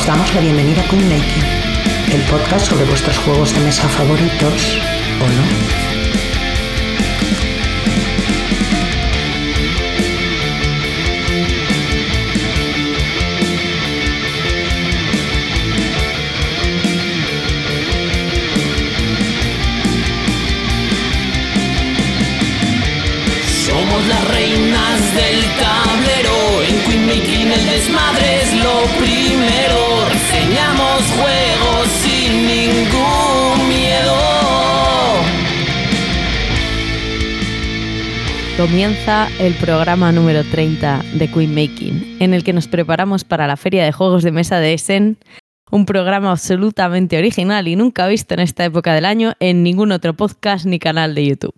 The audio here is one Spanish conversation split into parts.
Os damos la bienvenida a Queen Making, el podcast sobre vuestros juegos de mesa favoritos o no. Comienza el programa número 30 de Queen Making, en el que nos preparamos para la Feria de Juegos de Mesa de Essen, un programa absolutamente original y nunca visto en esta época del año en ningún otro podcast ni canal de YouTube.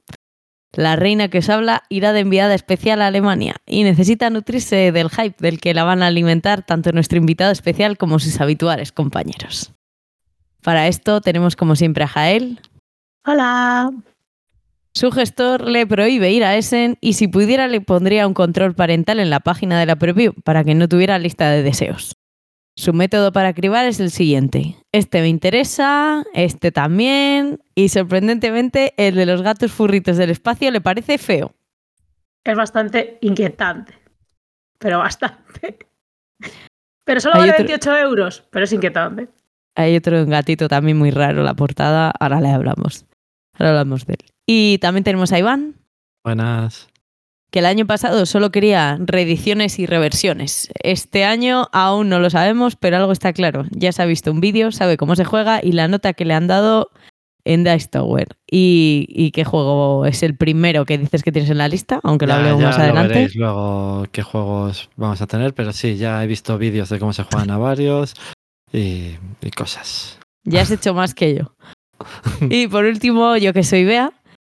La reina que os habla irá de enviada especial a Alemania y necesita nutrirse del hype del que la van a alimentar tanto nuestro invitado especial como sus habituales compañeros. Para esto tenemos como siempre a Jael. Hola. Su gestor le prohíbe ir a Essen y si pudiera le pondría un control parental en la página de la preview para que no tuviera lista de deseos. Su método para cribar es el siguiente. Este me interesa, este también, y sorprendentemente el de los gatos furritos del espacio le parece feo. Es bastante inquietante. Pero bastante. Pero solo vale otro- 28 euros, pero es inquietante. Hay otro gatito también muy raro, la portada, ahora le hablamos. Ahora hablamos de él. Y también tenemos a Iván, Buenas. que el año pasado solo quería reediciones y reversiones. Este año aún no lo sabemos, pero algo está claro. Ya se ha visto un vídeo, sabe cómo se juega y la nota que le han dado en Dice Tower. ¿Y, y qué juego es el primero que dices que tienes en la lista? Aunque lo Ya- hablemos ya más lo adelante. veréis luego qué juegos vamos a tener, pero sí, ya he visto vídeos de cómo se juegan a varios y, y cosas. Ya has hecho más que yo. Y por último, yo que soy Bea,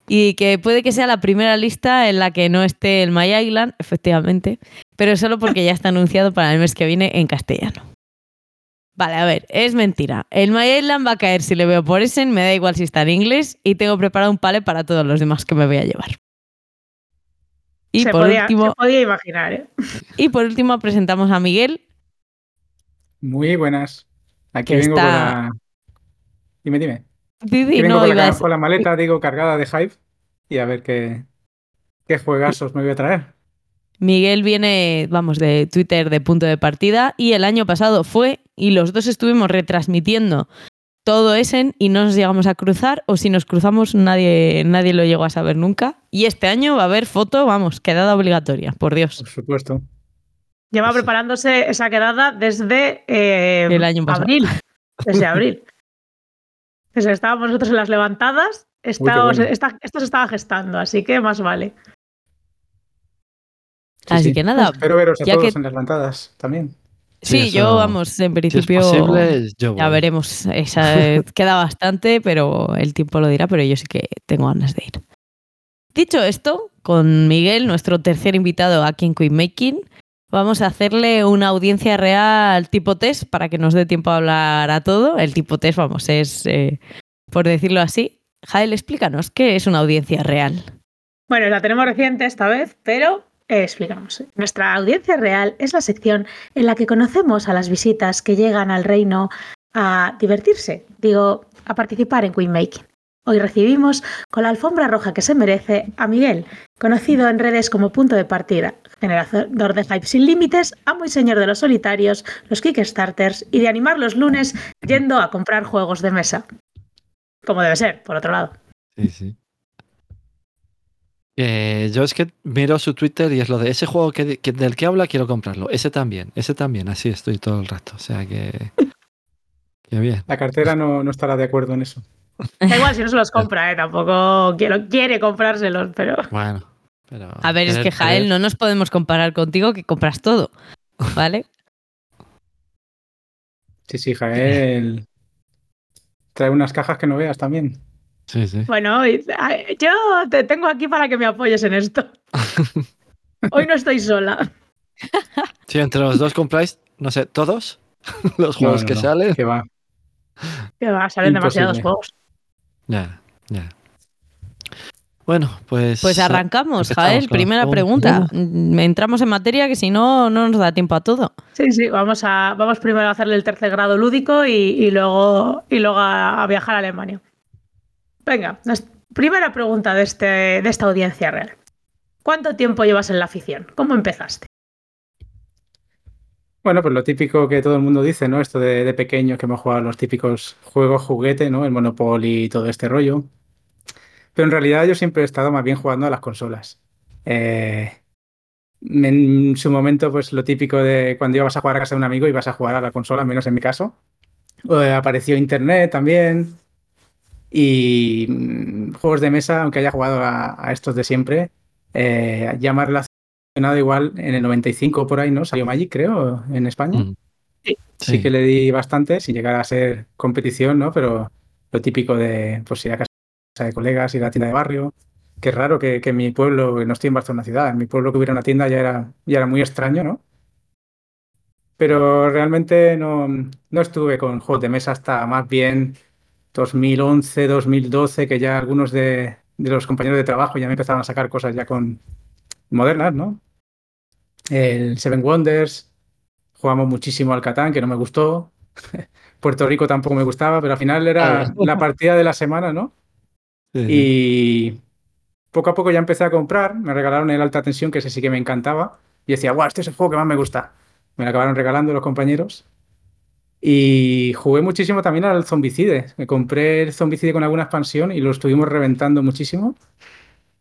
y que puede que sea la primera lista en la que no esté el My Island, efectivamente, pero solo porque ya está anunciado para el mes que viene en castellano. Vale, a ver, es mentira. El My Island va a caer si le veo por Essen, me da igual si está en inglés, y tengo preparado un pale para todos los demás que me voy a llevar. Y se, por podía, último, se podía imaginar, ¿eh? y por último presentamos a Miguel, Muy buenas. Aquí vengo está- con la. Dime, dime. Didi, vengo no con, la, con maleta, digo, cargada de hype. Y a ver qué, qué juegazos me voy a traer. Miguel viene, vamos, de Twitter de punto de partida y el año pasado fue y los dos estuvimos retransmitiendo todo Essen y no nos llegamos a cruzar o si nos cruzamos nadie, nadie lo llegó a saber nunca. Y este año va a haber foto, vamos, quedada obligatoria, por Dios. Por supuesto. Lleva Sí. preparándose esa quedada desde eh, El año pasado. abril. Desde abril. Estábamos nosotros en las levantadas, estábamos- bueno. esta- esto se estaba gestando, así que más vale. Sí, Así sí. que nada, Espero veros a ya todos que- en las levantadas también. sí, Sí, yo, vamos, en Si es principio posible, yo ya veremos. Esa, queda bastante, pero el tiempo lo dirá, pero yo sí que tengo ganas de ir. Dicho esto, con Miguel, nuestro tercer invitado aquí en Queen Making, vamos a hacerle una audiencia real tipo test para que nos dé tiempo a hablar a todo. El tipo test, vamos, es, eh, por decirlo así. Jael, explícanos, ¿qué es una audiencia real? Bueno, la tenemos reciente esta vez, pero eh, explicamos. Nuestra audiencia real es la sección en la que conocemos a las visitas que llegan al reino a divertirse, digo, a participar en Queen Making. Hoy recibimos con la alfombra roja que se merece a Miguel, conocido en redes como punto de partida, generador de hype sin límites, amo y señor de los solitarios, los Kickstarters y de animar los lunes yendo a comprar juegos de mesa. Como debe ser, por otro lado. Sí, sí. Eh, yo es que miro su Twitter y es lo de ese juego que, que- del que habla, quiero comprarlo. Ese también, ese también, así estoy todo el rato. O sea que. Qué bien. La cartera no, no estará de acuerdo en eso. Da igual si no se los compra, ¿eh? tampoco quiero, quiere comprárselos, pero... Bueno. Pero A ver, es que Jael, querer- no nos podemos comparar contigo que compras todo, ¿vale? Sí, sí, Jael. Trae unas cajas que no veas también. Sí, sí. Bueno, yo te tengo aquí para que me apoyes en esto. Hoy no estoy sola. Si entre los dos compráis, no sé, todos los No, juegos no, que no, salen. Que va. Que va, salen Imposible. demasiados juegos. Ya, ya. Bueno, pues. Pues arrancamos, empezamos Jael. con la Primera pregunta. pregunta. Mm, Entramos en materia que si no, no nos da tiempo a todo. Sí, sí, vamos, a, vamos primero a hacerle el tercer grado lúdico y, y luego, y luego a, a viajar a Alemania. Venga, primera pregunta de, este, de esta audiencia real. ¿Cuánto tiempo llevas en la afición? ¿Cómo empezaste? Bueno, pues lo típico que todo el mundo dice, ¿no? Esto de, de pequeño que hemos jugado los típicos juegos juguete, ¿no? El Monopoly y todo este rollo. Pero en realidad yo siempre he estado más bien jugando a las consolas. Eh, en su momento, pues lo típico de cuando ibas a jugar a casa de un amigo ibas a jugar a la consola, menos en mi caso. Eh, apareció Internet también. Y mm, juegos de mesa, aunque haya jugado a, a estos de siempre, eh, ya más relacionado igual en el 95 por ahí, ¿no? Salió Magic, creo, en España. Mm. Sí. que le di bastante, sin llegar a ser competición, ¿no? Pero lo típico de pues ir a casa de colegas, ir a la tienda de barrio. Que es raro que, que en mi pueblo, no estoy en Barcelona ciudad, en mi pueblo que hubiera una tienda ya era, ya era muy extraño, ¿no? Pero realmente no, no estuve con juegos de mesa hasta más bien 2011, 2012, que ya algunos de, de los compañeros de trabajo ya me empezaban a sacar cosas ya con modernas, ¿no? El Seven Wonders, jugamos muchísimo al Catán, que no me gustó. Puerto Rico tampoco me gustaba, pero al final era Ah. la partida de la semana, ¿no? Sí. Y poco a poco ya empecé a comprar. Me regalaron el alta tensión, que ese sí que me encantaba. Y decía, guau, este es el juego que más me gusta. Me lo acabaron regalando los compañeros. Y jugué muchísimo también al Zombicide. Me compré el Zombicide con alguna expansión y lo estuvimos reventando muchísimo.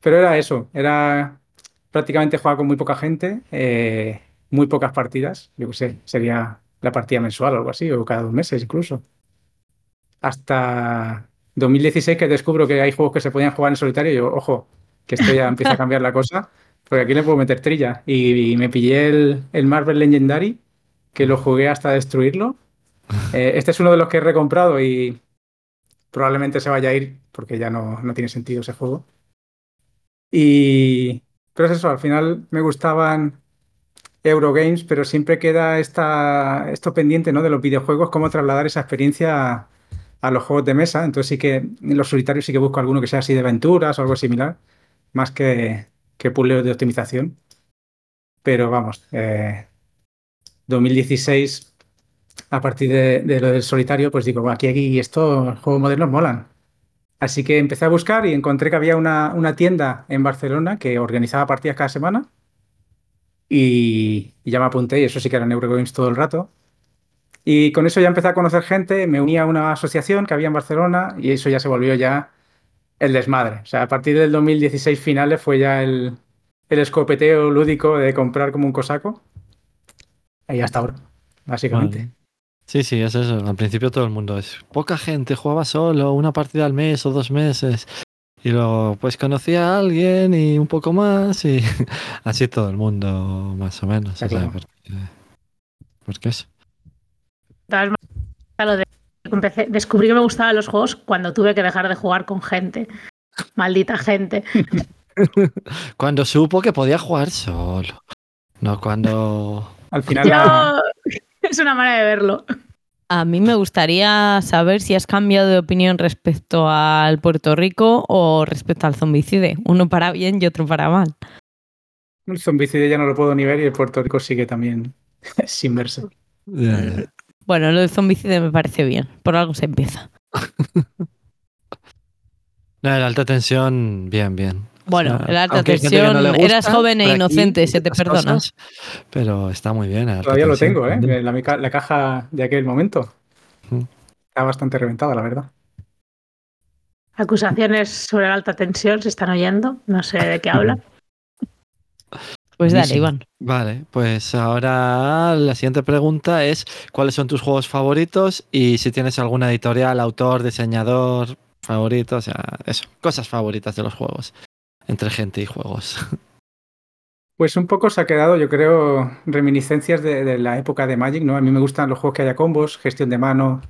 Pero era eso, era prácticamente jugar con muy poca gente, eh, muy pocas partidas. Yo qué sé, sería la partida mensual o algo así, o cada dos meses incluso. Hasta 2016 que descubro que hay juegos que se podían jugar en solitario y yo, ojo, que esto ya empieza a cambiar la cosa, porque aquí le puedo meter trilla. Y, y me pillé el, el Marvel Legendary, que lo jugué hasta destruirlo. Eh, este es uno de los que he recomprado y probablemente se vaya a ir porque ya no, no tiene sentido ese juego. Y... Pero es eso, al final me gustaban Eurogames, pero siempre queda esta, esto pendiente, ¿no? de los videojuegos, cómo trasladar esa experiencia a, los juegos de mesa. Entonces sí que en los solitarios sí que busco alguno que sea así de aventuras o algo similar, más que, que puzzles de optimización. Pero vamos, eh, 2016, a partir de, de lo del solitario, pues digo, "Buah, aquí, aquí estos juegos modernos molan. Así que empecé a buscar y encontré que había una, una tienda en Barcelona que organizaba partidas cada semana. Y, ya me apunté, y eso sí que eran Eurogames todo el rato. Y con eso ya empecé a conocer gente, me uní a una asociación que había en Barcelona y eso ya se volvió ya el desmadre. O sea, a partir del 2016 finales fue ya el, el escopeteo lúdico de comprar como un cosaco. Y hasta ahora, básicamente. Sí, sí, es eso. Al principio todo el mundo es poca gente, jugaba solo, una partida al mes o dos meses. Y luego, pues conocía a alguien y un poco más, y así todo el mundo, más o menos. Está o sea, claro. porque, porque eso. Lo de empecé, descubrí que me gustaban los juegos cuando tuve que dejar de jugar con gente. Maldita gente. Cuando supo que podía jugar solo. No cuando. Al final, la- Yo... Es una manera de verlo. A mí me gustaría saber si has cambiado de opinión respecto al Puerto Rico o respecto al zombicide. Uno para bien y otro para mal. el zombicide ya no lo puedo ni ver y el Puerto Rico sigue también sin verse. Bueno, lo del zombicide me parece bien. Por algo se empieza. No, el alta tensión, bien, bien. Bueno, el alta aunque hay gente que no tensión, le gusta, eras joven e aquí inocente, y se te perdona. cosas, pero está muy bien. Todavía lo tengo, ¿eh? La, caja de aquel momento. Mm. Está bastante reventada, la verdad. Acusaciones sobre la alta tensión se están oyendo. No sé de qué habla. Pues dale. Iván. Vale, pues ahora la siguiente pregunta es ¿cuáles son tus juegos favoritos? Y si tienes alguna editorial, autor, diseñador favorito, o sea, eso, cosas favoritas de los juegos, entre gente y juegos. Pues un poco se ha quedado, yo creo, reminiscencias de, la época de Magic, ¿no? A mí me gustan los juegos que haya combos, gestión de mano,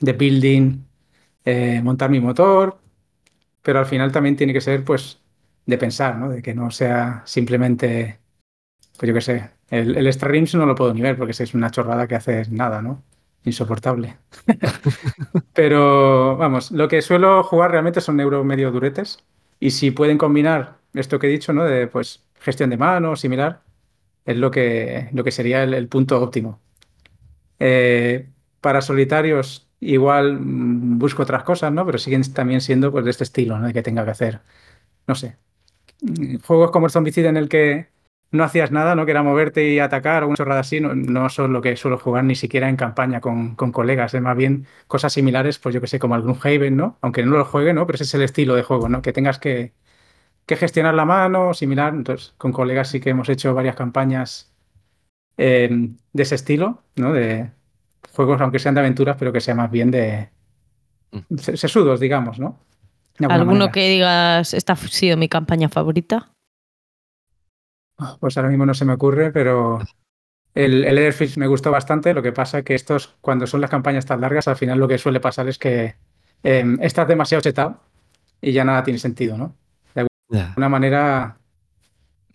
de building, eh, montar mi motor, pero al final también tiene que ser, pues, de pensar, ¿no? De que no sea simplemente, pues yo qué sé, el, el Extra Rims no lo puedo ni ver porque es una chorrada que hace nada, ¿no? Insoportable. Pero, vamos, lo que suelo jugar realmente son euro medio duretes. Y si pueden combinar esto que he dicho, ¿no? De pues gestión de mano, similar, es lo que, lo que sería el, punto óptimo. Eh, para solitarios, igual mm, busco otras cosas, ¿no? Pero siguen también siendo pues, de este estilo, ¿no? De que tenga que hacer, no sé. Mm, Juegos como el Zombicide en el que no hacías nada, ¿no? Que era moverte y atacar o una chorrada así, no, no son lo que suelo jugar ni siquiera en campaña con, con colegas. Es más bien cosas similares, pues yo que sé, como el Gloomhaven, ¿no? Aunque no lo juegue, ¿no? Pero ese es el estilo de juego, ¿no? Que tengas que, que gestionar la mano, similar. Entonces, con colegas sí que hemos hecho varias campañas eh, de ese estilo, ¿no? De juegos, aunque sean de aventuras, pero que sean más bien de se- sesudos, digamos, ¿no? ¿Alguno manera. que digas, esta ha sido mi campaña favorita? Pues ahora mismo no se me ocurre, pero el, el Airfish me gustó bastante. Lo que pasa que estos, cuando son las campañas tan largas, al final lo que suele pasar es que eh, estás demasiado chetado y ya nada tiene sentido, ¿no? De alguna manera,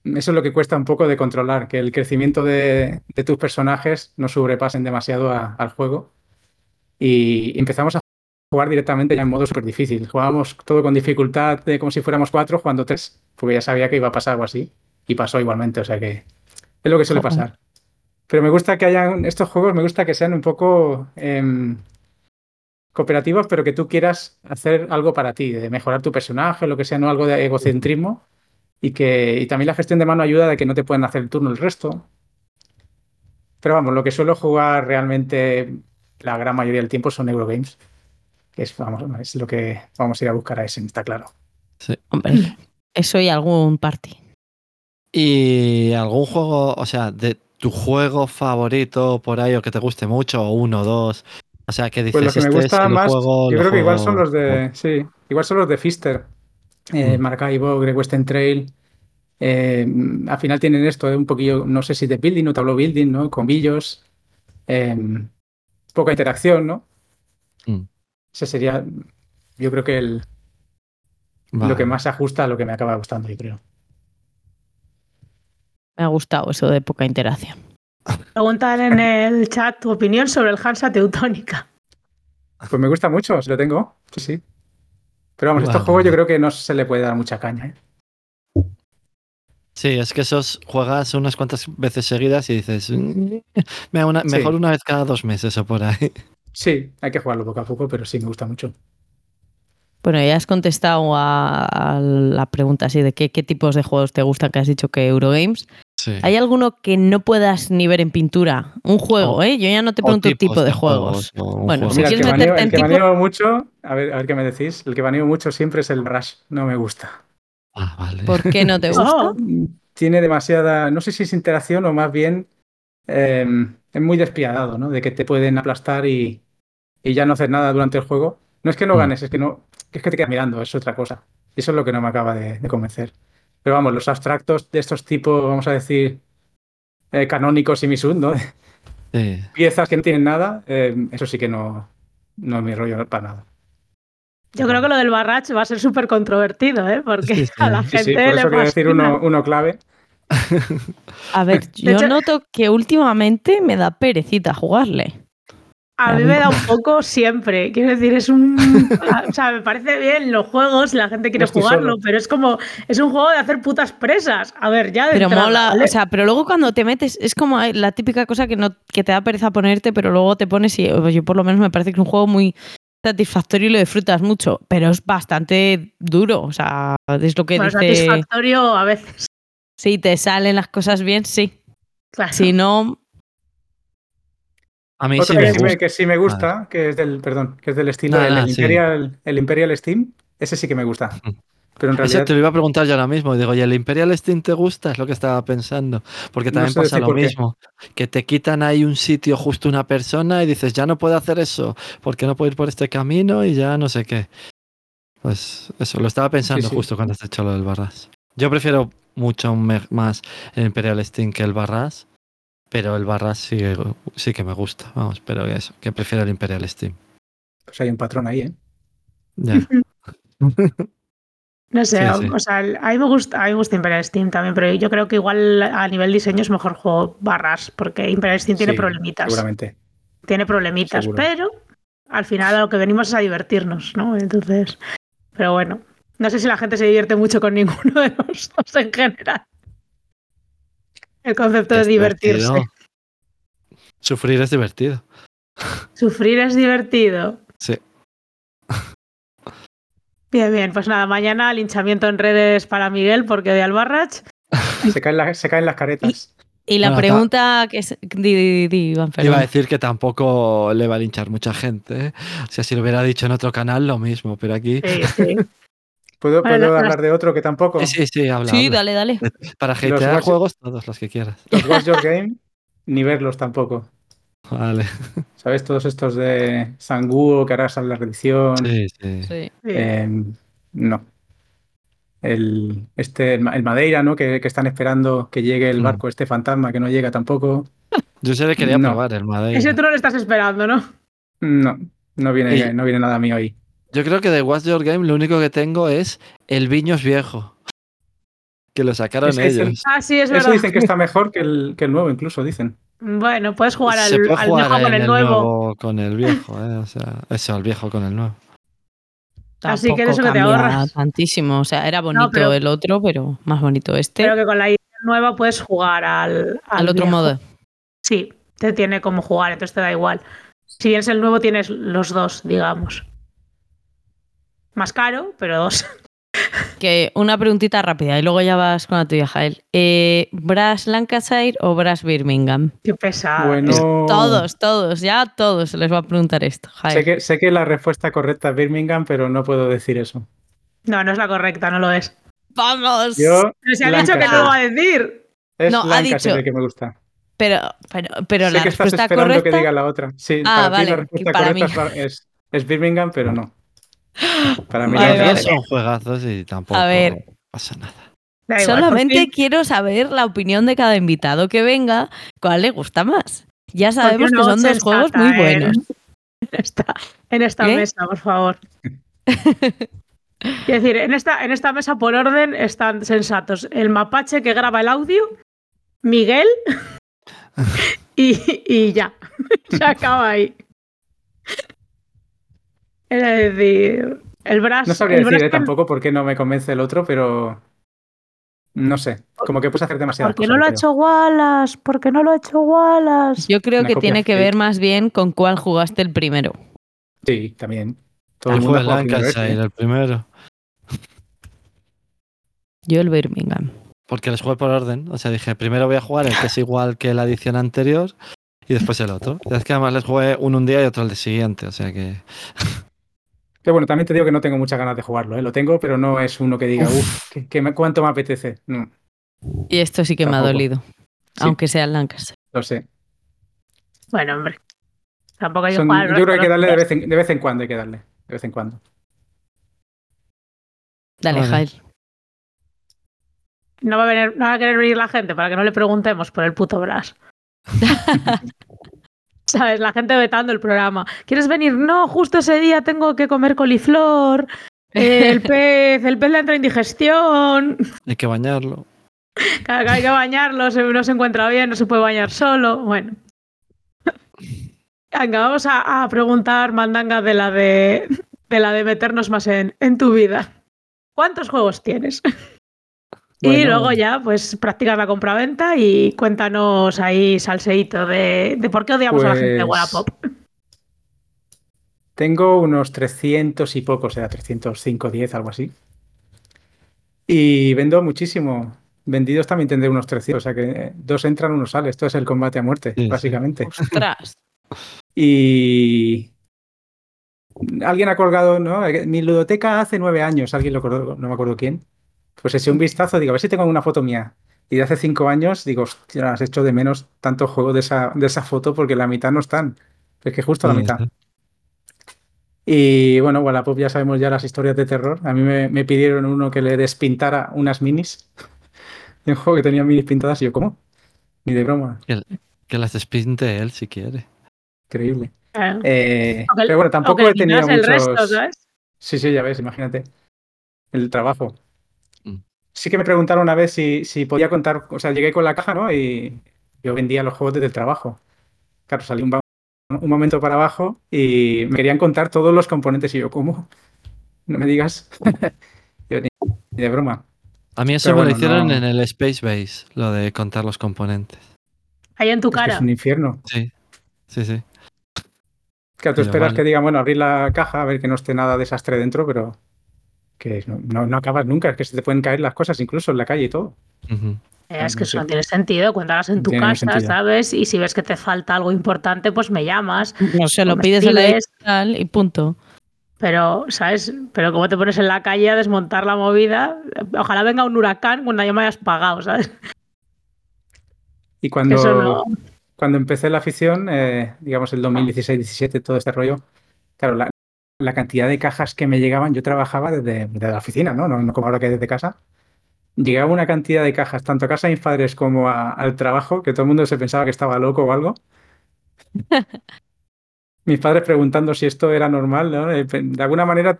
eso es lo que cuesta un poco de controlar, que el crecimiento de, de tus personajes no sobrepasen demasiado a- al juego. Y empezamos a jugar directamente ya en modo súper difícil. Jugábamos todo con dificultad de como si fuéramos cuatro, jugando tres, porque ya sabía que iba a pasar algo así. Y pasó igualmente, o sea que es lo que suele pasar. Pero me gusta que hayan estos juegos, me gusta que sean un poco em, cooperativos, pero que tú quieras hacer algo para ti, de mejorar tu personaje, lo que sea, no algo de egocentrismo. Y que y también la gestión de mano ayuda de que no te pueden hacer el turno el resto. Pero vamos, lo que suelo jugar realmente la gran mayoría del tiempo son Eurogames. Que es, vamos, es lo que vamos a ir a buscar a ese, está claro. Hombre, eso y algún party. ¿Y algún juego, o sea, de tu juego favorito por ahí o que te guste mucho, o uno o dos? O sea, que dices, Pues que me este el más, juego, yo creo que igual son los de. Sí, igual son los de Fister. Eh, Mm. Maracaibo, Great Western Trail. Eh, al final tienen esto, eh, un poquillo, no sé si de building o tableau building, ¿no? Con billos. eh, poca interacción, ¿no? Mm. Ese sería, yo creo que el, Vale. lo que más se ajusta a lo que me acaba gustando, yo creo. Me ha gustado eso de poca interacción. Preguntan en el chat tu opinión sobre el Hansa Teutónica. Pues me gusta mucho, si lo tengo. Sí, sí. Pero vamos, estos Vale. juegos yo creo que no se le puede dar mucha caña, ¿eh? Sí, es que esos juegas unas cuantas veces seguidas y dices, "Mm, me- una- Sí. mejor una vez cada dos meses o por ahí. Sí, hay que jugarlo poco a poco, pero sí me gusta mucho. Bueno, ya has contestado a, a la pregunta así de qué, qué tipos de juegos te gustan, que has dicho que Eurogames. Sí. ¿Hay alguno que no puedas ni ver en pintura? Un juego, O- ¿eh? Yo ya no te pregunto tipos tipo de juegos. Bueno, juego. si Mira, el quieres que, meterte baneo, en el que tipo- baneo mucho, a ver, a ver qué me decís. El que baneo mucho siempre es el Rush. No me gusta. Ah, vale. ¿Por qué no te gusta? Tiene demasiada, no sé si es interacción o más bien eh, es muy despiadado, ¿no? De que te pueden aplastar y, y ya no hacer nada durante el juego. No es que no Mm. ganes, es que no, es que te quedas mirando, es otra cosa. Y eso es lo que no me acaba de, de convencer. Pero vamos, los abstractos de estos tipos, vamos a decir, eh, canónicos y misud, ¿no? Sí. Piezas que no tienen nada, eh, eso sí que no, no es mi rollo para nada. yo creo que lo del Barrach va a ser súper controvertido, ¿eh? Porque Sí, sí. a la gente sí, por le eso quería decir uno, uno clave. A ver, yo hecho- noto que últimamente me da perecita jugarle. A mí me da un poco siempre. Quiero decir, es un. O sea, me parece bien los juegos, la gente quiere No jugarlo, solo. pero es como. Es un juego de hacer putas presas. A ver, ya de Pero entrada, mola, ¿vale? o sea, pero luego cuando te metes, es como la típica cosa que no que te da pereza ponerte, pero luego te pones y pues yo por lo menos me parece que es un juego muy satisfactorio y lo disfrutas mucho, pero es bastante duro, o sea, es lo que Bueno, dice, satisfactorio a veces. si te salen las cosas bien, sí, Claro. si no, A mí Otro sí que, me sí me, gusta. que sí me gusta, que es del, perdón, que es del estilo sí. Imperial, el Imperial Steam, ese sí que me gusta. Pero en Eso realidad te lo iba a preguntar yo ahora mismo. Y digo, ¿y el Imperial Steam te gusta? Es lo que estaba pensando. Porque No también sé pasa lo qué. mismo. Que te quitan ahí un sitio justo una persona y dices, ya no puedo hacer eso. Porque no puedo ir por este camino y ya no sé qué. Pues eso, lo estaba pensando sí. justo cuando has hecho lo del Barras. Yo prefiero mucho más el Imperial Steam que el Barras. Pero el Barras sí, sí que me gusta. Vamos, pero eso, que prefiero el Imperial Steam. pues hay un patrón ahí, ¿eh? Ya. No sé, Sí, sí. o sea, a mí me gusta, a mí me gusta Imperial Steam también, pero yo creo que igual a nivel diseño es mejor juego barras, porque Imperial Steam tiene Sí, problemitas. Seguramente. Tiene problemitas, Seguro. pero al final a lo que venimos es a divertirnos, ¿no? Entonces, pero bueno. No sé si la gente se divierte mucho con ninguno de los dos en general. El concepto de divertirse. divertido. Sufrir es divertido. Sufrir es divertido. Sí. Bien, bien. Pues nada, mañana linchamiento en redes para Miguel porque odia al Barrach. Se caen, la- se caen las caretas. Y la Bueno, pregunta que es... Di, di, di, Iván, perdón. Iba a decir que tampoco le va a linchar mucha gente. ¿eh? O sea, si lo hubiera dicho en otro canal, lo mismo, pero aquí. Sí, sí. ¿Puedo, Bueno, puedo hablar de otro que tampoco? Sí, sí, sí, habla. Sí, habla. dale, dale. Para Los hatear Watch- juegos, todos los que quieras. Los Watch Your Game, ni verlos tampoco. Vale. ¿Sabes? Todos estos de Sanguo, que ahora sale la reedición. Sí, sí. Sí. Sí. Eh, no. El, este, el Ma- el Madeira, ¿no? Que, que están esperando que llegue el Mm. barco, este fantasma que no llega tampoco. Yo se le quería No. probar el Madeira. Ese tú no lo estás esperando, ¿no? No, no viene, Y- no viene nada mío ahí. Yo creo que de What's Your Game lo único que tengo es el Viños Viejo. Que lo sacaron Es que es el- ellos. Ah, sí, es Eso verdad. dicen que está mejor que el, que el nuevo, incluso dicen. Bueno, puedes jugar al, Se puede al jugar viejo con en el nuevo. nuevo con el viejo, ¿eh? O sea, eso, el viejo con el nuevo. Así que eso que te ahorras. tantísimo. O sea, era bonito pero- el otro, pero más bonito este. Pero que con la edición nueva puedes jugar al, al otro viejo. modo. Sí, te tiene como jugar, entonces te da igual. Si tienes el nuevo, tienes los dos, digamos. Más caro, pero dos. Que una preguntita rápida y luego ya vas con la tuya, Jael. Eh, ¿Brass Lancashire o Brass Birmingham? Qué pesado. Bueno, Todos, todos, ya a todos se les va a preguntar esto. Jael. Sé que, sé que la respuesta correcta es Birmingham, pero no puedo decir eso. No, no es la correcta, no lo es. ¡Vamos! Yo, Pero si ha dicho que Lancashire. no lo va a decir. es No, ha dicho- que me gusta. Pero, pero, pero sé la que estás respuesta esperando correcta. que diga la otra. Sí, Ah, para vale, ti la que respuesta para correcta mí. es la- es, es Birmingham, pero no. Para mí Vale, Los dos son juegazos y tampoco A ver. pasa nada. Igual, Solamente quiero saber la opinión de cada invitado que venga, cuál le gusta más. Ya sabemos que son dos juegos muy en- buenos. En esta, en esta ¿Qué? mesa, por favor. Quiero decir, en esta, en esta mesa por orden están sensatos el mapache que graba el audio, Miguel y, y ya. Se acaba ahí. Es decir, el. No sabría decir tampoco por qué no me convence el otro, pero no sé. Como que puedes hacer demasiadas ¿Por qué cosas. no lo ha hecho Wallace? ¿Por qué no lo ha hecho Wallace? Yo creo Una que tiene que ver más bien con cuál jugaste el primero. Sí, también. Todo El el mundo Lancashire, el primero. Yo el Birmingham. Porque les jugué por orden. O sea, dije, primero voy a jugar el que es igual que la edición anterior y después el otro. Y es que además les jugué uno un día y otro el de siguiente. O sea que. Que bueno, también te digo que no tengo muchas ganas de jugarlo, ¿eh? Lo tengo, pero no es uno que diga, uff, que, que me- ¿cuánto me apetece? No, Y esto sí que me ha dolido. Aunque sea el Lancaster. lo sé. Bueno, hombre. Tampoco hay que Son- jugar. yo creo que hay que darle de vez, en, de vez en cuando, hay que darle. De vez en cuando. Dale, Vale. Jael. No va, a venir, no va a querer venir la gente para que no le preguntemos por el puto Brass. ¿Sabes? La gente vetando el programa. ¿Quieres venir? No, justo ese día tengo que comer coliflor. El pez, el pez le entra indigestión. Hay que bañarlo. Claro, hay que bañarlo, no se encuentra bien, no se puede bañar solo. Bueno. Venga, vamos a, a preguntar, Mandanga, de la de, de la de meternos más en, en tu vida. ¿Cuántos juegos tienes? Y luego ya, pues practicas la compraventa y cuéntanos ahí, salseíto, de, de por qué odiamos a la gente de Pues- Wallapop. Tengo unos 300 y pocos, o sea, 305, 10, algo así. Y vendo muchísimo. Vendidos también tendré unos 300, o sea que eh, dos entran, uno sale. Esto es el combate a muerte, sí. básicamente. Ostras. Y alguien ha colgado, ¿no? Mi ludoteca hace nueve años, alguien lo colgó, no me acuerdo quién. Pues ese un vistazo, digo, a ver si tengo una foto mía. Y de hace cinco años, digo, hostia, has hecho de menos tanto juego de esa, de esa foto porque la mitad no están. Es que justo la Sí, mitad. sí. Y bueno, Wallapop ya sabemos ya las historias de terror. A mí me, me pidieron uno que le despintara unas minis. De un juego que tenía minis pintadas y yo, ¿cómo? Ni de broma. Que las despinte él si quiere. Increíble. Eh, Eh, pero bueno, tampoco he tenido muchos... resto, ¿sabes? Sí, sí, ya ves, imagínate. El trabajo. Sí que me preguntaron una vez si, si podía contar, o sea, llegué con la caja, ¿no? Y yo vendía los juegos desde el trabajo. Claro, salí un, un momento para abajo y me querían contar todos los componentes y yo, ¿cómo? No me digas. Yo ni, ni de broma. A mí eso Pero me lo bueno, hicieron no- en el Space Base, lo de contar los componentes. Ahí en tu Es que cara. es un infierno. Sí, sí, sí. Claro, tú Pero esperas vale. que digan, bueno, abrir la caja, a ver que no esté nada desastre dentro, pero que no, no, no acabas nunca, es que se te pueden caer las cosas incluso en la calle y todo. Eh, es que no eso sé. no tiene sentido. Cuéntalas en tu tiene casa, sentido. ¿sabes? Y si ves que te falta algo importante, pues me llamas. No se lo pides a la escribes. digital y punto. Pero, ¿sabes? Pero como te pones en la calle a desmontar la movida, ojalá venga un huracán cuando ya me hayas pagado, ¿sabes? Y cuando, cuando empecé la afición, eh, digamos el 2016-17, todo este rollo, claro, la, la cantidad de cajas que me llegaban, yo trabajaba desde, desde la oficina, ¿no? ¿no? No como ahora que desde casa. Llegaba una cantidad de cajas, tanto a casa de mis padres como a- al trabajo, que todo el mundo se pensaba que estaba loco o algo. mis padres preguntando si esto era normal, ¿no? Eh, De alguna manera,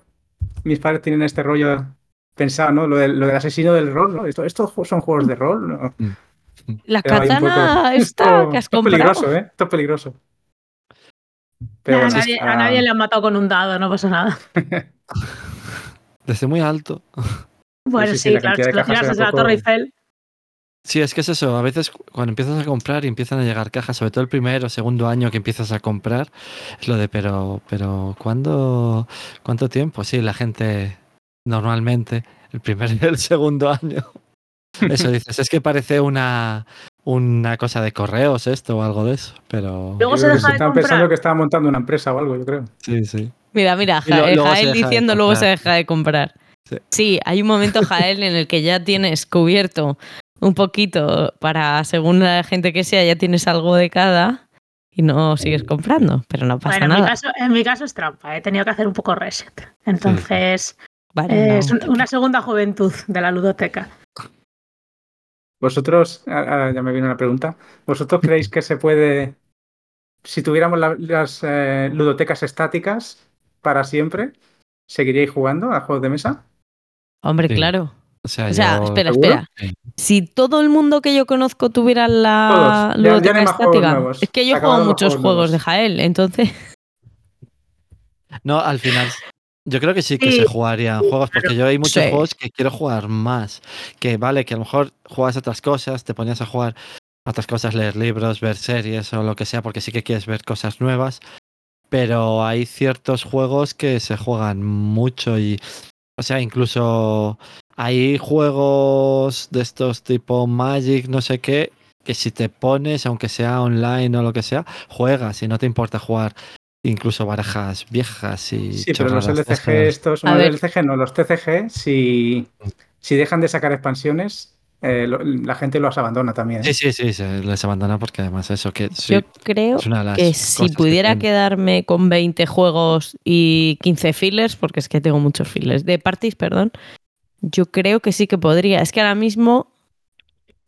mis padres tienen este rollo pensado, ¿no? Lo del, lo del asesino del rol, ¿no? Esto- ¿Estos son juegos de rol? ¿no? La un poco- katana esta Esto- que has esto es comprado. peligroso, ¿eh? Esto es peligroso. Pero a, bueno, nadie, está- a nadie le han matado con un dado, no pasa nada. Desde muy alto. Bueno, sí, sí, sí, la claro, si lo tiras desde la Torre Eiffel. Sí, es que es eso. A veces cu- cuando empiezas a comprar y empiezan a llegar cajas, sobre todo el primer o segundo año que empiezas a comprar, es lo de, pero, pero, ¿cuándo, cuánto tiempo? Sí, la gente normalmente, el primer y el segundo año. Eso dices, es que parece una, una cosa de correos esto o algo de eso, pero... Luego se deja de comprar. pensando que estaba montando una empresa o algo, yo creo. Sí, sí. Mira, mira, luego Jael diciendo luego se comprar. deja de comprar. Sí. Sí, hay un momento, Jael, en el que ya tienes cubierto un poquito para, según la gente que sea, ya tienes algo de cada y no sigues comprando, pero no pasa Bueno, en mi, nada. caso, en mi caso es trampa, he tenido que hacer un poco reset. Entonces, Vale, eh, no. es un- una segunda juventud de la ludoteca. Vosotros, ah, ah, ya me viene una pregunta. ¿Vosotros creéis que se puede, si tuviéramos la- las eh, ludotecas estáticas para siempre, seguiríais jugando a juegos de mesa? Hombre, Sí. claro. O sea, O sea, yo- espera, ¿seguro? espera. Sí. Si todo el mundo que yo conozco tuviera la Todos. Ya- ya no ludoteca hay más juegos estática, nuevos. es que yo juego los muchos juegos juegos de. Jael, entonces No, al final, yo creo que sí que Sí, se jugarían juegos, porque yo hay muchos Sí. juegos que quiero jugar más. Que vale, que a lo mejor juegas otras cosas, te ponías a jugar otras cosas, leer libros, ver series o lo que sea, porque sí que quieres ver cosas nuevas. Pero hay ciertos juegos que se juegan mucho y, o sea, incluso hay juegos de estos tipo Magic, no sé qué, que si te pones, aunque sea online o lo que sea, juegas y no te importa jugar incluso barajas viejas y Sí, pero los LCG estos, no, ver. los LCG no, los TCG, si, si dejan de sacar expansiones, eh, lo- la gente los abandona también. ¿eh? Sí, sí, sí, se les abandona porque además eso que sí, yo creo es una de las que si que pudiera quedarme con 20 juegos y 15 fillers, porque es que tengo muchos fillers, de parties, perdón, yo creo que sí que podría. Es que ahora mismo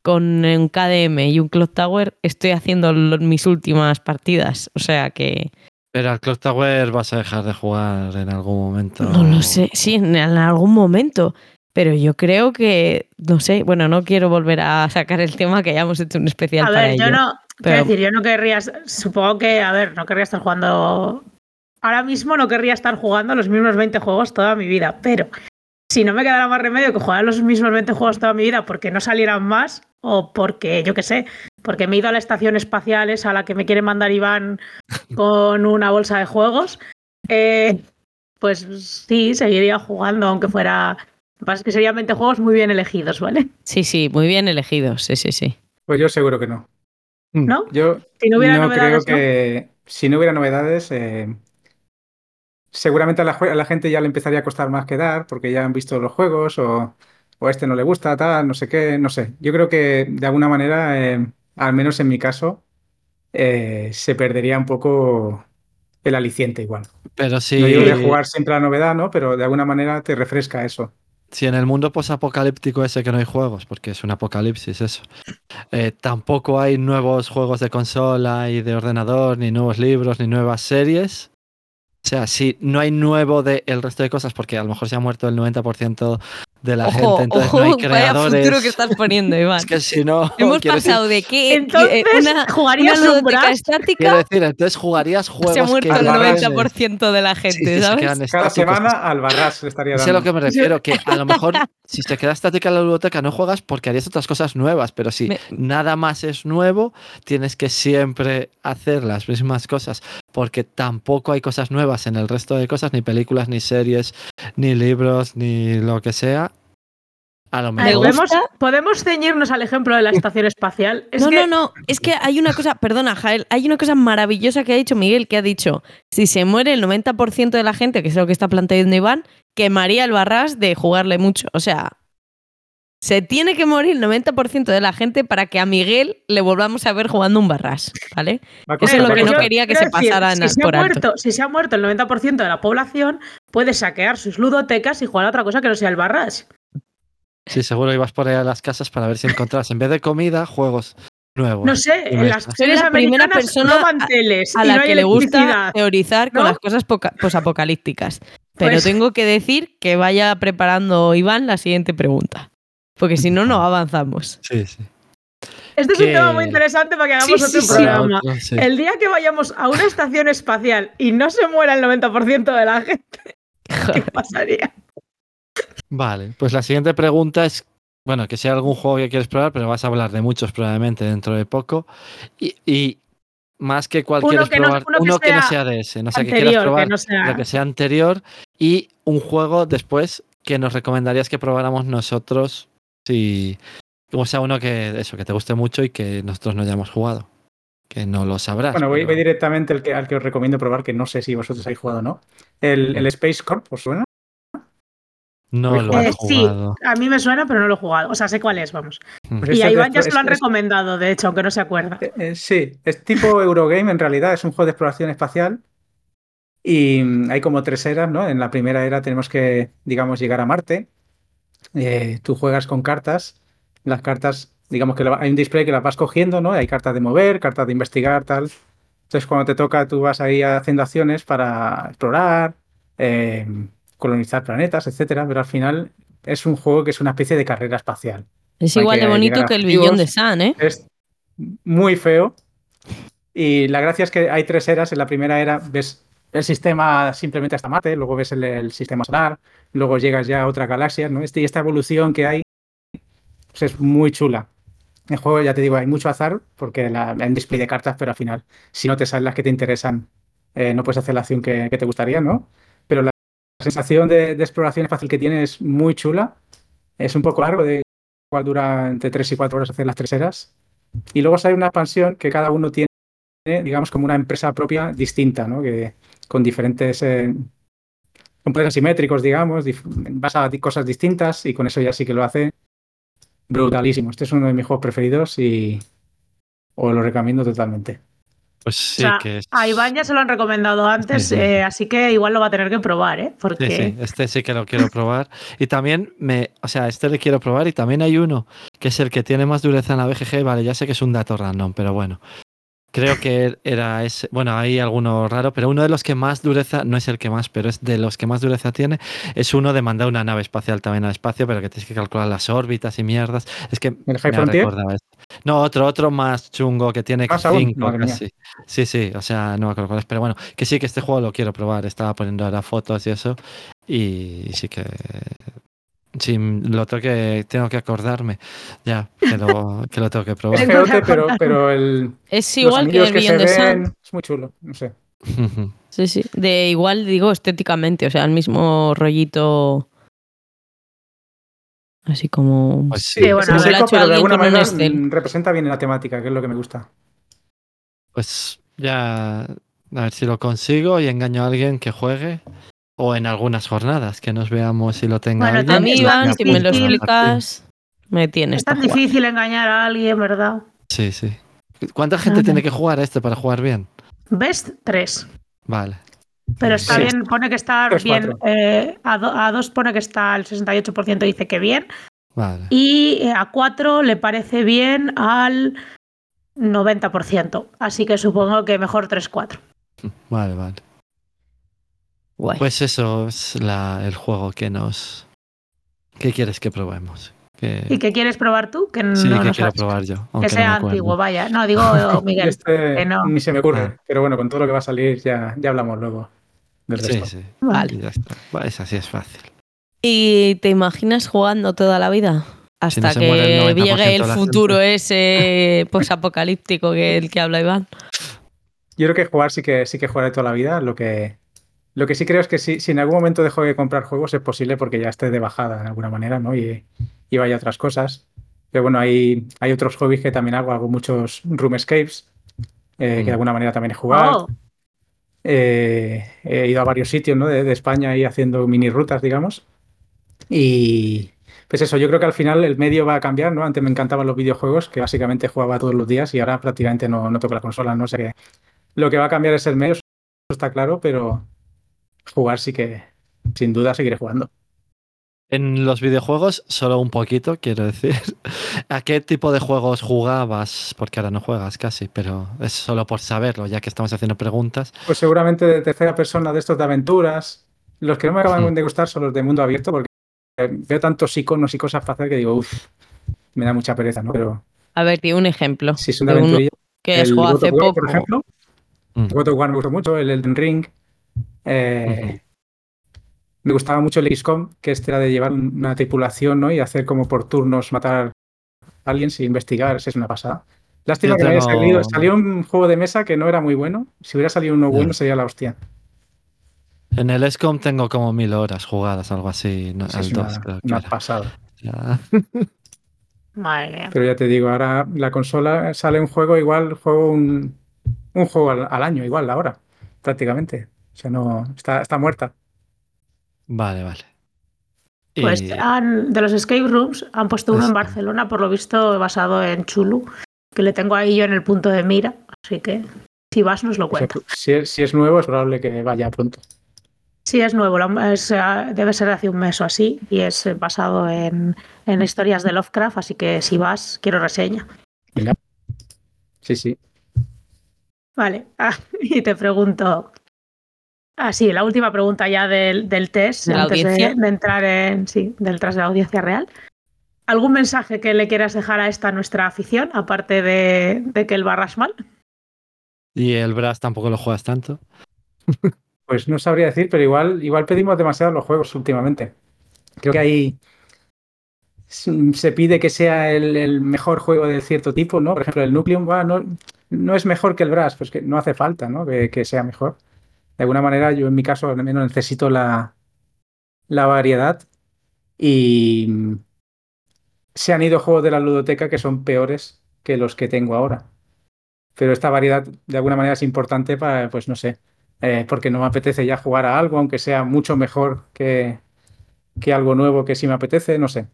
con un KDM y un Clock Tower estoy haciendo lo- mis últimas partidas, o sea que Pero al Clock Tower vas a dejar de jugar en algún momento. no lo sé, sí, en algún momento. Pero yo creo que, no sé, bueno, no quiero volver a sacar el tema que ya hemos hecho un especial A para ver, yo ello. no. pero- Quiero decir, yo no querría. Supongo que, a ver, no querría estar jugando. Ahora mismo no querría estar jugando los mismos 20 juegos toda mi vida, pero si no me quedara más remedio que jugar los mismos 20 juegos toda mi vida porque no salieran más o porque, yo qué sé, porque me he ido a la estación espacial esa a la que me quiere mandar Iván con una bolsa de juegos, eh, pues sí, seguiría jugando, aunque fuera. Lo que pasa es que serían 20 juegos muy bien elegidos, ¿vale? Sí, sí, muy bien elegidos, sí, sí, sí. Pues yo seguro que no. ¿No? Yo Si no hubiera no creo novedades, ¿no? que si no hubiera novedades, eh, seguramente a la, jue- a la gente ya le empezaría a costar más quedar porque ya han visto los juegos o, o a este no le gusta, tal, no sé qué, no sé. Yo creo que de alguna manera, eh, al menos en mi caso, eh, se perdería un poco el aliciente igual. Pero si, No digo de jugar siempre la novedad, ¿no? Pero de alguna manera te refresca eso. si en el mundo posapocalíptico ese que no hay juegos, porque es un apocalipsis eso, eh, tampoco hay nuevos juegos de consola y de ordenador, ni nuevos libros, ni nuevas series, O sea, si no hay nuevo de el resto de cosas, porque a lo mejor se ha muerto el 90% de la Ojo, gente, entonces ojo, no hay vaya creadores. futuro que estás poniendo, Iván. Es que si no, Hemos decir- pasado de que Entonces, que una, ¿jugarías una un ludoteca estática decir, entonces jugarías juegos se ha muerto que el Barras, 90% de la gente, sí, ¿sabes? Cada semana al Barras le estaría Sé a dando. lo que me refiero, que a lo mejor si se queda estática la biblioteca no juegas porque harías otras cosas nuevas, pero si Me- nada más es nuevo, tienes que siempre hacer las mismas cosas, porque tampoco hay cosas nuevas en el resto de cosas, ni películas, ni series, ni libros, ni lo que sea. A lo mejor... ¿podemos, podemos ceñirnos al ejemplo de la estación espacial. Es no, que no, no. Es que hay una cosa, perdona, Jael, hay una cosa maravillosa que ha dicho Miguel, que ha dicho, si se muere el 90% de la gente, que es lo que está planteando Iván, quemaría el barras de jugarle mucho. O sea, se tiene que morir el 90% de la gente para que a Miguel le volvamos a ver jugando un barras, ¿vale? Eso es lo que no quería que se decir, pasaran si se, por ha alto. si se ha muerto el 90% de la población, puede saquear sus ludotecas y jugar a otra cosa que no sea el barras. Sí, seguro ibas por ahí a las casas para ver si encontrabas, en vez de comida, juegos nuevos. No sé, en las series la primera persona a- teles A y la no que le gusta teorizar con las cosas poca- posapocalípticas. Pero Pues- tengo que decir que vaya preparando Iván la siguiente pregunta. Porque si no, no avanzamos. Sí, sí. Este es un tema muy interesante para que hagamos Sí, otro sí, programa. Sí. El día que vayamos a una estación espacial y no se muera el 90% de la gente, ¿qué pasaría? Vale, pues la siguiente pregunta es, bueno, que sea algún juego que quieres probar, pero vas a hablar de muchos probablemente dentro de poco. Y, y más que cuál Uno quieres que no- probar, uno que uno que no sea sea de ese, no sé, que quieras probar, que no sea. lo que sea anterior, y un juego después que nos recomendarías que probáramos nosotros, si, o sea, uno que, eso, que te guste mucho y que nosotros no hayamos jugado. Que no lo sabrás. Bueno, voy, pero- voy directamente al que, al que os recomiendo probar, que no sé si vosotros habéis jugado o no. El, el Space Corp, ¿os suena? No lo he Eh, sí, jugado. a mí me suena, pero no lo he jugado. O sea, sé cuál es, vamos. Pues Y a Iván ya se lo han recomendado, de hecho, aunque no se acuerda. Eh, eh, sí, es tipo Eurogame en realidad, es un juego de exploración espacial y mm, hay como tres eras, ¿no? En la primera era tenemos que, digamos, llegar a Marte. Eh, tú juegas con cartas, las cartas, digamos que hay un display que las vas cogiendo, ¿no? Hay cartas de mover, cartas de investigar, tal. Entonces cuando te toca tú vas ahí haciendo acciones para explorar, eh, colonizar planetas, etcétera, pero al final es un juego que es una especie de carrera espacial. Es Hay igual de bonito que el billón de San, ¿eh? Es muy feo. Y la gracia es que hay tres eras. En la primera era ves el sistema simplemente hasta Marte, luego ves el, el sistema solar, luego llegas ya a otra galaxia, ¿no? Este- y esta evolución que hay pues es muy chula. En el juego, ya te digo, hay mucho azar porque la, un display de cartas, pero al final, si no te salen las que te interesan, eh, no puedes hacer la acción que, que te gustaría, ¿no? La sensación de, exploración espacial que tiene es muy chula. Es un poco largo, de igual dura entre 3 y 4 horas hacer las tres eras. Y luego sale una expansión que cada uno tiene, digamos, como una empresa propia distinta, ¿no? Que, con diferentes eh, con asimétricos, digamos, vas a cosas distintas y con eso ya sí que lo hace brutalísimo. Este es uno de mis juegos preferidos y os lo recomiendo totalmente. Pues O sea, que es... a Iván ya se lo han recomendado antes, Sí, sí. eh, así que igual lo va a tener que probar, ¿eh? Porque Sí, sí, este sí que lo quiero probar. Y también me, o sea, este le quiero probar y también hay uno que es el que tiene más dureza en la BGG. Vale, ya sé que es un dato random, pero bueno. Creo que era ese, bueno, hay alguno raro, pero uno de los que más dureza, no es el que más, pero es de los que más dureza tiene, es uno de mandar una nave espacial también al espacio, pero que tienes que calcular las órbitas y mierdas. Es que ¿El High Frontier? esto. No, otro, otro más chungo que tiene Más aún, cinco mía. casi. Sí, sí, o sea, no me acuerdo cuál es, pero bueno, que sí que este juego lo quiero probar. Estaba poniendo ahora fotos y eso, y sí que sí, lo tengo que tengo que acordarme ya que lo, que lo tengo que Es probar. Que feote, pero, el, Es los igual que el que, se de San. ven es muy chulo, no sé. Sí, sí. De igual, digo, estéticamente, o sea, el mismo rollito. Así como. Pues sí, Sí, bueno, Es seco, hecho pero de alguien alguna manera mm, representa bien la temática, que es lo que me gusta. pues ya a ver si lo consigo y engaño a alguien que juegue o en algunas jornadas que nos veamos si lo tenga Bueno, alguien. Y Iván, si me lo explicas, me tienes. es tan difícil engañar a alguien, ¿verdad? Sí, sí. ¿Cuánta gente tiene que jugar a este para jugar bien? Best 3. Vale. Pero está Sí. bien, pone que está Tres, bien. cuatro. eh, a, do- a 2 pone que está el 68% dice que bien. Vale. Y eh, a 4 le parece bien al 90%. Así que supongo que mejor 3-4. Vale, vale. Guay. Pues eso es la- el juego que nos... ¿Qué quieres que probemos? Que- ¿Y qué quieres probar tú? Que sí, no que quiero probar yo. Que no sea antiguo, vaya. No, digo Miguel. Este que no. ni se me ocurre, pero bueno, con todo lo que va a salir ya, ya hablamos luego del Sí, resto. sí. Vale. Y ya está. Va, Esa sí es fácil. ¿Y te imaginas jugando toda la vida? Si no Hasta el que 90% llegue el futuro ese posapocalíptico que el que habla Iván. Yo creo que jugar sí que sí que jugaré toda la vida. Lo que, lo que sí creo es que si, si en algún momento dejo de comprar juegos es posible porque ya esté de bajada de alguna manera, ¿no? Y, y vaya a otras cosas. Pero bueno, hay, hay otros hobbies que también hago. Hago muchos room escapes, eh, que Mm. de alguna manera también he jugado. Oh, Eh, he ido a varios sitios ¿no? de, de España y haciendo mini rutas, digamos. Y pues eso, yo creo que al final el medio va a cambiar, ¿no? Antes me encantaban los videojuegos, que básicamente jugaba todos los días y ahora prácticamente no, no toco la consola, no sé qué. Lo que va a cambiar es el medio, eso está claro, pero jugar sí que, sin duda, seguiré jugando. En los videojuegos, solo un poquito, quiero decir. ¿A qué tipo de juegos jugabas? Porque ahora no juegas casi, pero es solo por saberlo, ya que estamos haciendo preguntas. Pues seguramente de tercera persona de estos de aventuras. Los que no me acaban de gustar son los de mundo abierto, porque veo tantos iconos y cosas para hacer que digo, uff, me da mucha pereza, ¿no? Pero A ver, di un ejemplo. si es una aventurilla, que of hace poco. por ejemplo, Mm. God of War me gustó mucho, el Elden Ring. Eh, Me gustaba mucho el XCOM, que este era de llevar un- una tripulación ¿no? y hacer como por turnos matar a alguien sin investigar, esa es una pasada. Lástima que no haya salido. Salió un juego de mesa que no era muy bueno. Si hubiera salido uno bueno, sería la hostia. En el ESCOM tengo como mil horas jugadas, algo así. no, Sí, al es 2, una, creo que una era. pasada. Ya. madre mía. Pero ya te digo, ahora la consola sale un juego igual, juego un, un juego al, al año, igual ahora, prácticamente. O sea, no, está, está muerta. Vale, vale. Pues Y- han- de los escape rooms han puesto uno en. Barcelona, por lo visto basado en Chulu, que le tengo ahí yo en el punto de mira. Así que si vas nos lo O sea, cuento. si, es, si es nuevo, es probable que vaya pronto. Sí, es nuevo, es, eh, debe ser de hace un mes o así, y es eh, basado en, en historias de Lovecraft, así que si vas, quiero reseña. Venga. Sí, sí. Vale, ah, y te pregunto. Ah, sí, la última pregunta ya del, del test, ¿De antes de, entrar en. Sí, del tras de la audiencia real. ¿Algún mensaje que le quieras dejar a esta nuestra afición, aparte de, de que el barras mal? y el Brass tampoco lo juegas tanto. Pues no sabría decir, pero igual, igual pedimos demasiado los juegos últimamente. Creo que ahí se pide que sea el, el mejor juego de cierto tipo, ¿no? Por ejemplo, el Nucleum no, no es mejor que el Brass, pues que no hace falta, ¿no? Que, que sea mejor. De alguna manera, yo en mi caso al menos necesito la, variedad y se han ido juegos de la ludoteca que son peores que los que tengo ahora. Pero esta variedad de alguna manera es importante para, pues no sé, eh, porque no me apetece ya jugar a algo, aunque sea mucho mejor que, algo nuevo que sí me apetece, no sé.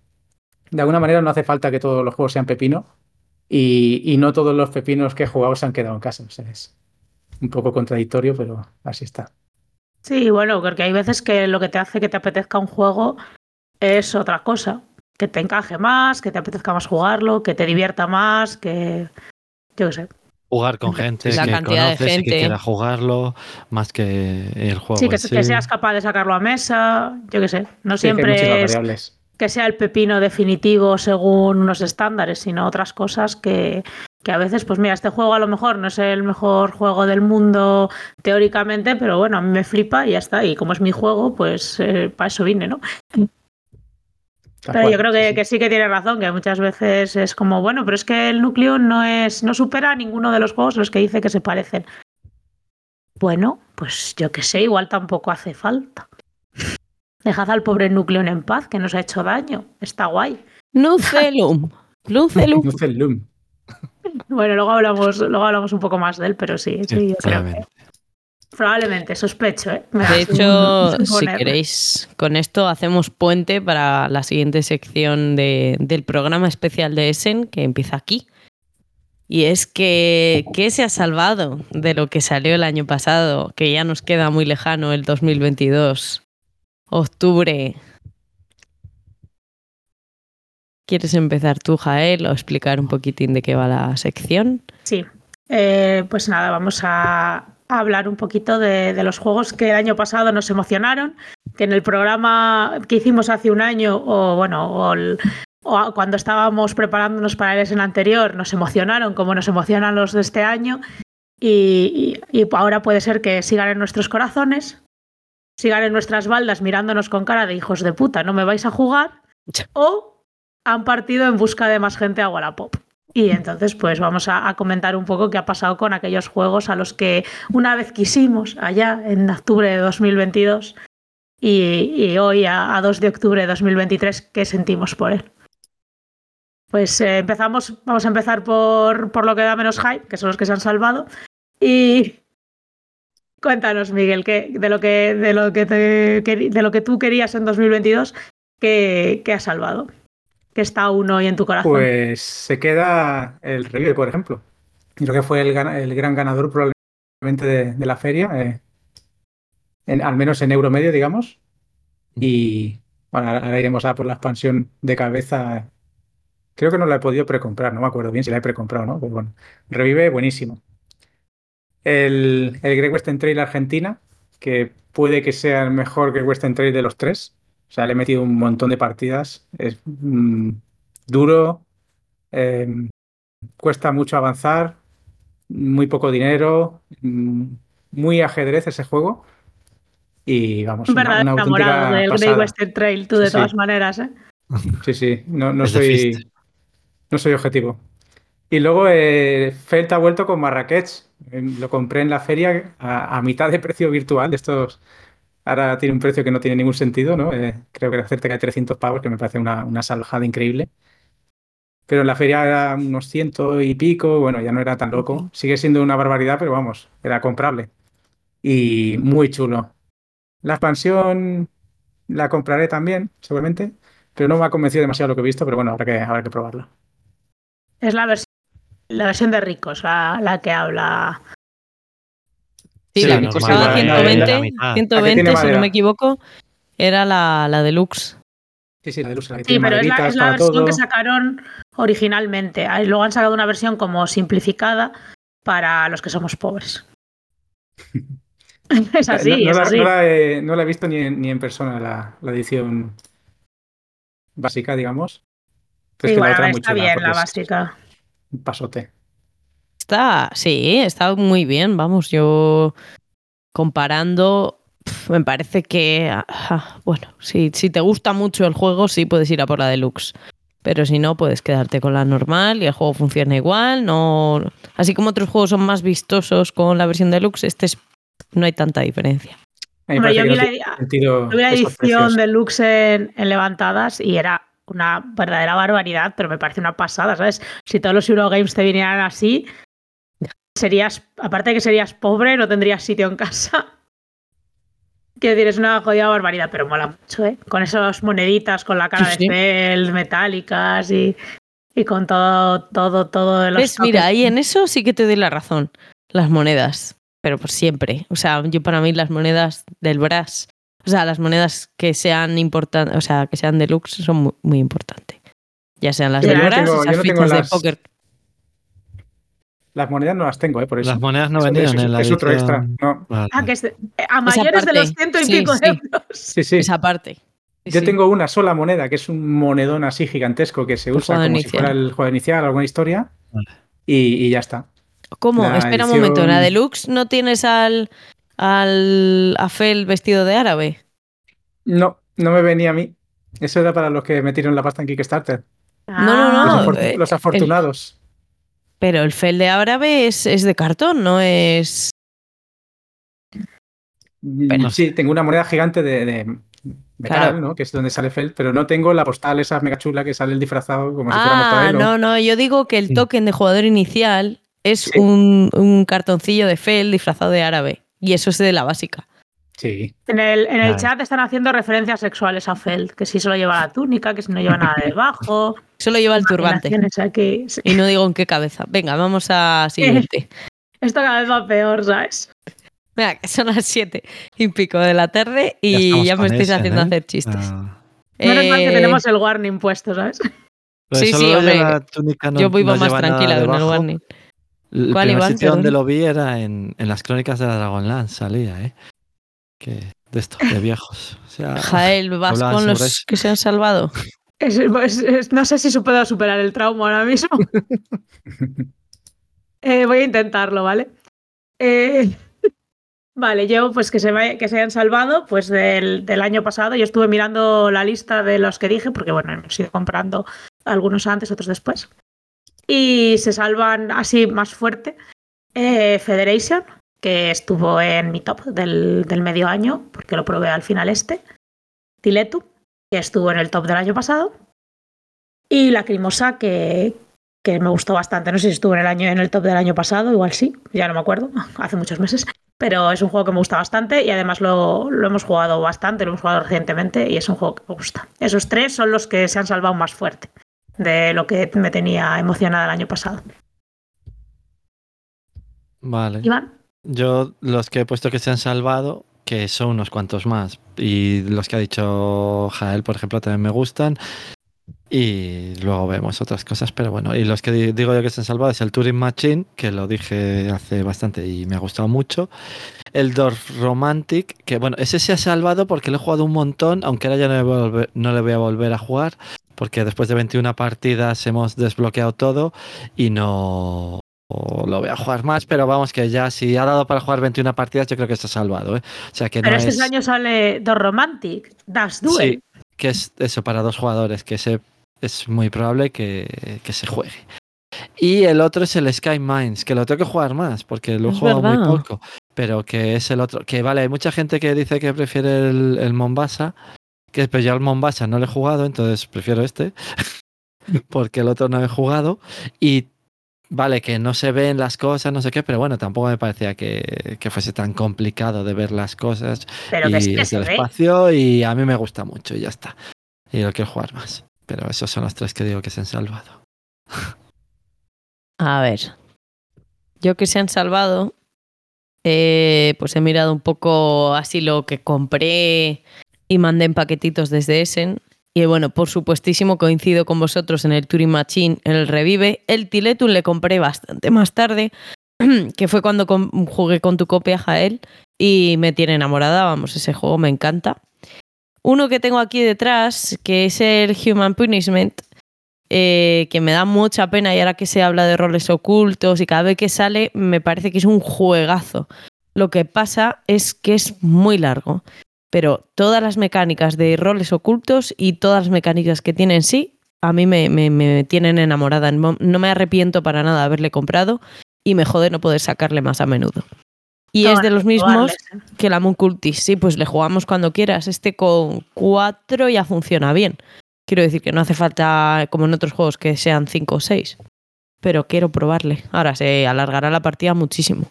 De alguna manera no hace falta que todos los juegos sean pepino y, no todos los pepinos que he jugado se han quedado en casa. O sea, es un poco contradictorio, pero así está. Sí, bueno, porque hay veces que lo que te hace que te apetezca un juego es otra cosa. Que te encaje más, que te apetezca más jugarlo, que te divierta más, que. Yo qué sé. Jugar con gente La que cantidad de conoces y gente. que quiera jugarlo, más que el juego. Sí, que, en que seas capaz de sacarlo a mesa, yo qué sé. No Sí, siempre muchísimas es variables. que sea el pepino definitivo según unos estándares, sino otras cosas que, que a veces, pues mira, este juego a lo mejor no es el mejor juego del mundo teóricamente, pero bueno, a mí me flipa y ya está. Y como es mi juego, pues eh, para eso vine, ¿no? Pero cual, yo creo que, sí. que sí que tiene razón, que muchas veces es como, bueno, pero es que el núcleo no es, no supera a ninguno de los juegos a los que dice que se parecen. Bueno, pues yo qué sé, igual tampoco hace falta. Dejad al pobre núcleo en paz, que nos ha hecho daño. Está guay. Nucelum. Nucelum. Loom. Bueno, luego hablamos, luego hablamos un poco más de él, pero sí, sí, yo creo que Claramente. probablemente, sospecho, ¿eh? Me De hecho, si queréis, con esto hacemos puente para la siguiente sección de- del programa especial de Essen, que empieza aquí. Y es que, ¿qué se ha salvado de lo que salió el año pasado? Que ya nos queda muy lejano el 2022. Octubre. ¿Quieres empezar tú, Jael, o explicar un poquitín de qué va la sección? Sí, Eh, pues nada, vamos a, hablar un poquito de, de los juegos que el año pasado nos emocionaron, que en el programa que hicimos hace un año, o bueno, o, el- o cuando estábamos preparándonos para el en anterior, nos emocionaron como nos emocionan los de este año. Y, y- y ahora puede ser que sigan en nuestros corazones, sigan en nuestras baldas mirándonos con cara de hijos de puta, no me vais a jugar, o han partido en busca de más gente a Wallapop. Y entonces, pues vamos a, comentar un poco qué ha pasado con aquellos juegos a los que una vez quisimos, allá en octubre de 2022, y, y hoy, a, a 2 de octubre de 2023, qué sentimos por él. Pues eh, empezamos, vamos a empezar por, por lo que da menos hype, que son los que se han salvado. Y cuéntanos, Miguel, que, de, lo que, de, lo que de lo que tú querías en 2022, ¿qué, qué has salvado? ¿Qué está aún hoy en tu corazón? Pues se queda el Revive, por ejemplo. Creo que fue el, gran ganador probablemente de, de la feria, eh, en- al menos en euro medio, digamos. Y bueno, ahora ahora iremos a por la expansión de cabeza. Creo que no la he podido precomprar, no me acuerdo bien si la he precomprado, ¿no? Pero bueno, Revive, buenísimo. El, el Great Western Trail Argentina, que puede que sea el mejor Great Western Trail de los tres. O sea, le he metido un montón de partidas. Es mm, duro, eh, cuesta mucho avanzar, muy poco dinero, mm, muy ajedrez ese juego. Y vamos, Un verdadero una enamorado del pasada. Great Western Trail, tú de Sí, sí. todas maneras, ¿eh? Sí, sí, no, no soy, no soy objetivo. Y luego eh, Felt ha vuelto con Marrakech. Eh, Lo compré en la feria a, a mitad de precio virtual. de Estos ahora tiene un precio que no tiene ningún sentido, ¿no? Eh, creo que era cerca de 300 pavos, que me parece una, una salvajada increíble. Pero en la feria era unos ciento y pico, bueno, ya no era tan loco. Sigue siendo una barbaridad, pero vamos, era comprable. Y muy chulo. La expansión la compraré también, seguramente, pero no me ha convencido demasiado lo que he visto, pero bueno, habrá que, habrá que probarla. Es la versión, la versión de ricos, la, la que habla. Sí, Sí, la la que costaba la- la- 120, la mitad. 120 tiene si no me equivoco, era la, la deluxe. Sí, sí, la de luz, la que Sí, tiene pero es la, es versión todo. que sacaron originalmente. Ah, Luego han sacado una versión como simplificada para los que somos pobres. es así, no, no es la, así. no la he, no la he visto ni en, ni en persona, la, la edición básica, digamos. Pero Sí, es que bueno, está bien la básica. un pasote. Está, sí, está muy bien, vamos, yo comparando, me parece que, ah, bueno, si, si te gusta mucho el juego, sí puedes ir a por la deluxe. Pero si no, puedes quedarte con la normal y el juego funciona igual. No, así como otros juegos son más vistosos con la versión deluxe, este es, no hay tanta diferencia. Parece yo vi no la, vi la edición deluxe en, en Levantadas y era una verdadera barbaridad, pero me parece una pasada, ¿sabes? Si todos los Eurogames te vinieran así, serías, aparte de que serías pobre, no tendrías sitio en casa. Quiero decir, es una jodida barbaridad, pero mola mucho, ¿eh? Con esas moneditas, con la cara Sí, sí. de Feld, metálicas y, y con todo, todo, todo de los ¿Ves? Mira, ahí en eso sí que te doy la razón. Las monedas, pero por siempre. O sea, yo para mí las monedas del Brass, o sea, las monedas que sean importantes, o sea, que sean deluxe son muy, muy importantes. Ya sean las Yo del Brass, esas no fichas de póker. Las monedas no las tengo, ¿eh? Por eso. Las monedas no venían eso en la es otro extra. No. Vale. Ah, que es de- a mayores de los ciento y Sí, pico sí. de euros. Sí, sí. Esa parte. Sí, Yo sí. tengo una sola moneda, que es un monedón así gigantesco que se El usa como si fuera el juego inicial, alguna historia, Vale. y, y ya está. ¿Cómo? la Espera un momento, ¿en la deluxe no tienes al, al Afel vestido de árabe? No, no me venía a mí. Eso era para los que metieron la pasta en Kickstarter. No, no, no. Ah, eh, los el- afortunados. Pero el Fel de árabe es, es de cartón, no es... Mm, Bueno. Sí, tengo una moneda gigante de, de metal, Claro. ¿no? Que es donde sale Feld, pero no tengo la postal esa mega chula que sale el disfrazado como si fuera Ah, mortadelo. no, no, yo digo que el token de jugador inicial es Sí. un, un cartoncillo de Fel disfrazado de árabe. Y eso es de la básica. Sí. En el, en el Vale. chat están haciendo referencias sexuales a Feld, que si solo lleva la túnica, que si no lleva nada debajo. Solo lleva el turbante. Imaginaciones aquí. Sí. Y no digo en qué cabeza. Venga, vamos a siguiente. Esto cada vez va peor, ¿sabes? Venga, que son las siete y pico de la tarde y ya, me estáis ese, haciendo ¿eh? hacer chistes. Ah. Menos mal que Eh, tenemos el warning puesto, ¿sabes? Sí, sí, hombre, no- yo vivo no más tranquila con el warning. El ¿Cuál, primer Iván? sitio donde lo vi era en, en las crónicas de la Dragonlance, salía, ¿eh? Que, de esto, de viejos. O sea, Jael, ¿vas con los eso. que se han salvado? Es- es- es- no sé si su- puedo superar el trauma ahora mismo. Eh, voy a intentarlo, ¿vale? Eh, vale, yo pues que se, que se hayan salvado pues del, del año pasado. Yo estuve mirando la lista de los que dije, porque bueno, hemos ido comprando algunos antes, otros después. Y se salvan así más fuerte. eh, Federation, que estuvo en mi top del, del medio año, porque lo probé al final este. Tiletu, que estuvo en el top del año pasado. Y Lacrimosa, que, que me gustó bastante. No sé si estuvo en el, año, en el top del año pasado, igual sí, ya no me acuerdo, hace muchos meses. Pero es un juego que me gusta bastante y además lo, lo hemos jugado bastante, lo hemos jugado recientemente y es un juego que me gusta. Esos tres son los que se han salvado más fuerte de lo que me tenía emocionada el año pasado. Vale. Iván, Yo, los que he puesto que se han salvado, que son unos cuantos más. Y los que ha dicho Jael, por ejemplo, también me gustan. Y luego vemos otras cosas, pero bueno. Y los que di- digo yo que se han salvado es el Turing Machine, que lo dije hace bastante y me ha gustado mucho. El Dorf Romantic, que bueno, ese se ha salvado porque lo he jugado un montón, aunque ahora ya no le volver, no le voy a, volver a jugar, porque después de 21 partidas hemos desbloqueado todo y no lo voy a jugar más, pero vamos que ya si ha dado para jugar 21 partidas, yo creo que está salvado. ¿eh? O sea que pero no este es... año sale The Romantic, Das Duel. Sí, que es eso para dos jugadores, que se, es muy probable que, que se juegue. Y el otro es el Sky Mines, que lo tengo que jugar más, porque lo he jugado muy poco. Pero que es el otro. Que vale, hay mucha gente que dice que prefiere el, el Mombasa, que pero yo al Mombasa no lo he jugado, entonces prefiero este, porque el otro no he jugado. Y vale, que no se ven las cosas, no sé qué, pero bueno, tampoco me parecía que, que fuese tan complicado de ver las cosas Pero que y sí que desde se el ve. espacio y a mí me gusta mucho y ya está. Y lo quiero jugar más. Pero esos son los tres que digo que se han salvado. A ver. Yo que se han salvado, eh, pues he mirado un poco así lo que compré y mandé en paquetitos desde Essen. Y bueno, por supuestísimo coincido con vosotros en el Turing Machine, en el Revive. El Tiletum le compré bastante más tarde, que fue cuando jugué con tu copia, Jael, y me tiene enamorada, vamos, ese juego me encanta. Uno que tengo aquí detrás, que es el Human Punishment, eh, que me da mucha pena y ahora que se habla de roles ocultos y cada vez que sale me parece que es un juegazo. Lo que pasa es que es muy largo, pero todas las mecánicas de roles ocultos y todas las mecánicas que tiene en sí, a mí me, me- me tienen enamorada. No, no me arrepiento para nada de haberle comprado y me jode no poder sacarle más a menudo. Y es de los mismos que la Moon Cultist. Sí, pues le jugamos cuando quieras. Este con 4 ya funciona bien. Quiero decir que no hace falta, como en otros juegos, que sean 5 o 6. Pero quiero probarle. Ahora se alargará la partida muchísimo.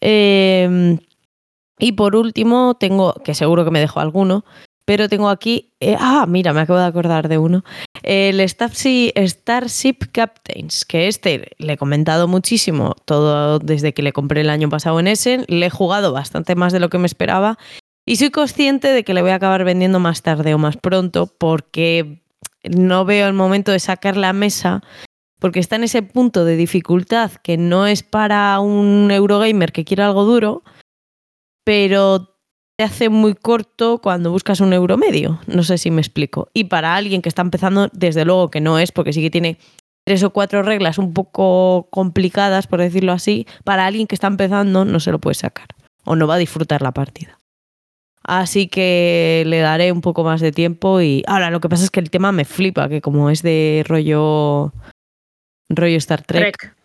Eh, y por último, tengo, que seguro que me dejo alguno, pero tengo aquí. eh, ah, mira, me acabo de acordar de uno. El Starship, Captains, que este le he comentado muchísimo todo desde que le compré el año pasado en Essen. Le he jugado bastante más de lo que me esperaba. Y soy consciente de que le voy a acabar vendiendo más tarde o más pronto porque no veo el momento de sacar la mesa porque está en ese punto de dificultad que no es para un Eurogamer que quiera algo duro, pero te hace muy corto cuando buscas un euro medio. No sé si me explico. Y para alguien que está empezando, desde luego que no es, porque sí que tiene tres o cuatro reglas un poco complicadas, por decirlo así, para alguien que está empezando no se lo puede sacar o no va a disfrutar la partida. Así que le daré un poco más de tiempo y ahora lo que pasa es que el tema me flipa, que como es de rollo rollo Star Trek, Trek.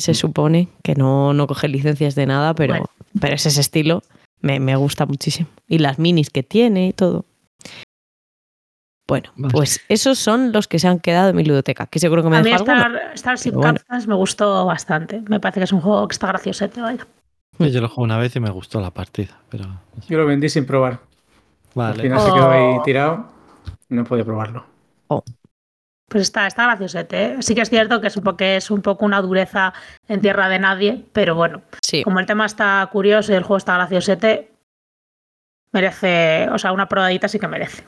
se supone que no, no coge licencias de nada, pero, Bueno. pero es ese estilo, me, me gusta muchísimo. Y las minis que tiene y todo. Bueno, Vale. pues esos son los que se han quedado en mi ludoteca, que seguro que me A mí. Star, Starship bueno. Captains me gustó bastante. Me parece que es un juego que está graciosete, vaya. Sí, Yo lo jugué una vez y me gustó la partida, pero Yo lo vendí sin probar. Al vale. final se quedó ahí Oh. tirado y no podía probarlo. Pues está, está graciosete. ¿eh? Sí que es cierto que es un, poco, que es un poco una dureza en tierra de nadie, pero bueno, Sí, como el tema está curioso y el juego está graciosete, merece, o sea, una probadita sí que merece.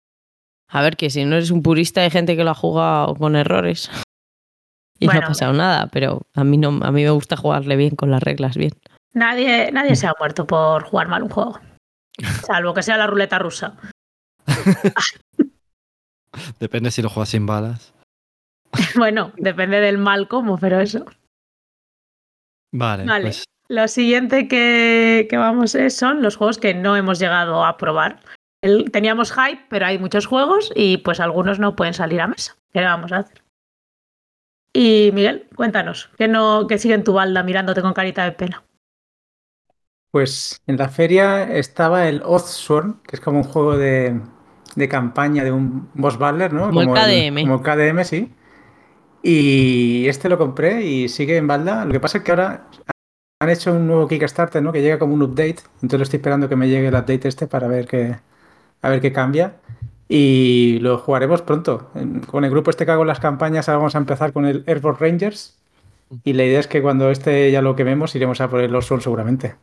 a ver, que si no eres un purista hay gente que lo ha jugado con errores. Y no ha pasado nada, pero a mí, no, a mí me gusta jugarle bien con las reglas bien. Nadie, nadie se ha muerto por jugar mal un juego. Salvo que sea la ruleta rusa. Depende si lo juegas sin balas. Bueno, depende del mal cómo, pero eso. Vale, Vale. pues Lo siguiente que, que vamos es, son los juegos que no hemos llegado a probar. El- teníamos hype, pero hay muchos juegos y pues algunos no pueden salir a mesa. ¿Qué le vamos a hacer? Y Miguel, cuéntanos, que no, que sigue en tu balda mirándote con carita de pena. Pues en la feria estaba el Oathsworn, que es como un juego de, de campaña de un boss battler, ¿no? Como el KDM. como el KDM, sí. Y este lo compré y sigue en balda. Lo que pasa es que ahora han hecho un nuevo Kickstarter, ¿no? Que llega como un update. Entonces estoy esperando que me llegue el update este para ver qué, a ver qué cambia. Y lo jugaremos pronto. Con el grupo este que hago las campañas, ahora vamos a empezar con el Airborne Rangers. Y la idea es que cuando este ya lo quememos, iremos a por el Oathsworn seguramente.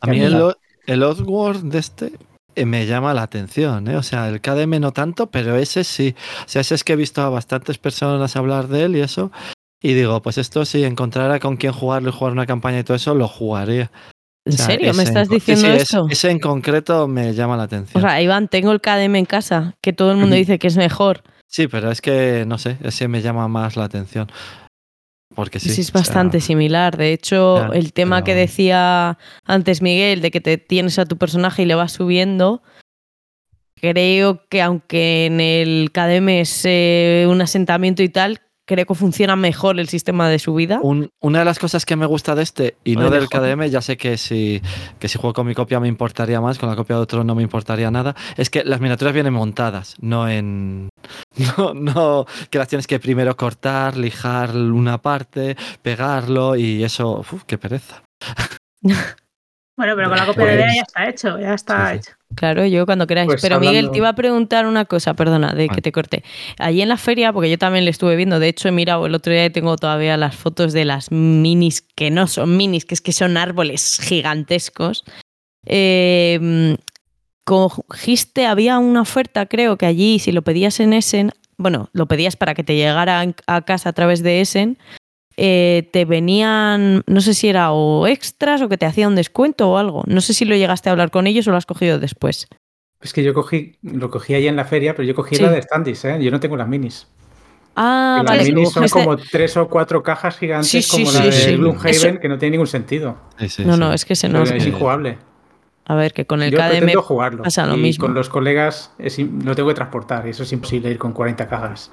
a mí el, el Oddworld de este me llama la atención, ¿eh? O sea, el KDM no tanto, pero ese sí. O sea, ese es que he visto a bastantes personas hablar de él y eso. Y digo, pues esto si encontrara con quién jugarlo y jugar una campaña y todo eso, lo jugaría. ¿En O sea, serio? ¿Me ese en estás diciendo sí, es- esto? Ese en concreto me llama la O atención. sea, Iván, tengo el KDM en casa, que todo el mundo dice que es mejor. Sí, pero es que, no sé, ese me llama más la atención. Porque sí. Sí, es o sea, bastante similar. De hecho, el tema que decía antes Miguel, de que te tienes a tu personaje y le vas subiendo, creo que aunque en el KDM es eh, un asentamiento y tal, creo que funciona mejor el sistema de subida. un- una de las cosas que me gusta de este y no del. KDM, ya sé que si, que si juego con mi copia me importaría más, con la copia de otro no me importaría nada, es que las miniaturas vienen montadas, no en... No, no que las tienes que primero cortar, lijar una parte, pegarlo y eso, uf, qué pereza. Bueno, pero con la copia de Pues- idea ya está hecho, ya está Sí, sí. hecho. Claro, yo cuando queráis. Pues Pero Miguel, te iba a preguntar una cosa, perdona, de que te corté. Allí en la feria, porque yo también le estuve viendo, de hecho he mirado el otro día y tengo todavía las fotos de las minis, que no son minis, que es que son árboles gigantescos. Eh, cogiste, había una oferta, creo que allí, si lo pedías en Essen, bueno, lo pedías para que te llegara a casa a través de Essen, eh, te venían, no sé si era o extras o que te hacía un descuento o algo. No sé si lo llegaste a hablar con ellos o lo has cogido después. Es que yo cogí, lo cogí ahí en la feria, pero yo cogí Sí. la de Standis, ¿eh? Yo no tengo las minis. Ah, las vale. minis son como tres o cuatro cajas gigantes Sí, sí, como sí, la de sí. Gloomhaven, Eso- que no tiene ningún sentido. Sí, sí, No, sí. no, es que se nos... Es injugable. A ver, que con el yo KDM... pretendo jugarlo. pasa lo y mismo. con los colegas es lo tengo que transportar y eso es imposible ir con 40 cajas.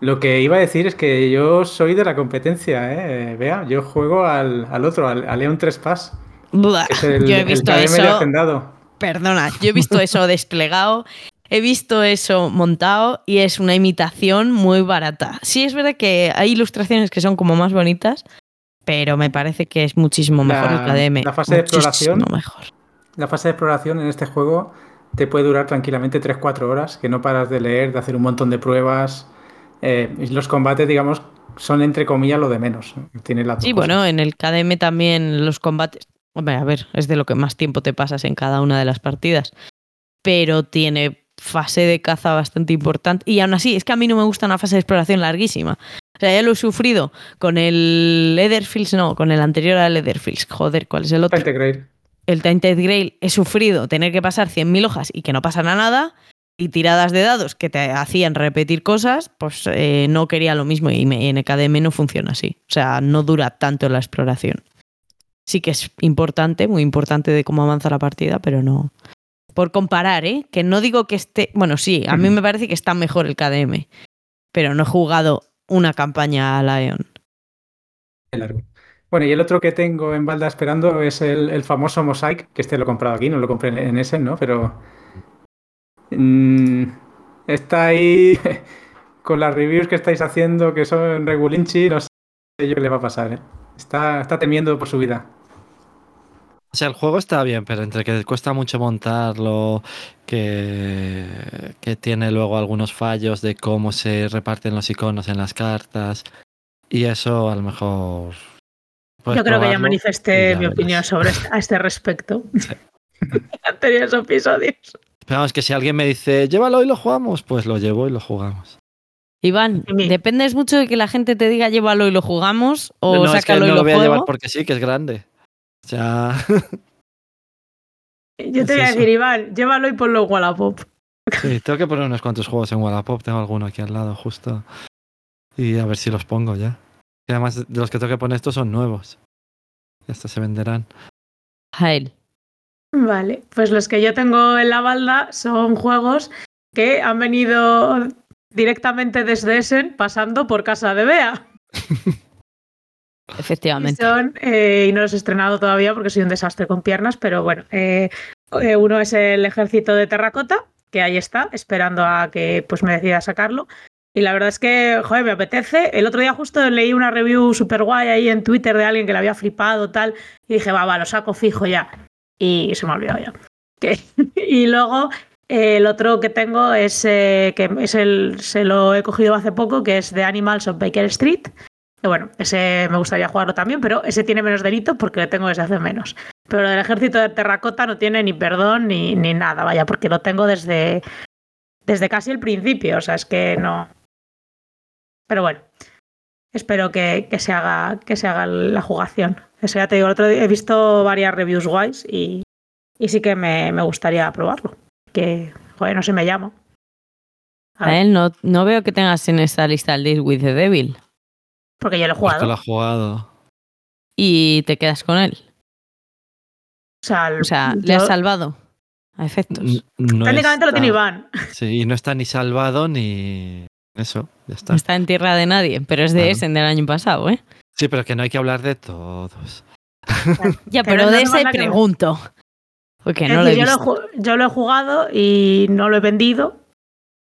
Lo que iba a decir es que yo soy de la competencia, ¿eh? Vea, yo juego al, al otro, al, al Leon 3 Pass, es el, yo he el visto KDM de eso... Hacendado. Perdona, yo he visto eso desplegado, he visto eso montado y es una imitación muy barata. Sí, es verdad que hay ilustraciones que son como más bonitas, pero me parece que es muchísimo mejor el La- KDM. la fase de exploración- Muchísimo mejor. La fase de exploración en este juego te puede durar tranquilamente 3-4 horas, que no paras de leer, de hacer un montón de pruebas. Eh, los combates, digamos, son entre comillas lo de menos. Tiene las Sí, cosas. bueno, en el KDM también los combates. Hombre, a ver, es de lo que más tiempo te pasas en cada una de las partidas. Pero tiene fase de caza bastante importante. Y aún así, es que a mí no me gusta una fase de exploración larguísima. O sea, ya lo he sufrido con el Leatherfields, no, con el anterior al Leatherfields. Joder, ¿cuál es el otro? Integrate. El Tainted Grail he sufrido tener que pasar 100.000 hojas y que no pasara nada. Y tiradas de dados que te hacían repetir cosas, pues eh, no quería lo mismo. Y en el KDM no funciona así. O sea, no dura tanto la exploración. Sí que es importante, muy importante de cómo avanza la partida, pero no. Por comparar, ¿eh? Que no digo que esté. Bueno, sí, a mí me parece que está mejor el KDM. Pero no he jugado una campaña a Lion. Largo. Bueno, y el otro que tengo en balda esperando es el, el famoso Mosaic, que este lo he comprado aquí, no lo compré en, en Essen, ¿no? Pero mm, está ahí con las reviews que estáis haciendo, que son regulinchi, no sé yo qué le va a pasar, ¿eh? Está, está temiendo por su vida. O sea, el juego está bien, pero entre que cuesta mucho montarlo, que, que tiene luego algunos fallos de cómo se reparten los iconos en las cartas, y eso a lo mejor... Yo creo que ya manifesté ya mi opinión sobre este, a este respecto en anteriores episodios. Pero vamos, que si alguien me dice, llévalo y lo jugamos, pues lo llevo y lo jugamos. Iván. ¿dependes mucho de que la gente te diga llévalo y lo jugamos o no, es que sácalo no y lo lo voy a llevar porque sí, que es grande. O sea, Yo Es te voy a decir, Iván, llévalo y ponlo en Wallapop. sí, tengo que poner unos cuantos juegos en Wallapop. Tengo alguno aquí al lado, justo. Y a ver si los pongo ya. Y además, de los que tengo que poner estos son nuevos. Y estos se venderán. Jael. Vale, pues los que yo tengo en la balda son juegos que han venido directamente desde Essen pasando por casa de Bea. Y, Efectivamente. son, eh, y no los he estrenado todavía porque soy un desastre con piernas, pero bueno, eh, eh, uno es el ejército de terracota, que ahí está, esperando a que pues me decida sacarlo. Y la verdad es que, joder, me apetece. El otro día justo leí una review súper guay ahí en Twitter de alguien que le había flipado tal, y dije, va, va, lo saco fijo ya. Y se me ha olvidado ya. Y luego el otro que tengo es eh, que es el, se lo he cogido hace poco, que es The Animals of Baker Street. Bueno, ese me gustaría jugarlo también, pero ese tiene menos delito porque lo tengo desde hace menos. Pero lo del ejército de terracota no tiene ni perdón ni, ni nada, vaya, porque lo tengo desde, desde casi el principio. O sea, es que no. Pero bueno, espero que, que se, haga, que se haga la jugación. Eso ya te digo, el otro día he visto varias reviews guays y, y sí que me, me gustaría probarlo. Que, joder, no se me llama. A Jael, no, no veo que tengas en esta lista el Deal with the Devil porque yo lo he Porque jugado. lo ha jugado. y te quedas con él. O sea, O sea, yo- le has salvado a efectos. No técnicamente lo está- tiene Iván. Sí, y no está ni salvado ni. Eso, ya está. No está en tierra de nadie, pero es de Claro. Essen del año pasado, ¿eh? Sí, pero que no hay que hablar de todos. Ya, Pero pero, de ese pregunto. Porque Es no lo he yo, lo he, yo lo he jugado y no lo he vendido.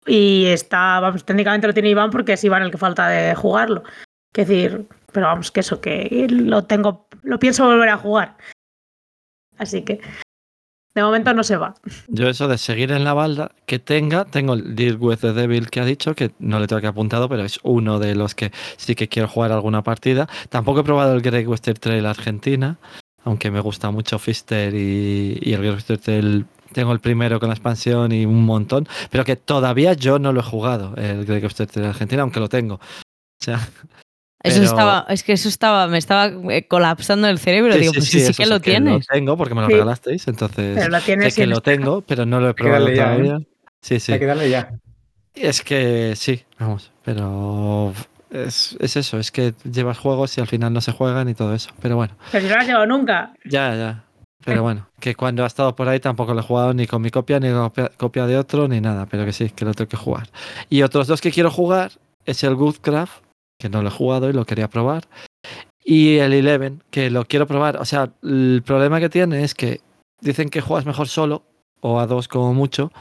Y está, vamos, técnicamente lo tiene Iván porque es Iván el que falta de jugarlo. Es decir, pero vamos, que eso, que lo tengo, lo pienso volver a jugar. Así que, de momento no se va. Yo eso de seguir en la balda, que tenga, tengo el Deal with the Devil que ha dicho, que no le tengo que apuntado, pero es uno de los que sí que quiero jugar alguna partida. Tampoco he probado el Great Western Trail Argentina, aunque me gusta mucho Fister y, y el Great Western Trail. Tengo el primero con la expansión y un montón, pero que todavía yo no lo he jugado, el Great Western Trail Argentina, aunque lo tengo. O sea, Eso pero- estaba, es que eso estaba, me estaba eh, colapsando el cerebro. Digo, pues sí, sí, que lo tienes. Lo tengo porque me lo Sí. regalasteis, entonces Pero lo tienes sé que lo tengo, pero no lo he que probado ya, ¿eh? todavía. Sí, sí. Hay que darle ya. Es que sí, vamos, pero es, es eso, es que llevas juegos y al final no se juegan y todo eso. Pero bueno, Pero si no lo has llevado nunca. ya, ya. Pero bueno, que cuando ha estado por ahí tampoco lo he jugado ni con mi copia, ni copia, copia de otro, ni nada, pero que sí, que lo tengo que jugar. Y otros dos que quiero jugar es el Goodcraft, que no lo he jugado y lo quería probar, y el Eleven, que lo quiero probar. O sea, el problema que tiene es que dicen que juegas mejor solo, o a dos como mucho,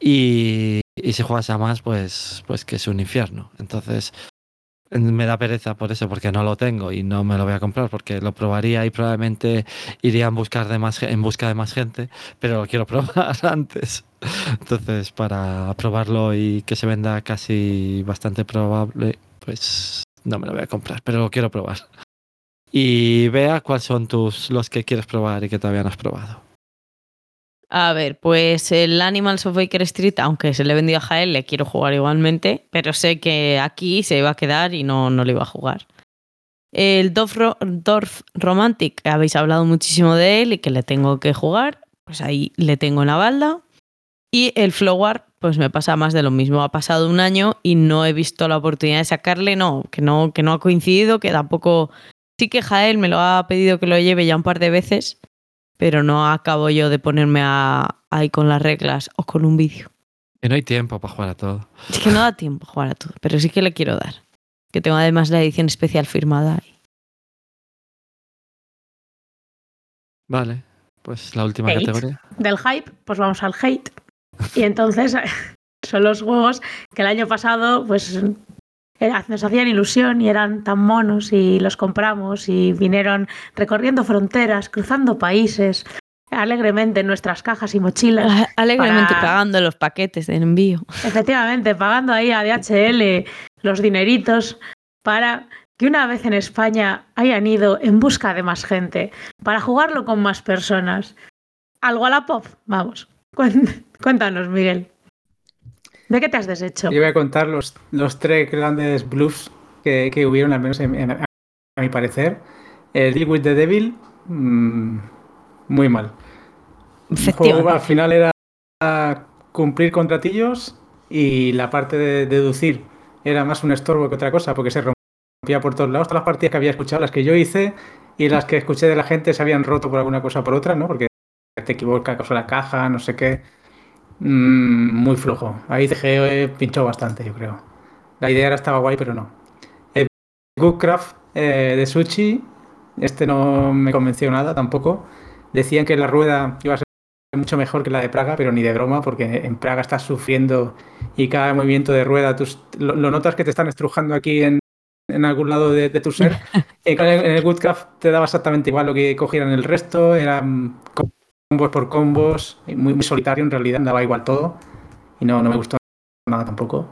y, y si juegas a más, pues, pues que es un infierno. Entonces, me da pereza por eso, porque no lo tengo y no me lo voy a comprar, porque lo probaría y probablemente iría en, buscar de más, en busca de más gente, pero lo quiero probar antes. Entonces, para probarlo y que se venda casi bastante probable, pues no me lo voy a comprar, pero lo quiero probar. Y vea cuáles son tus los que quieres probar y que todavía no has probado. A ver, pues el Animals of Baker Street, aunque se le he vendido a Jael, le quiero jugar igualmente, pero sé que aquí se iba a quedar y no, no lo iba a jugar. El Dorf, Ro- Romantic, habéis hablado muchísimo de él y que le tengo que jugar, pues ahí le tengo en la balda. Y el Flower, pues me pasa más de lo mismo. Ha pasado un año y no he visto la oportunidad de sacarle, no, que no, que no ha coincidido, que tampoco. Sí que Jael me lo ha pedido que lo lleve ya un par de veces, pero no acabo yo de ponerme a- ahí con las reglas o con un vídeo. Que no hay tiempo para jugar a todo. Es que no da tiempo a jugar a todo, pero sí que le quiero dar. Que tengo además la edición especial firmada. Vale, pues la última Hate. categoría. Del hype, pues vamos al hate. Y entonces son los juegos que el año pasado, pues era- nos hacían ilusión y eran tan monos y los compramos y vinieron recorriendo fronteras, cruzando países, alegremente en nuestras cajas y mochilas. A- Alegremente Para- pagando los paquetes de envío. Efectivamente, pagando ahí a DHL los dineritos para que una vez en España hayan ido en busca de más gente, para jugarlo con más personas. Algo a la pop, vamos. Cuéntanos, Miguel. ¿De qué te has deshecho? Yo voy a contar los, los tres grandes bluffs que, que hubieron, al menos en- en- a mi parecer. El Deal with the Devil, mm, muy mal. El juego Efectivamente. al final era cumplir contratillos y la parte de deducir era más un estorbo que otra cosa porque se rompía por todos lados. Todas las partidas que había escuchado, las que yo hice y las que escuché de la gente se habían roto por alguna cosa o por otra, ¿no? Porque te equivocas con la caja, no sé qué. Mm, muy flojo. Ahí CGE pinchó bastante, yo creo. La idea era estaba guay, pero no. El Goodcraft eh, de Sushi, este no me convenció nada tampoco. Decían que la rueda iba a ser mucho mejor que la de Praga, pero ni de broma, porque en Praga estás sufriendo y cada movimiento de rueda tú lo, lo notas que te están estrujando aquí en, en algún lado de, de tu ser. en, el- Woodcraft te daba exactamente igual lo que cogieran el resto, eran combos por combos, y muy, muy solitario en realidad, daba igual todo. Y no, no me gustó nada tampoco.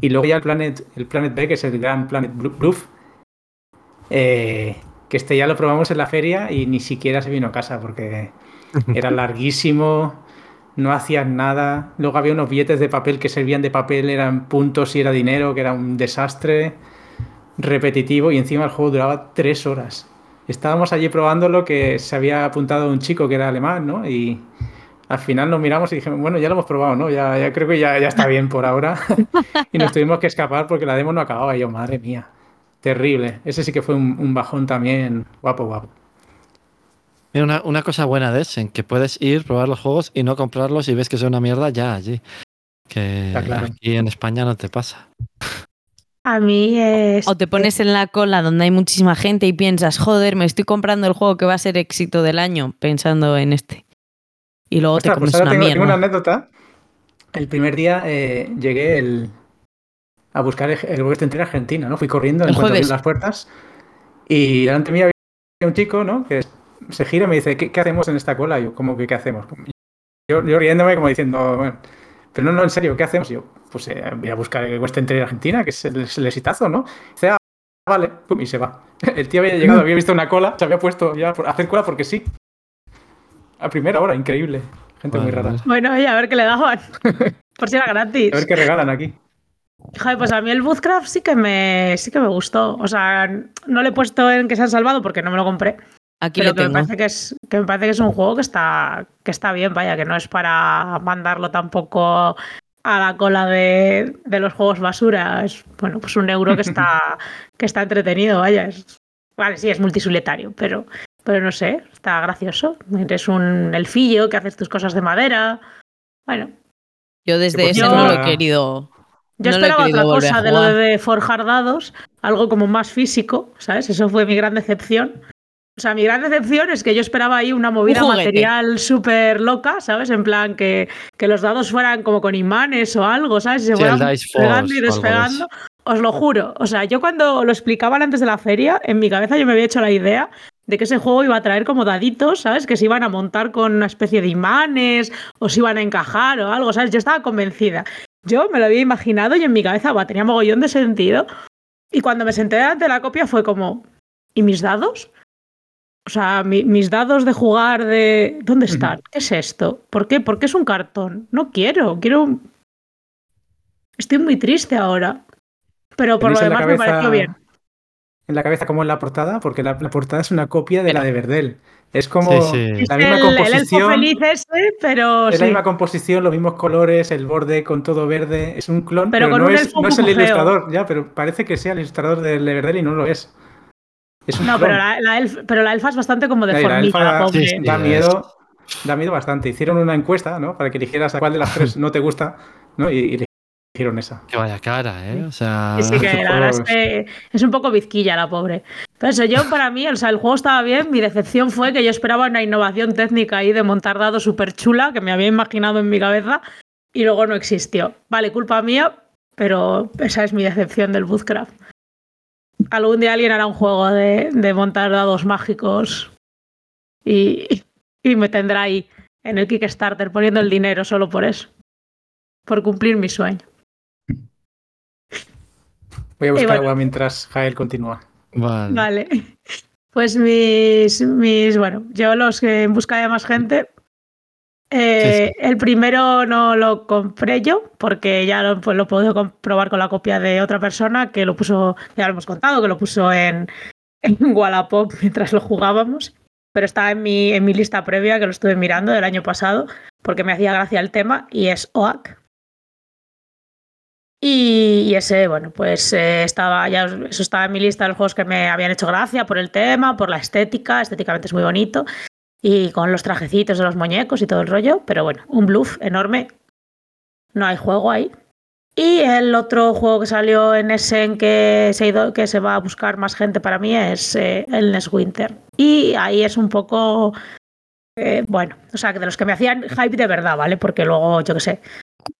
Y luego ya el Planet, el Planet B, que es el gran Planet Blu- Bluff, eh, que este ya lo probamos en la feria y ni siquiera se vino a casa porque era larguísimo, no hacías nada. Luego había unos billetes de papel que servían de papel, eran puntos y era dinero, que era un desastre repetitivo y encima el juego duraba tres horas. Estábamos allí probándolo que se había apuntado un chico que era alemán, ¿no? Y al final nos miramos y dijimos, bueno, ya lo hemos probado, ¿no? Ya, ya creo que ya, ya está bien por ahora. y nos tuvimos que escapar porque la demo no acababa. Y yo, madre mía, terrible. Ese sí que fue un, un bajón también guapo, guapo. Mira, Una, una cosa buena de Essen, que puedes ir, probar los juegos y no comprarlos y ves que son una mierda ya allí. Que claro. aquí en España no te pasa. A mí es. O te pones en la cola donde hay muchísima gente y piensas, joder, me estoy comprando el juego que va a ser éxito del año, pensando en este. Y luego Ostras, te pues comes ahora una tengo, tengo una mierda. anécdota. El primer día eh, llegué el- a buscar el, el Entry Argentina, ¿no? Fui corriendo en El cuanto abrí las puertas y delante mío había un chico, ¿no? Que se gira y me dice, ¿qué, qué hacemos en esta cola? Y yo, ¿cómo que qué hacemos? Yo, yo riéndome como diciendo, bueno, pero no, no, en serio, ¿qué hacemos? Y yo, pues eh, voy a buscar el West Entry Argentina, que es el, es el exitazo, ¿no? Dice, ah, vale, pum, y se va. El tío había llegado, había visto una cola, se había puesto ya por hacer cola porque sí. A primera hora, increíble. Gente muy rara. vale. Bueno, oye, a ver qué le daban. Por si era gratis. A ver qué regalan aquí. Joder, pues a mí el Bootcraft sí que me sí que me gustó. O sea, no le he puesto en que se han salvado porque no me lo compré. Aquí pero le que me, tengo. parece que, es, que me parece que es un juego que está, que está bien, vaya, que no es para mandarlo tampoco a la cola de, de los juegos basura. Es bueno, pues un euro que está, que está entretenido, vaya. Es- vale, sí, es multisolitario, pero, pero no sé, está gracioso. Eres un elfillo que haces tus cosas de madera. Bueno, Yo desde pues ese yo- no lo he querido. yo no esperaba querido otra cosa de lo de forjar dados, algo como más físico, ¿sabes? Eso fue mi gran decepción. O sea, mi gran decepción es que yo esperaba ahí una movida material súper loca, ¿sabes? En plan que, que los dados fueran como con imanes o algo, ¿sabes? Y se fueran pegando y despegando. Os lo juro. O sea, yo cuando lo explicaban antes de la feria, en mi cabeza yo me había hecho la idea de que ese juego iba a traer como daditos, ¿sabes? Que se iban a montar con una especie de imanes o se iban a encajar o algo, ¿sabes? Yo estaba convencida. Yo me lo había imaginado y en mi cabeza va, tenía mogollón de sentido. Y cuando me senté delante de la copia fue como, ¿y mis dados? O sea, mi- mis dados de jugar de... ¿Dónde están? ¿Qué es esto? ¿Por qué? ¿Por qué es un cartón? No quiero, quiero... Estoy muy triste ahora. Pero por lo ¿Tenéis en la demás me cabeza- pareció bien. En la cabeza como en la portada, porque la, la portada es una copia de la de Verdel. Es como Sí, sí. Es la misma el, el elfo composición. feliz ese, pero Es la misma composición, los mismos colores, el borde con todo verde. Es un clon, Pero pero, con no, un es, no es el feo. ilustrador, ya, pero parece que sea el ilustrador de Verdel y no lo es. Es un No, pero la, la elf- pero la elfa es bastante como la pobre. sí, sí. da miedo, da miedo bastante. Hicieron una encuesta, ¿no? Para que eligieras a cuál de las tres no te gusta, ¿no? Y, y eligieron esa. Que vaya cara, ¿eh? O sea, Sí, que la verdad es que es un poco bizquilla la pobre. Pero eso, yo para mí, o sea, el juego estaba bien. Mi decepción fue que yo esperaba una innovación técnica ahí de montar dados súper chula que me había imaginado en mi cabeza y luego no existió. Vale, culpa mía, pero esa es mi decepción del Bootcraft. Algún día alguien hará un juego de, de montar dados mágicos y, y me tendrá ahí en el Kickstarter poniendo el dinero solo por eso. Por cumplir mi sueño. Voy a buscar bueno. agua mientras Jael continúa. vale. Vale. Pues mis, mis, bueno, yo los que en busca de más gente, Eh, el primero no lo compré yo, porque ya lo, pues, lo puedo comprobar con la copia de otra persona que lo puso, ya lo hemos contado, que lo puso en, en Wallapop mientras lo jugábamos. Pero está en mi, en mi lista previa, que lo estuve mirando del año pasado, porque me hacía gracia el tema, y es OAK. Y, y ese, bueno, pues eh, estaba ya, eso estaba en mi lista de los juegos que me habían hecho gracia por el tema, por la estética, estéticamente es muy bonito, y con los trajecitos de los muñecos y todo el rollo, pero bueno, un bluff enorme, no hay juego ahí. Y el otro juego que salió en Essen que se, ido, que se va a buscar más gente para mí es eh, el Next Winter. Y ahí es un poco, eh, bueno, o sea, que de los que me hacían hype de verdad, ¿vale? Porque luego, yo qué sé,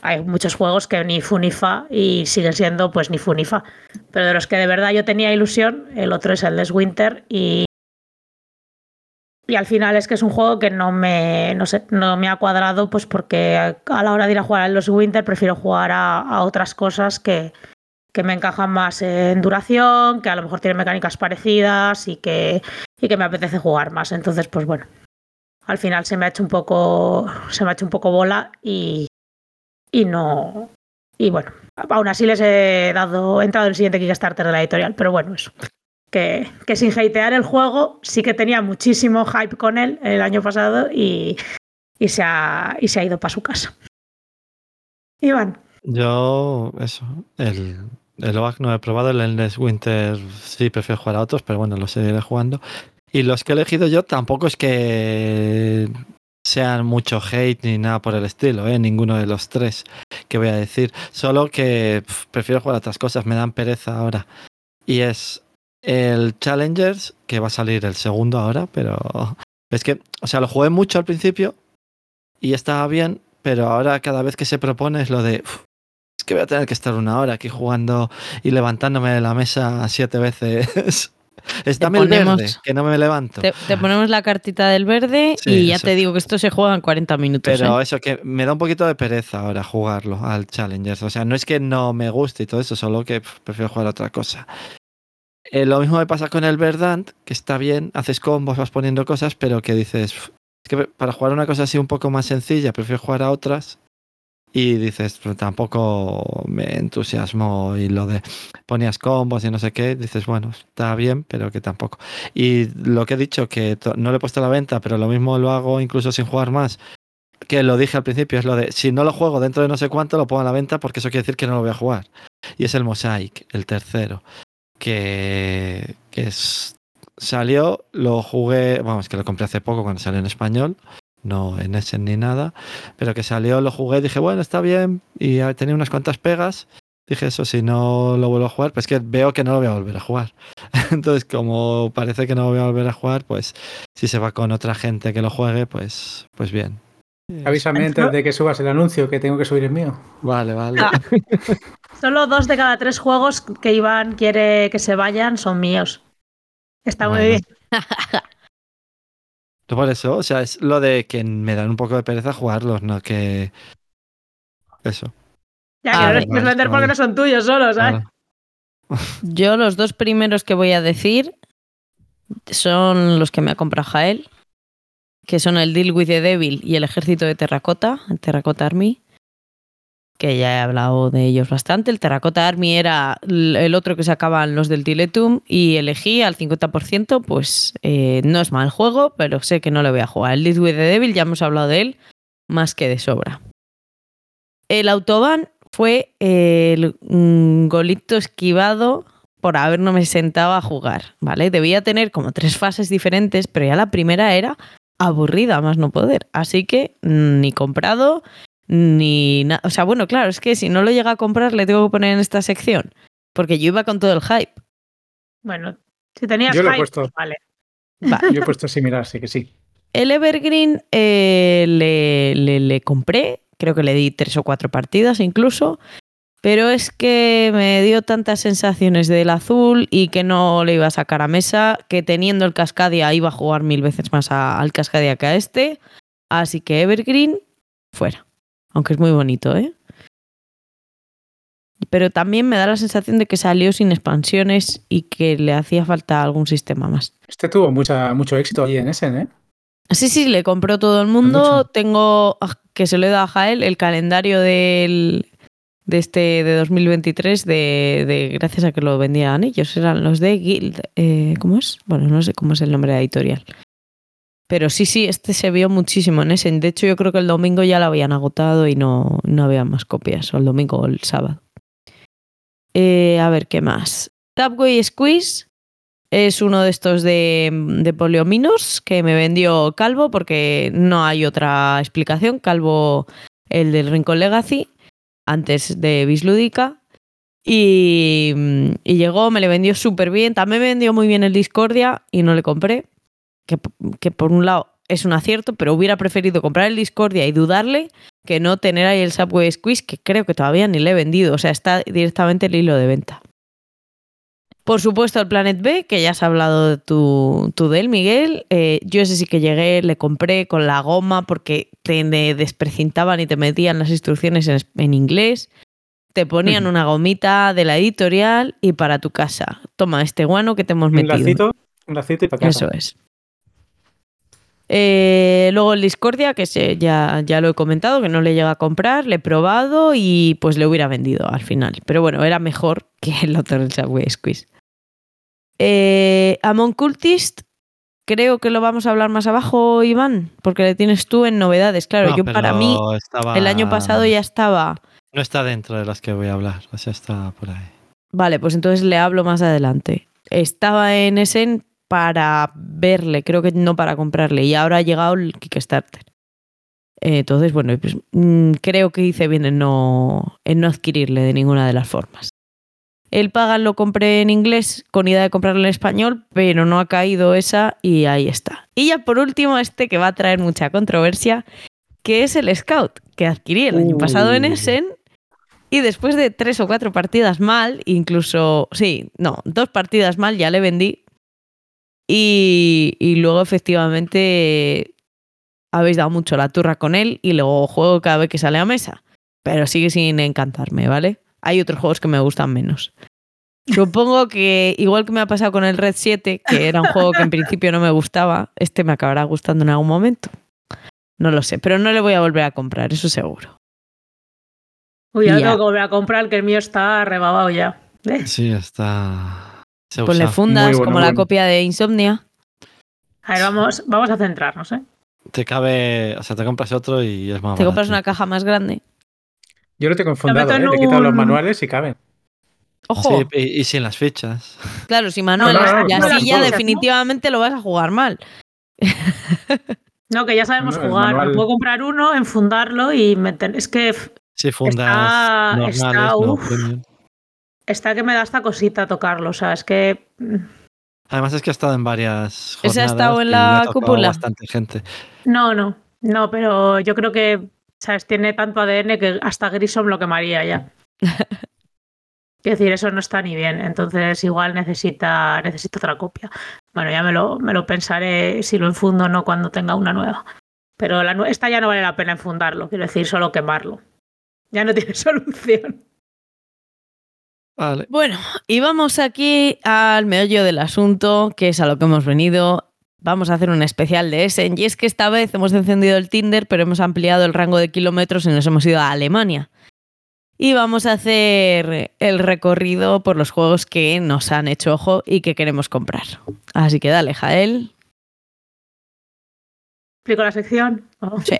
hay muchos juegos que ni fu ni fa y siguen siendo pues ni fu ni fa. Pero de los que de verdad yo tenía ilusión, el otro es el Next Winter y y al final es que es un juego que no me, no no me ha cuadrado, pues porque a la hora de ir a jugar a los Winter prefiero jugar a, a otras cosas que, que, me encajan más en duración, que a lo mejor tienen mecánicas parecidas y que, y que me apetece jugar más. Entonces, pues bueno, al final se me ha hecho un poco, se me ha hecho un poco bola y, y no. Y bueno, aún así les he dado, he entrado en el siguiente Kickstarter de la editorial, pero bueno, eso que, sin hatear el juego, sí que tenía muchísimo hype con él el año pasado y, y, se, ha, y se ha ido para su casa. Iván. Yo, eso, el, el OAK no he probado, el Endless Winter sí prefiero jugar a otros, pero bueno, lo seguiré jugando. Y los que he elegido yo tampoco es que sean mucho hate ni nada por el estilo, ¿eh? ninguno de los tres que voy a decir. Solo que prefiero jugar a otras cosas, me dan pereza ahora. Y es el Challengers, que va a salir el segundo ahora, pero es que, o sea, lo jugué mucho al principio y estaba bien, pero ahora cada vez que se propone es lo de, uf, es que voy a tener que estar una hora aquí jugando y levantándome de la mesa siete veces. Está el verde, que no me levanto. Te, te, ponemos la cartita del verde sí, y ya eso. te digo que esto se juega en 40 minutos. Pero ¿eh? eso, que me da un poquito de pereza ahora jugarlo al Challengers. O sea, no es que no me guste y todo eso, solo que prefiero jugar a otra cosa. Eh, lo mismo me pasa con el Verdant, que está bien, haces combos, vas poniendo cosas, pero que dices, es que para jugar una cosa así un poco más sencilla, prefiero jugar a otras. Y dices, tampoco me entusiasmo y lo de ponías combos y no sé qué, dices, bueno, está bien, pero que tampoco. Y lo que he dicho, que no lo he puesto a la venta, pero lo mismo lo hago incluso sin jugar más, que lo dije al principio, es lo de, si no lo juego dentro de no sé cuánto, lo pongo a la venta porque eso quiere decir que no lo voy a jugar. Y es el Mosaic, el tercero que, es, salió, lo jugué, vamos, que lo compré hace poco cuando salió en español, no en Essen ni nada, pero que salió, lo jugué, dije, bueno, está bien, y tenía unas cuantas pegas, dije eso, si no lo vuelvo a jugar, pues que veo que no lo voy a volver a jugar. Entonces, como parece que no lo voy a volver a jugar, pues si se va con otra gente que lo juegue, pues, pues bien. Avísame antes de que subas el anuncio, que tengo que subir el mío. Vale, vale. Ah. Solo dos de cada tres juegos que Iván quiere que se vayan son míos. Está bueno. muy bien. Por eso, o sea, es lo de que me dan un poco de pereza jugarlos, no que. Eso. Ya, que ah, no los puedes vender porque no son tuyos solo, ¿sabes? Yo, los dos primeros que voy a decir son los que me ha comprado Jael que son el Deal with the Devil y el Ejército de Terracota, el Terracota Army, que ya he hablado de ellos bastante. El Terracota Army era el otro que sacaban los del Diletum y elegí al 50%, pues eh, no es mal juego, pero sé que no le voy a jugar. El Deal with the Devil, ya hemos hablado de él, más que de sobra. El Autobahn fue el mm, golito esquivado por haberme me sentado a jugar, ¿vale? Debía tener como tres fases diferentes, pero ya la primera era aburrida más no poder. Así que ni comprado, ni nada. O sea, bueno, claro, es que si no lo llega a comprar, le tengo que poner en esta sección. Porque yo iba con todo el hype. Bueno, si tenías yo hype, lo he puesto. vale. Va. Yo he puesto similar, sí que sí. El Evergreen eh, le, le, le compré, creo que le di tres o cuatro partidas incluso, pero es que me dio tantas sensaciones del azul y que no le iba a sacar a mesa, que teniendo el Cascadia iba a jugar mil veces más a, al Cascadia que a este. Así que Evergreen, fuera. Aunque es muy bonito, ¿eh? Pero también me da la sensación de que salió sin expansiones y que le hacía falta algún sistema más. Este tuvo mucha, mucho éxito ahí en Essen, ¿eh? Sí, sí, le compró todo el mundo. mucho. Tengo, ah, que se lo he dado a Jael, el calendario del, de este de 2023 de, de gracias a que lo vendían ellos. Eran los de Guild. eh, ¿Cómo es? Bueno, no sé cómo es el nombre de la editorial. Pero sí, sí, este se vio muchísimo en ese. De hecho, yo creo que el domingo ya lo habían agotado y no, no había más copias. O el domingo o el sábado. Eh, a ver, ¿qué más? Tapway Squeeze es uno de estos de, de poliominos que me vendió Calvo porque no hay otra explicación. Calvo, el del Rincón Legacy, antes de Bislúdica. Y, y llegó, me le vendió súper bien. También me vendió muy bien el Discordia y no le compré. Que, por un lado es un acierto, pero hubiera preferido comprar el Discordia y dudarle que no tener ahí el Subway Squeeze, que creo que todavía ni le he vendido. O sea, está directamente el hilo de venta. Por supuesto, el Planet B, que ya has hablado tú, tú de él, Miguel. Eh, yo ese sí que llegué, le compré con la goma porque te de- desprecintaban y te metían las instrucciones en, en inglés. Te ponían una gomita de la editorial y para tu casa. Toma este guano que te hemos Un metido. lacito, un lacito y para casa. Eso es. Eh, luego el Discordia, que se- ya, ya lo he comentado, que no le llega a comprar, le he probado y pues le hubiera vendido al final. Pero bueno, era mejor que el otro del Subway Squeeze. Eh, Amon Cultist, creo que lo vamos a hablar más abajo, Iván, porque le tienes tú en novedades. Claro, No, yo para mí estaba- el año pasado ya estaba. No está dentro de las que voy a hablar, o sea, está por ahí. Vale, pues entonces le hablo más adelante. Estaba en Essen para verle, creo que no para comprarle, y ahora ha llegado el Kickstarter. Eh, Entonces, bueno, pues, mm, creo que hice bien en no, en no adquirirle de ninguna de las formas. El Pagan lo compré en inglés con idea de comprarlo en español, pero no ha caído esa y ahí está. Y ya por último, este que va a traer mucha controversia, que es el Scout, que adquirí el año pasado en. Essen y después de tres o cuatro partidas mal, incluso, sí, no, dos partidas mal ya le vendí. Y, y luego efectivamente habéis dado mucho la turra con él y luego juego cada vez que sale a mesa. Pero sigue sin encantarme, ¿vale? Hay otros juegos que me gustan menos. Supongo que, igual que me ha pasado con el Red 7, que era un juego que en principio no me gustaba, este me acabará gustando en algún momento. No lo sé, pero no le voy a volver a comprar, eso seguro. Uy, ya Ya. tengo que volver a comprar, que el mío está rebabado ya. ¿Eh? Sí, está. Se Ponle usa. fundas bueno, como la copia de Insomnia. A ver, vamos, vamos a centrarnos, ¿eh? Te cabe, o sea, te compras otro y es más Te compras una caja más grande. Yo lo tengo enfundado, ¿eh? Le he quitado los manuales y caben. Ojo, Sí, y, y sin las fichas. claro, si No, no, no, y así no, ya no. definitivamente lo vas a jugar mal. No, que ya sabemos jugar. manual- puedo comprar uno, enfundarlo y meter. Es que Sí, fundas Está- normales, está, uf. que me da esta cosita tocarlo. O sea, es que. mm, Además es que ha estado en varias jornadas. ¿Ese ha estado en la cúpula? bastante gente. No, no. No, pero yo creo que. ¿Sabes? Tiene tanto ADN que hasta Grissom lo quemaría ya. Quiero decir, eso no está ni bien. Entonces, igual necesita, necesita otra copia. Bueno, ya me lo, me lo pensaré si lo enfundo o no cuando tenga una nueva. Pero la esta ya no vale la pena enfundarlo. Quiero decir, solo quemarlo. Ya no tiene solución. Vale. Bueno, y vamos aquí al meollo del asunto, que es a lo que hemos venido. Vamos a hacer un especial de Essen. Y es que esta vez hemos encendido el Tinder, pero hemos ampliado el rango de kilómetros y nos hemos ido a Alemania. Y vamos a hacer el recorrido por los juegos que nos han hecho ojo y que queremos comprar. Así que dale, Jael. ¿Explico la sección? Oh, Sí.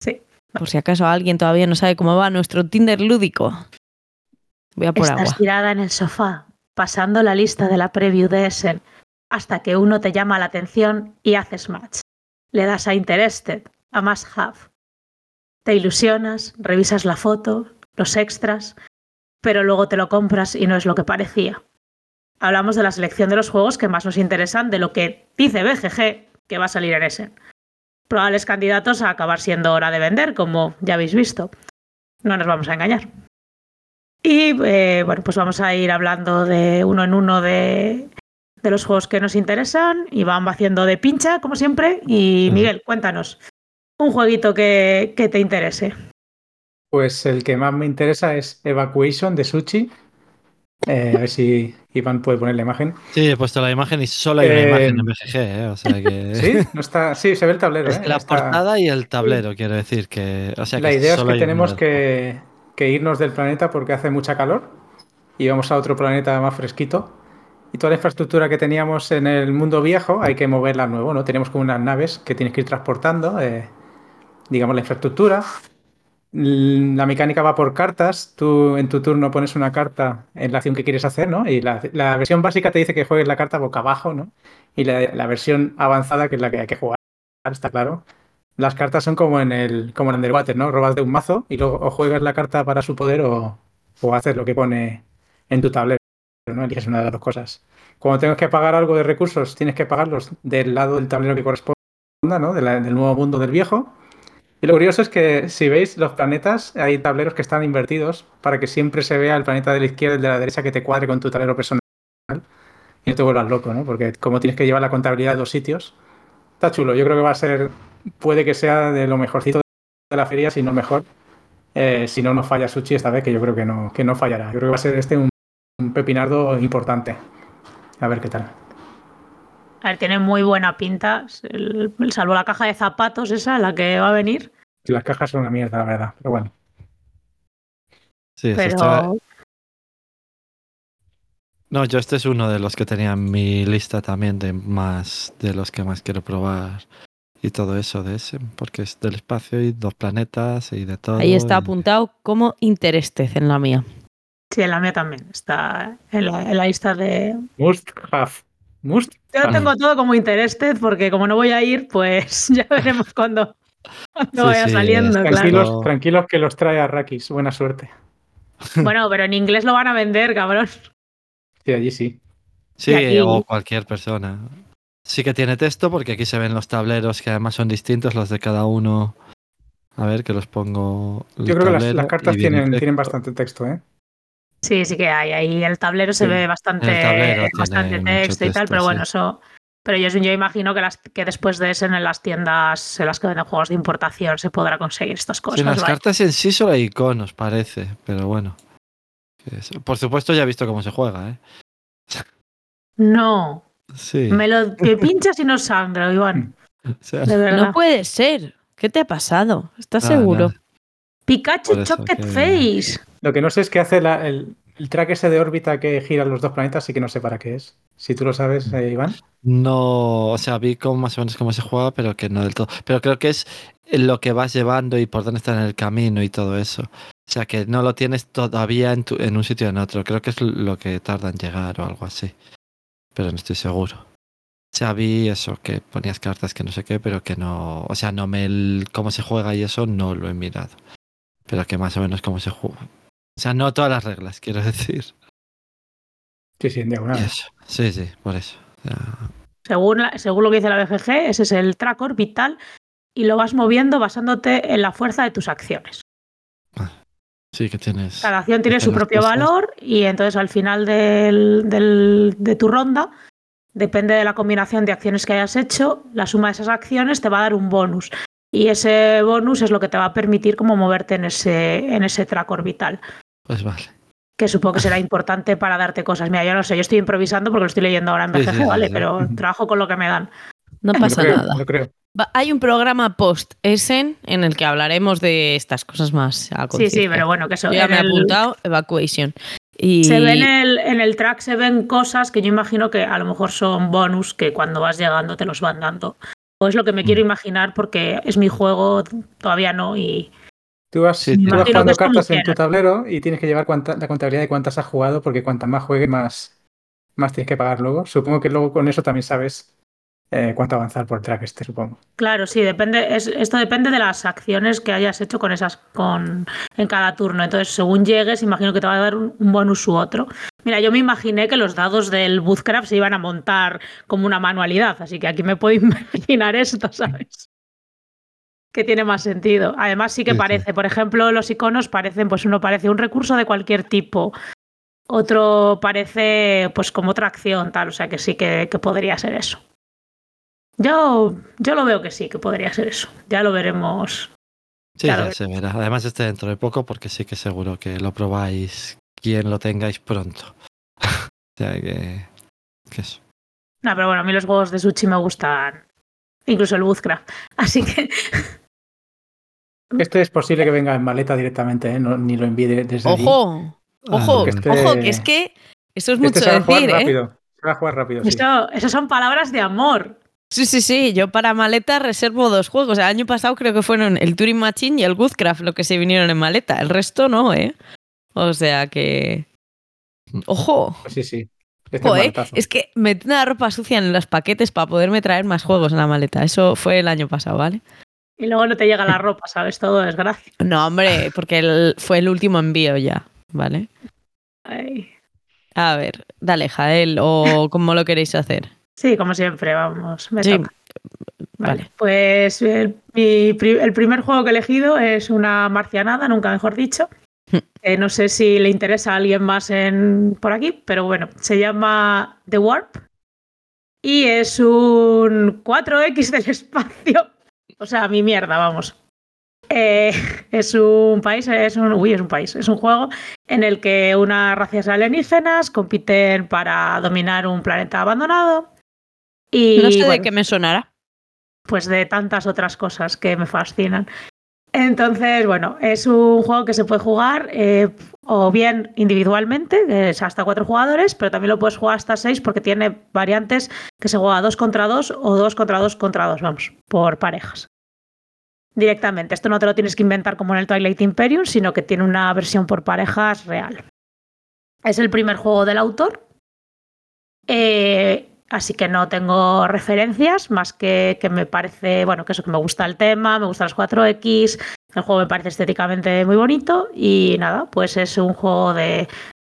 Sí. Por si acaso alguien todavía no sabe cómo va nuestro Tinder lúdico. Voy a por Estás agua. tirada en el sofá, pasando la lista de la preview de Essen, hasta que uno te llama la atención y haces match. Le das a Interested, a Must Have. Te ilusionas, revisas la foto, los extras, pero luego te lo compras y no es lo que parecía. Hablamos de la selección de los juegos que más nos interesan de lo que dice BGG que va a salir en Essen. Probables candidatos a acabar siendo hora de vender, como ya habéis visto. No nos vamos a engañar. Y eh, bueno, pues vamos a ir hablando de uno en uno de, de los juegos que nos interesan y van haciendo de pincha, como siempre. Y. Miguel, cuéntanos un jueguito que, que te interese. Pues el que más me interesa es Evacuation de Sushi. Eh, a ver si Iván puede poner la imagen. Sí, he puesto la imagen y solo hay una Eh, imagen en BGG, ¿eh? O sea que. Sí, no está. Sí, se ve el tablero. Es ¿eh? la Está- portada y el tablero, quiero decir que. O sea La que idea es que una tenemos que, que irnos del planeta porque hace mucha calor y vamos a otro planeta más fresquito. Y toda la infraestructura que teníamos en el mundo viejo hay que moverla al nuevo, ¿no? Tenemos como unas naves que tienes que ir transportando, eh, digamos, la infraestructura. La mecánica va por cartas. Tú en tu turno pones una carta en la acción que quieres hacer, ¿no? Y la, la versión básica te dice que juegues la carta boca abajo, ¿no? Y la, la versión avanzada, que es la que hay que jugar, está claro. Las cartas son como en el como Underwater, ¿no? Robas de un mazo y luego o juegas la carta para su poder o, o haces lo que pone en tu tablero, ¿no? Eliges una de las dos cosas. Cuando tengas que pagar algo de recursos, tienes que pagarlos del lado del tablero que corresponda, ¿no? De del nuevo mundo del viejo. Y lo curioso es que si veis los planetas, hay tableros que están invertidos para que siempre se vea el planeta de la izquierda y el de la derecha que te cuadre con tu tablero personal. Y no te vuelvas loco, ¿no? Porque como tienes que llevar la contabilidad de dos sitios, está chulo. Yo creo que va a ser, puede que sea de lo mejorcito de la feria, si no mejor. Eh, si no nos falla Sushi esta vez, que yo creo que no, que no fallará. Yo creo que va a ser este un, un pepinardo importante. A ver qué tal. A ver, tiene muy buena pinta. el- salvo la caja de zapatos, esa, la que va a venir. Las cajas son una mierda, la verdad. Pero bueno. Sí, Pero estaba- No, yo este es uno de los que tenía en mi lista también de más de los que más quiero probar y todo eso de ese, porque es del espacio y dos planetas y de todo. Ahí está y- apuntado como Interested en la mía. Sí, en la mía también. Está en la, en la lista de. Must have. Must Yo lo tengo todo como interested porque como no voy a ir, pues ya veremos cuando, cuando Sí, vaya sí, saliendo. Tranquilos, Claro. tranquilos que los trae a Rakis. Buena suerte. Bueno, pero en inglés lo van a vender, cabrón. Sí, allí sí. Sí, aquí- o cualquier persona. Sí que tiene texto porque aquí se ven los tableros que además son distintos los de cada uno. A ver, que los pongo. Yo creo que las, las cartas tienen, tienen bastante texto, ¿eh? Sí, sí que hay. Ahí el tablero se Sí. ve bastante, bastante texto y tal, texto, pero bueno, sí. eso. Pero yo, yo imagino que, las, que después de eso en las tiendas en las que venden juegos de importación se podrá conseguir estas Sí, cosas. en las cartas en sí solo hay iconos, parece, pero bueno. Por supuesto, ya he visto cómo se juega, ¿eh? No, Sí. me lo me pinchas y no sangra, Iván. o sea, De verdad. No puede ser. ¿Qué te ha pasado? ¿Estás nada, seguro? nada. Pikachu que- Face. Lo que no sé es qué hace la- el, el track ese de órbita que gira los dos planetas, sí que no sé para qué es. Si tú lo sabes, eh, Iván. No, o sea, vi cómo más o menos cómo se juega, pero que no del todo. Pero creo que es lo que vas llevando y por dónde está en el camino y todo eso. O sea, que no lo tienes todavía en, tu- en un sitio o en otro. Creo que es lo que tarda en llegar o algo así. Pero no estoy seguro. O sea, vi eso, que ponías cartas que no sé qué, pero que no. O sea, no me. el- cómo se juega y eso no lo he mirado. Pero que más o menos cómo se juega. O sea, no todas las reglas, quiero decir. Sí, sí, en diagonal. eso. Sí, sí, por eso. O sea, Según, la- según lo que dice la BGG, ese es el track orbital y lo vas moviendo basándote en la fuerza de tus acciones. sí que tienes. Cada acción tiene su propio cosas. valor y entonces al final del- del- de tu ronda, depende de la combinación de acciones que hayas hecho, la suma de esas acciones te va a dar un bonus. Y ese bonus es lo que te va a permitir como moverte en ese, en ese track orbital. Pues vale. Que supongo que será importante para darte cosas. Mira, yo no sé, yo estoy improvisando porque lo estoy leyendo ahora en BGG, sí, sí, ¿vale? sí. Pero trabajo con lo que me dan. No pasa creo, nada. Lo creo. Hay un programa post-Essen en el que hablaremos de estas cosas más a Sí, sí, pero bueno, que eso. Yo ya me he el- apuntado, Evacuation. Y Se ve en el, en el track, se ven cosas que yo imagino que a lo mejor son bonus que cuando vas llegando te los van dando. O es lo que me quiero Mm. imaginar porque es mi juego, todavía no. Y Tú vas, Sí, tú vas jugando cartas en tu tablero y tienes que llevar cuánta- la contabilidad de cuántas has jugado, porque cuantas más juegues, más, más tienes que pagar luego. Supongo que luego con eso también sabes eh, cuánto avanzar por el track este, supongo. claro, sí, depende. Es, esto depende de las acciones que hayas hecho con esas, con en cada turno. Entonces, según llegues, imagino que te va a dar un, un bonus u otro. Mira, yo me imaginé que los dados del Bootcraft se iban a montar como una manualidad, así que aquí me puedo imaginar esto, ¿sabes? Que tiene más sentido. Además, sí que Sí, sí. parece, por ejemplo, los iconos parecen, pues uno parece un recurso de cualquier tipo, otro parece, pues como otra acción, tal, o sea que sí que, que podría ser eso. Yo, yo lo veo que sí, que podría ser eso. Ya lo veremos. Sí, Claro. ya se verá. Además, este dentro de poco, porque sí que seguro que lo probáis quien lo tengáis pronto. o sea que, que eso. No, pero bueno, a mí los juegos de sushi me gustan. Incluso el Woodcraft. Así que Este es posible que venga en maleta directamente, ¿eh? No- ni lo envíe de- desde allí. Ojo, ojo, Ah, este- ojo, que es que eso es Este mucho se va a jugar decir, ¿eh? rápido. Se va a jugar rápido, sí. eso son palabras de amor. Sí, sí, sí. Yo para maleta reservo dos juegos. El año pasado creo que fueron el Turing Machine y el Woodcraft lo que se vinieron en maleta. El resto no, ¿eh? O sea que. Ojo. Sí, sí. Este es Joder, maletazo. es que metí la ropa sucia en los paquetes para poderme traer más juegos en la maleta. Eso fue el año pasado, ¿vale? Y luego no te llega la ropa, ¿sabes? Todo es gracia. No, hombre, porque el- fue el último envío ya, ¿vale? Ay. A ver, dale, Jael, o como lo queréis hacer. Sí, como siempre, vamos. me Sí, toca. vale. Pues el, mi el primer juego que he elegido es una marcianada, nunca mejor dicho. Hmm. Eh, no sé si le interesa a alguien más en, por aquí, pero bueno, se llama The Warp y es un 4X del espacio. O sea, mi mierda, vamos. Eh, es un país, es un, uy, es un país, es un juego en el que unas razas alienígenas compiten para dominar un planeta abandonado. Y, No sé de bueno, qué me sonará. pues de tantas otras cosas que me fascinan. Entonces, bueno, es un juego que se puede jugar eh, o bien individualmente, es hasta cuatro jugadores, pero también lo puedes jugar hasta seis porque tiene variantes que se juega dos contra dos o dos contra dos contra dos, vamos, por parejas. Directamente, esto no te lo tienes que inventar como en el Twilight Imperium, sino que tiene una versión por parejas real. Es el primer juego del autor. Eh, Así que no tengo referencias, más que que me parece, bueno, que eso que me gusta el tema, me gustan los 4X, el juego me parece estéticamente muy bonito y nada, pues es un juego de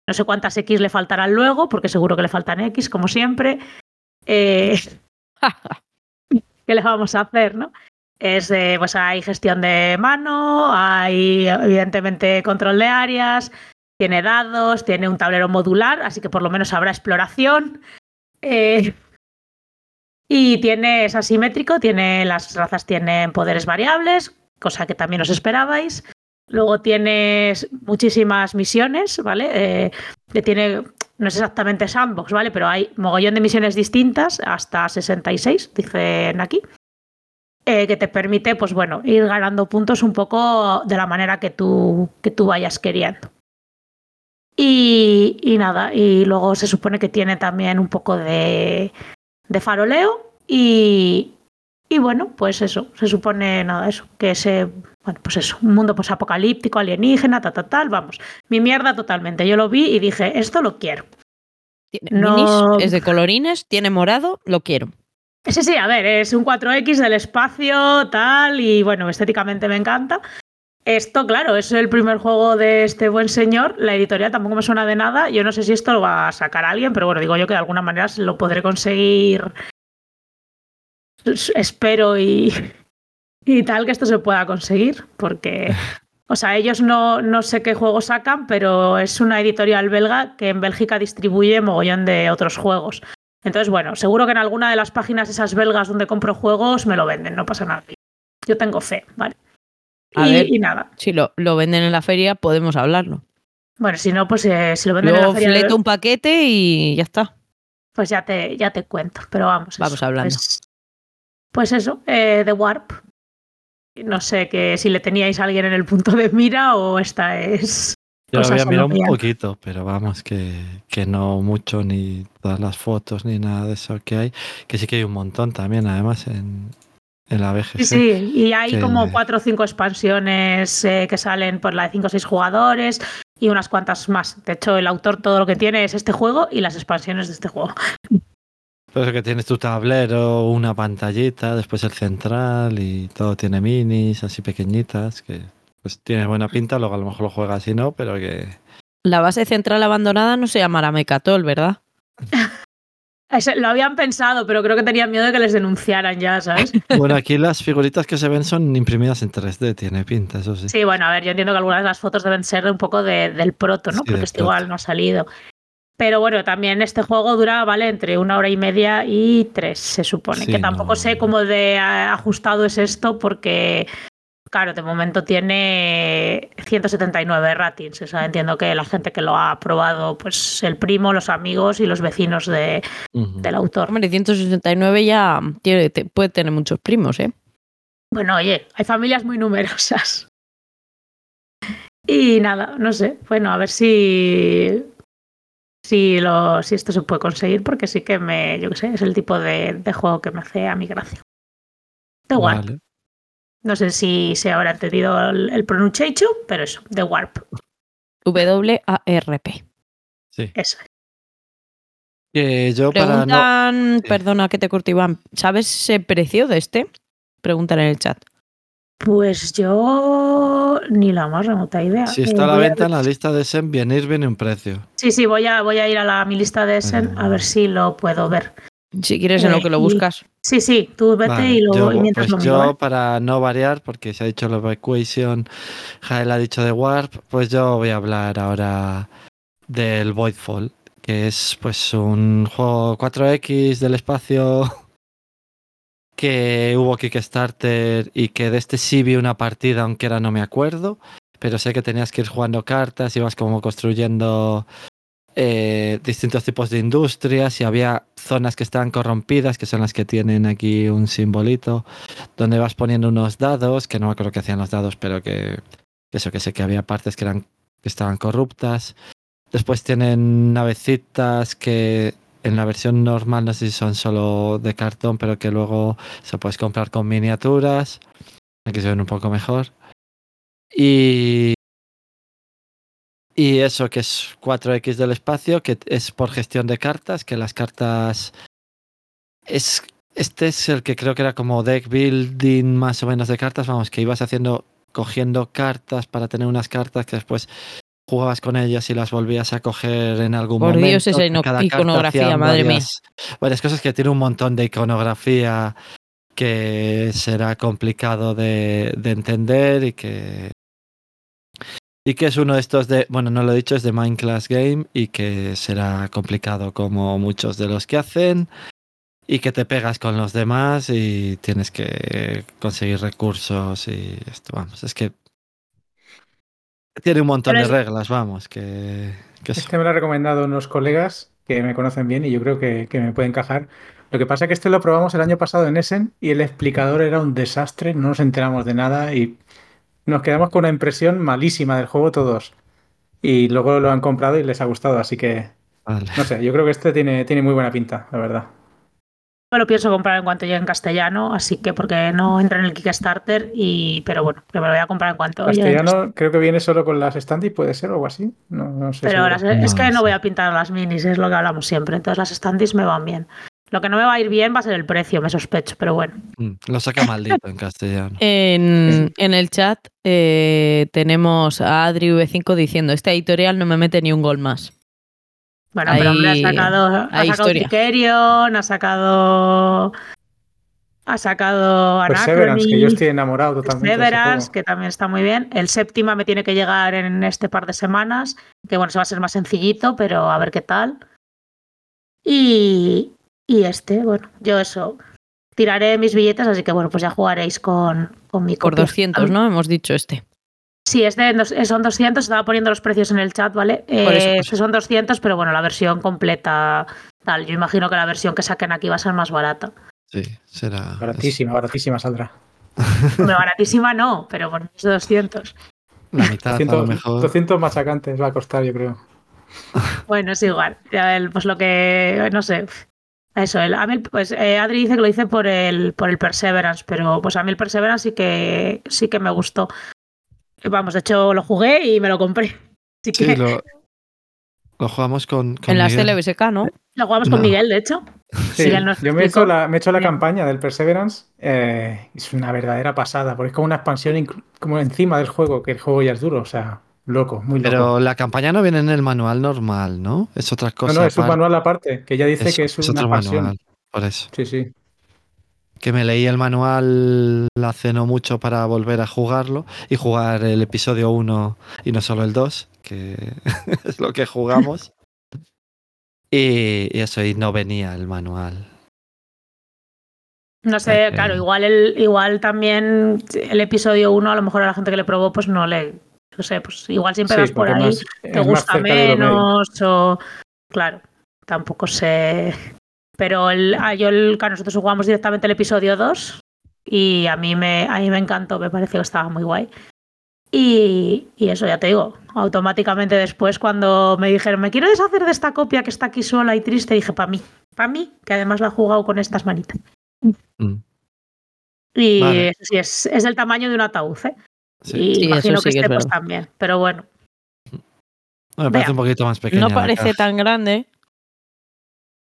no sé cuántas X le faltarán luego, porque seguro que le faltan X, como siempre. Eh, ¿Qué le vamos a hacer, no? Es, pues hay gestión de mano, hay evidentemente control de áreas, tiene dados, tiene un tablero modular, así que por lo menos habrá exploración. Eh, y tiene, es asimétrico, tiene, las razas tienen poderes variables, cosa que también os esperabais. Luego tienes muchísimas misiones, ¿vale? Eh, que tiene, no es exactamente sandbox, ¿vale? Pero hay mogollón de misiones distintas, hasta 66, dicen aquí. eh, que te permite, pues bueno, ir ganando puntos un poco de la manera que tú, que tú vayas queriendo. Y, y nada, y luego se supone que tiene también un poco de, de faroleo y, y bueno, pues eso, se supone nada, eso, que ese, bueno, pues eso, un mundo pues apocalíptico, alienígena, tal, tal, tal, vamos, mi mierda totalmente. Yo lo vi y dije, esto lo quiero. No. es de colorines, tiene morado, lo quiero. Sí, sí, a ver, es un 4X del espacio, tal, y bueno, estéticamente me encanta. Esto, claro, es el primer juego de este buen señor. La editorial tampoco me suena de nada. Yo no sé si esto lo va a sacar alguien, pero bueno, digo yo que de alguna manera lo podré conseguir. Espero y, y tal que esto se pueda conseguir, porque, o sea, ellos no, no sé qué juegos sacan, pero es una editorial belga que en Bélgica distribuye mogollón de otros juegos. Entonces, bueno, seguro que en alguna de las páginas esas belgas donde compro juegos me lo venden, no pasa nada. Yo tengo fe, ¿vale? A y, ver. y nada. Si lo, lo venden en la feria, podemos hablarlo. Bueno, si no, pues eh, si lo venden en la feria, fleto un paquete y ya está. pues ya te, ya te cuento. Pero vamos. Vamos hablando. Pues, pues eso, eh, The Warp. No sé que si le teníais a alguien en el punto de mira o esta es. Yo lo había mirado un poquito, pero vamos, que, que no mucho, ni todas las fotos, ni nada de eso que hay. Que sí que hay un montón también, además, en, en la BGG. Sí, sí, y hay que- como cuatro o cinco expansiones eh, que salen por la de cinco o seis jugadores y unas cuantas más. De hecho, el autor todo lo que tiene es este juego y las expansiones de este juego. Pero eso que tienes tu tablero, una pantallita, después el central y todo tiene minis así pequeñitas, que pues tiene buena pinta, luego a lo mejor lo juegas y no, pero que... La base central abandonada no se llamará Mecatol, ¿verdad? Lo habían pensado, pero creo que tenían miedo de que les denunciaran ya, ¿sabes? Bueno, aquí las figuritas que se ven son imprimidas en 3D, tiene pinta, eso sí. Sí, bueno, a ver, yo entiendo que algunas de las fotos deben ser un poco de- del proto, ¿no? Sí, Porque este igual no ha salido. Pero bueno, también este juego dura, ¿vale? Entre una hora y media y tres, se supone. Sí, que tampoco no- sé cómo de ajustado es esto, porque claro, de momento tiene 179 ratings. O sea, entiendo que la gente que lo ha probado, pues el primo, los amigos y los vecinos de, del autor. Hombre, 169 ya tiene- te- puede tener muchos primos, ¿eh? Bueno, oye, hay familias muy numerosas. Y nada, no sé. Bueno, a ver si. Si, lo, si esto se puede conseguir, porque sí que me. Yo qué sé, es el tipo de, de juego que me hace a mi gracia. Warp. Vale. No sé si se habrá entendido el, el pronunciation, pero eso, The Warp. W-A-R-P. Sí. Eso. Que yo para no. Preguntan, perdona que te corte Iván, ¿sabes el precio de este? Preguntan en el chat. Pues yo ni la más remota idea. Si Eh, está a la venta en la lista de SEM, venir viene un precio. Sí, sí, voy a, voy a ir a la, mi lista de Essen a ver si lo puedo ver. Si quieres en lo que lo buscas. Sí, sí, tú vete Vale, y, lo, yo, y mientras pues lo yo, ¿eh? para no variar, porque se ha dicho la Equation, Jael ha dicho de Warp, pues yo voy a hablar ahora del Voidfall, que es pues un juego 4X del espacio que hubo Kickstarter y que de este sí vi una partida, aunque era no me acuerdo, pero sé que tenías que ir jugando cartas, ibas como construyendo eh, distintos tipos de industrias y había zonas que estaban corrompidas, que son las que tienen aquí un simbolito, donde vas poniendo unos dados, que no me acuerdo qué hacían los dados, pero que que eso que sé que había partes que eran que estaban corruptas. Después tienen navecitas que en la versión normal no sé si son solo de cartón, pero que luego se puedes comprar con miniaturas. Aquí se ven un poco mejor. Y y eso que es 4X del espacio, que es por gestión de cartas, que las cartas es este es el que creo que era como deck building más o menos de cartas, vamos, que ibas haciendo cogiendo cartas para tener unas cartas que después jugabas con ellas y las volvías a coger en algún Por momento. Dios, esa cada iconografía, madre mía. varias, varias cosas que tiene un montón de iconografía que será complicado de, de entender y que y que es uno de estos de, bueno, no lo he dicho, es de Mind Class Game y que será complicado como muchos de los que hacen y que te pegas con los demás y tienes que conseguir recursos y esto, vamos, es que tiene un montón de reglas, vamos, que. Este me lo han recomendado unos colegas que me conocen bien y yo creo que, que me puede encajar. Lo que pasa es que este lo probamos el año pasado en Essen y el explicador era un desastre, no nos enteramos de nada y nos quedamos con una impresión malísima del juego todos. Y luego lo han comprado y les ha gustado, así que Vale. no sé, yo creo que este tiene, tiene muy buena pinta, la verdad. Me lo pienso comprar en cuanto llegue en castellano, así que porque no entra en el Kickstarter, y pero bueno, que me lo voy a comprar en cuanto Castellano creo que viene solo con las standy, puede ser o algo así. No, no sé. Pero las- es que no voy a pintar las minis, es lo que hablamos siempre. Entonces las standees me van bien. Lo que no me va a ir bien va a ser el precio, me sospecho, pero bueno. Mm, Lo saca maldito en castellano. En, en el chat eh, tenemos a Adri V5 diciendo, este editorial no me mete ni un gol más. Bueno, pero hombre, ha sacado, ha sacado. Tricerion, ha sacado. Ha sacado Perseverance, que yo estoy enamorado totalmente. Perseverance, que también está muy bien. El séptima me tiene que llegar en este par de semanas, que bueno, se va a ser más sencillito, pero a ver qué tal. Y, y este, bueno, yo eso. Tiraré mis billetes, así que bueno, pues ya jugaréis con, con mi Por copia. 200, ¿no? Hemos dicho este. Sí, es de, dos- son 200, estaba poniendo los precios en el chat, ¿vale? Por eso, Eh, por este son 200, pero bueno, la versión completa, tal. Yo imagino que la versión que saquen aquí va a ser más barata. Sí, será. Baratísima, baratísima saldrá. Hombre, baratísima no, pero bueno, es de 200. La mitad a lo 200, mejor. 200 machacantes va a costar, yo creo. Bueno, es igual. Ya el- pues lo que, no sé. Eso, el, a mí, el- pues eh, Adri dice que lo hice por el, por el Perseverance, pero pues a mí el Perseverance sí que, sí que me gustó. Vamos, de hecho lo jugué y me lo compré. Así que Sí, lo, lo jugamos con. con En las. CLBSK, ¿no? lo jugamos con. Miguel, de hecho. Sí, yo me he hecho la, me he hecho la campaña del Perseverance. eh, es una verdadera pasada, porque es como una expansión como encima del juego, que el juego ya es duro, o sea, loco, muy loco. Pero la campaña no viene en el manual normal, ¿no? Es otra no, cosa. no, es un manual aparte, que ya dice Eso, que es, una otro expansión. manual. Por eso. Sí, sí. Que me leí el manual hace no mucho para volver a jugarlo y jugar el episodio 1 y no solo el 2, que es lo que jugamos. y, y eso, y no venía el manual. No sé, claro, igual el, igual también el episodio 1, a lo mejor a la gente que le probó, pues no le. No sé, pues igual si empiezas Sí, por porque ahí, más- te es gusta menos, o. Claro, tampoco sé. Pero el, ah, yo el, nosotros jugamos directamente el episodio 2 y a mí me, a mí me encantó, me pareció que estaba muy guay. Y, y eso ya te digo, automáticamente después cuando me dijeron, me quiero deshacer de esta copia que está aquí sola y triste, dije, para mí, para mí, que además la he jugado con estas manitas. Mm. Y Vale. eso sí, es, es del tamaño de un ataúd, ¿eh? Sí. Y Sí, imagino que que es este pues también. Pero bueno, No, me parece Vea. un poquito más pequeña. No parece tan grande.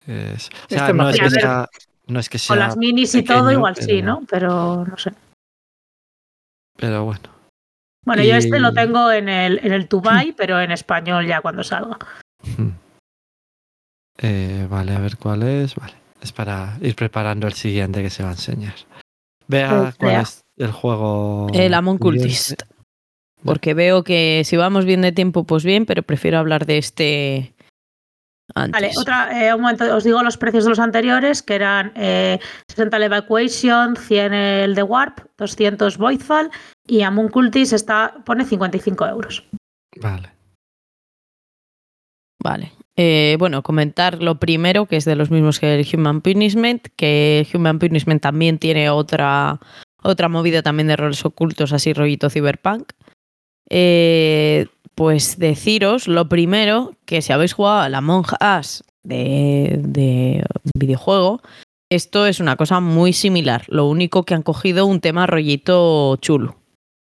Es- o Este sea, es no es, que pequeño. sea, no es que sea. con las minis y todo pequeño, igual sí, ¿no? Pero no sé. Pero bueno. Bueno, yo este lo tengo en el, en el Tubai, pero en español ya cuando salga. Eh, vale, a ver cuál es. Vale. Es para ir preparando el siguiente que se va a enseñar. Vea Pues cuál vea. es el juego. El Amon. Cultist. Porque veo que si vamos bien de tiempo, pues bien, pero prefiero hablar de este antes. Vale, otra, eh, un momento, os digo los precios de los anteriores, que eran eh, 60 el Evacuation, 100 el de Warp, 200 Voidfall y Amun Cultist está, pone 55 euros. Vale. Vale. Eh, bueno, comentar lo primero, que es de los mismos que el Human Punishment, que Human Punishment también tiene otra, otra movida también de roles ocultos, así rollito cyberpunk. Eh, pues deciros lo primero, que si habéis jugado a la Monja As de, de videojuego, esto es una cosa muy similar. Lo único que han cogido un tema rollito chulo.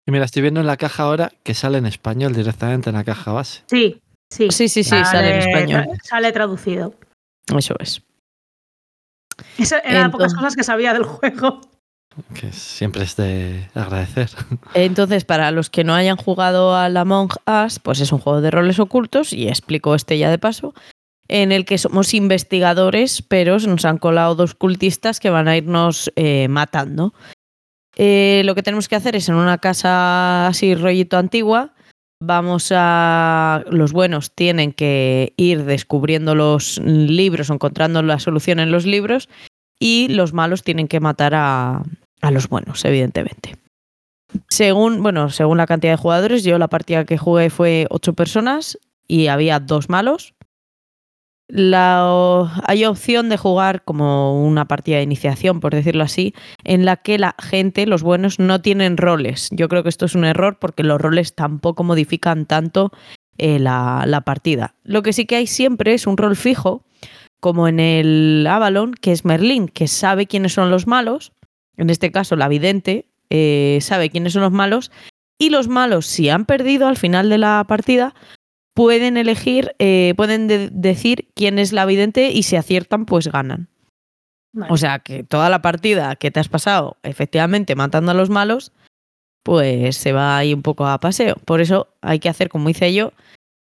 Y mira, estoy viendo en la caja ahora que sale en español directamente en la caja base. Sí, sí. Sí, sí, sí, sale en español. tra- Sale traducido. Eso es. Eso era de pocas cosas que sabía del juego. Que siempre es de agradecer. Entonces, para los que no hayan jugado a la Among Us, pues es un juego de roles ocultos, y explico este ya de paso, en el que somos investigadores, pero nos han colado dos cultistas que van a irnos eh, matando. Eh, lo que tenemos que hacer es en una casa así rollito antigua, vamos a... Los buenos tienen que ir descubriendo los libros, encontrando la solución en los libros, y los malos tienen que matar a, a los buenos, evidentemente. Según, bueno, según la cantidad de jugadores, yo la partida que jugué fue ocho personas y había dos malos. La, hay opción de jugar como una partida de iniciación, por decirlo así, en la que la gente, los buenos, no tienen roles. Yo creo que esto es un error porque los roles tampoco modifican tanto eh, la, la partida. Lo que sí que hay siempre es un rol fijo, como en el Avalon, que es Merlín, que sabe quiénes son los malos, en este caso la vidente, eh, sabe quiénes son los malos, y los malos, si han perdido al final de la partida, pueden elegir, eh, pueden de- decir quién es la vidente y si aciertan, pues ganan. Vale. O sea que toda la partida que te has pasado efectivamente matando a los malos, pues se va ahí un poco a paseo. Por eso hay que hacer como hice yo,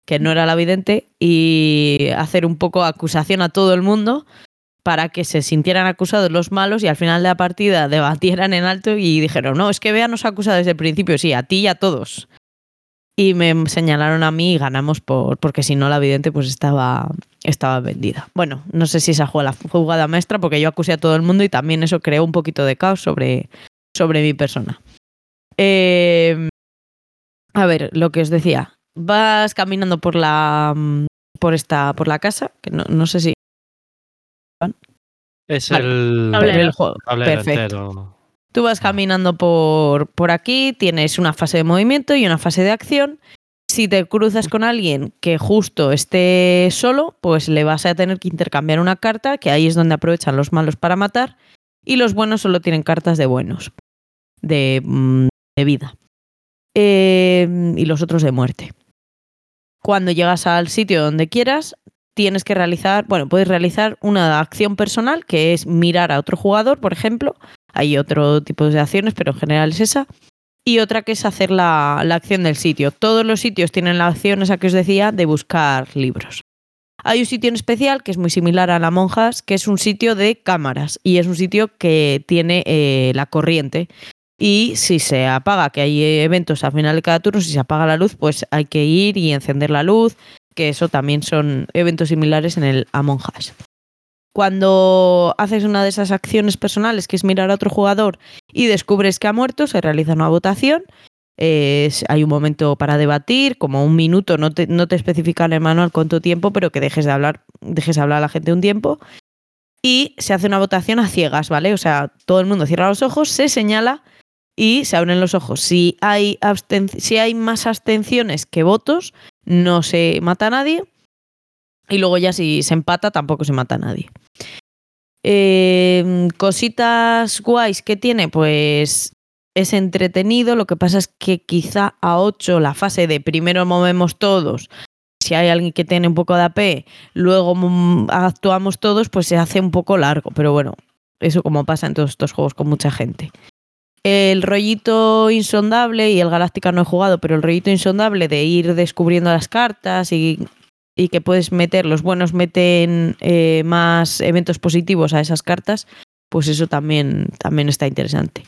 que no era la vidente, y hacer un poco acusación a todo el mundo para que se sintieran acusados los malos y al final de la partida debatieran en alto y dijeron, no, es que Bea nos ha acusado desde el principio, sí, a ti y a todos. Y me señalaron a mí y ganamos por, porque si no la vidente pues estaba, estaba vendida. Bueno, no sé si esa fue la jugada maestra porque yo acusé a todo el mundo y también eso creó un poquito de caos sobre, sobre mi persona. Eh, a ver, lo que os decía. Vas caminando por la mm, por esta por la casa, que no, no sé si Es Vale. el Tablero. el juego. tablero Perfecto. entero. Tú vas caminando por, por aquí, tienes una fase de movimiento y una fase de acción. Si te cruzas con alguien que justo esté solo, pues le vas a tener que intercambiar una carta, que ahí es donde aprovechan los malos para matar, y los buenos solo tienen cartas de buenos, de, mm, de vida, Eh, y los otros de muerte. Cuando llegas al sitio donde quieras, tienes que realizar, bueno, puedes realizar una acción personal, que es mirar a otro jugador, por ejemplo, hay otro tipo de acciones, pero en general es esa. Y otra que es hacer la, la acción del sitio. Todos los sitios tienen la acción, esa que os decía, de buscar libros. Hay un sitio en especial que es muy similar a la Monjas, que es un sitio de cámaras y es un sitio que tiene eh, la corriente. Y si se apaga, que hay eventos al final de cada turno, si se apaga la luz, pues hay que ir y encender la luz, que eso también son eventos similares en el Among Us. Cuando haces una de esas acciones personales, que es mirar a otro jugador y descubres que ha muerto, se realiza una votación. Hay un momento para debatir, como un minuto, no te, especifica en el manual cuánto tiempo, pero que dejes de hablar, dejes hablar a la gente un tiempo. Y se hace una votación a ciegas, ¿vale? O sea, todo el mundo cierra los ojos, se señala y se abren los ojos. Si hay, si hay más abstenciones que votos, no se mata a nadie. Y luego ya si se empata, tampoco se mata a nadie. Eh, cositas guays que tiene, pues es entretenido. Lo que pasa es que quizá a 8 la fase de primero movemos todos. Si hay alguien que tiene un poco de AP, luego actuamos todos, pues se hace un poco largo. Pero bueno, eso como pasa en todos estos juegos con mucha gente. El rollito insondable, y el Galáctica no he jugado, pero el rollito insondable de ir descubriendo las cartas y y que puedes meter, los buenos meten eh, más eventos positivos a esas cartas, pues eso también, también está interesante.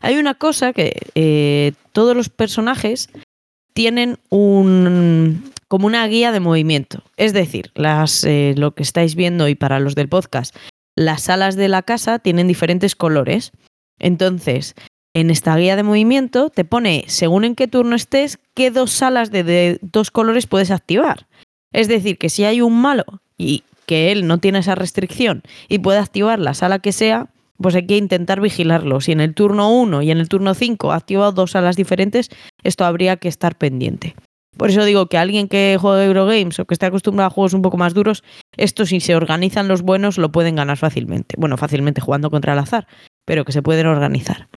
Hay una cosa que eh, todos los personajes tienen un como una guía de movimiento. Es decir, las, eh, lo que estáis viendo y para los del podcast, las salas de la casa tienen diferentes colores. Entonces, en esta guía de movimiento te pone, según en qué turno estés, qué dos salas de dos colores puedes activar. Es decir, que si hay un malo y que él no tiene esa restricción y puede activar la sala que sea, pues hay que intentar vigilarlo. Si en el turno 1 y en el turno 5 ha activado dos salas diferentes, esto habría que estar pendiente. Por eso digo que alguien que juega Eurogames o que esté acostumbrado a juegos un poco más duros, esto si se organizan los buenos lo pueden ganar fácilmente. Bueno, fácilmente jugando contra el azar, pero que se pueden organizar.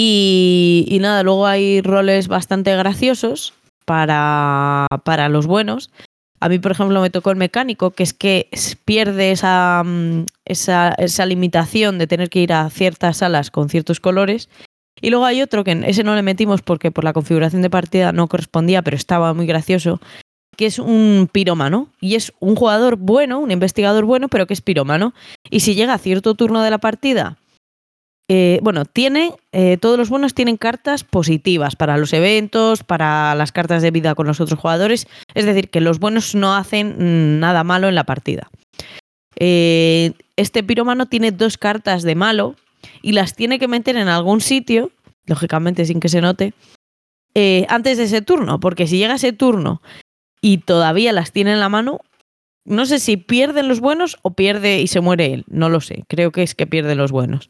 Y, y nada, luego hay roles bastante graciosos para, para los buenos. A mí, por ejemplo, me tocó el mecánico, que es que pierde esa, mm, esa, esa, limitación de tener que ir a ciertas salas con ciertos colores. Y luego hay otro que ese no le metimos porque por la configuración de partida no correspondía, pero estaba muy gracioso, que es un pirómano. Y es un jugador bueno, un investigador bueno, pero que es pirómano. Y si llega a cierto turno de la partida eh, bueno, tiene, eh, todos los buenos tienen cartas positivas para los eventos, para las cartas de vida con los otros jugadores. Es decir, que los buenos no hacen nada malo en la partida. Eh, este piromano tiene dos cartas de malo y las tiene que meter en algún sitio, lógicamente sin que se note, antes de ese turno, porque si llega ese turno y todavía las tiene en la mano, no sé si pierden los buenos o pierde y se muere él, no lo sé, creo que es que pierde los buenos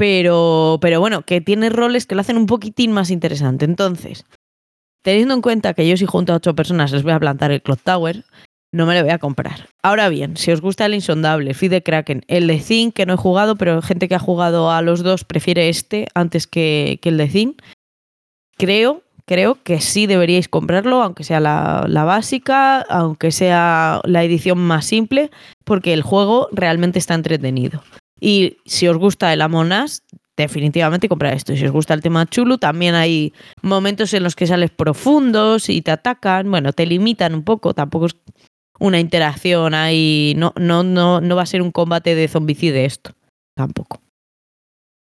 pero, pero bueno, que tiene roles que lo hacen un poquitín más interesante. Entonces, teniendo en cuenta que yo si junto a ocho personas les voy a plantar el Clock Tower, no me lo voy a comprar. Ahora bien, si os gusta el insondable, Fide Kraken, el de Zin, que no he jugado, pero gente que ha jugado a los dos prefiere este antes que, el de Zin, creo, creo que sí deberíais comprarlo, aunque sea la, la, básica, aunque sea la edición más simple, porque el juego realmente está entretenido. Y si os gusta el Among Us, definitivamente comprar esto. Si os gusta el tema chulo, también hay momentos en los que sales profundos y te atacan. Bueno, te limitan un poco, tampoco es una interacción ahí. No, no, no, no va a ser un combate de zombicide esto. Tampoco.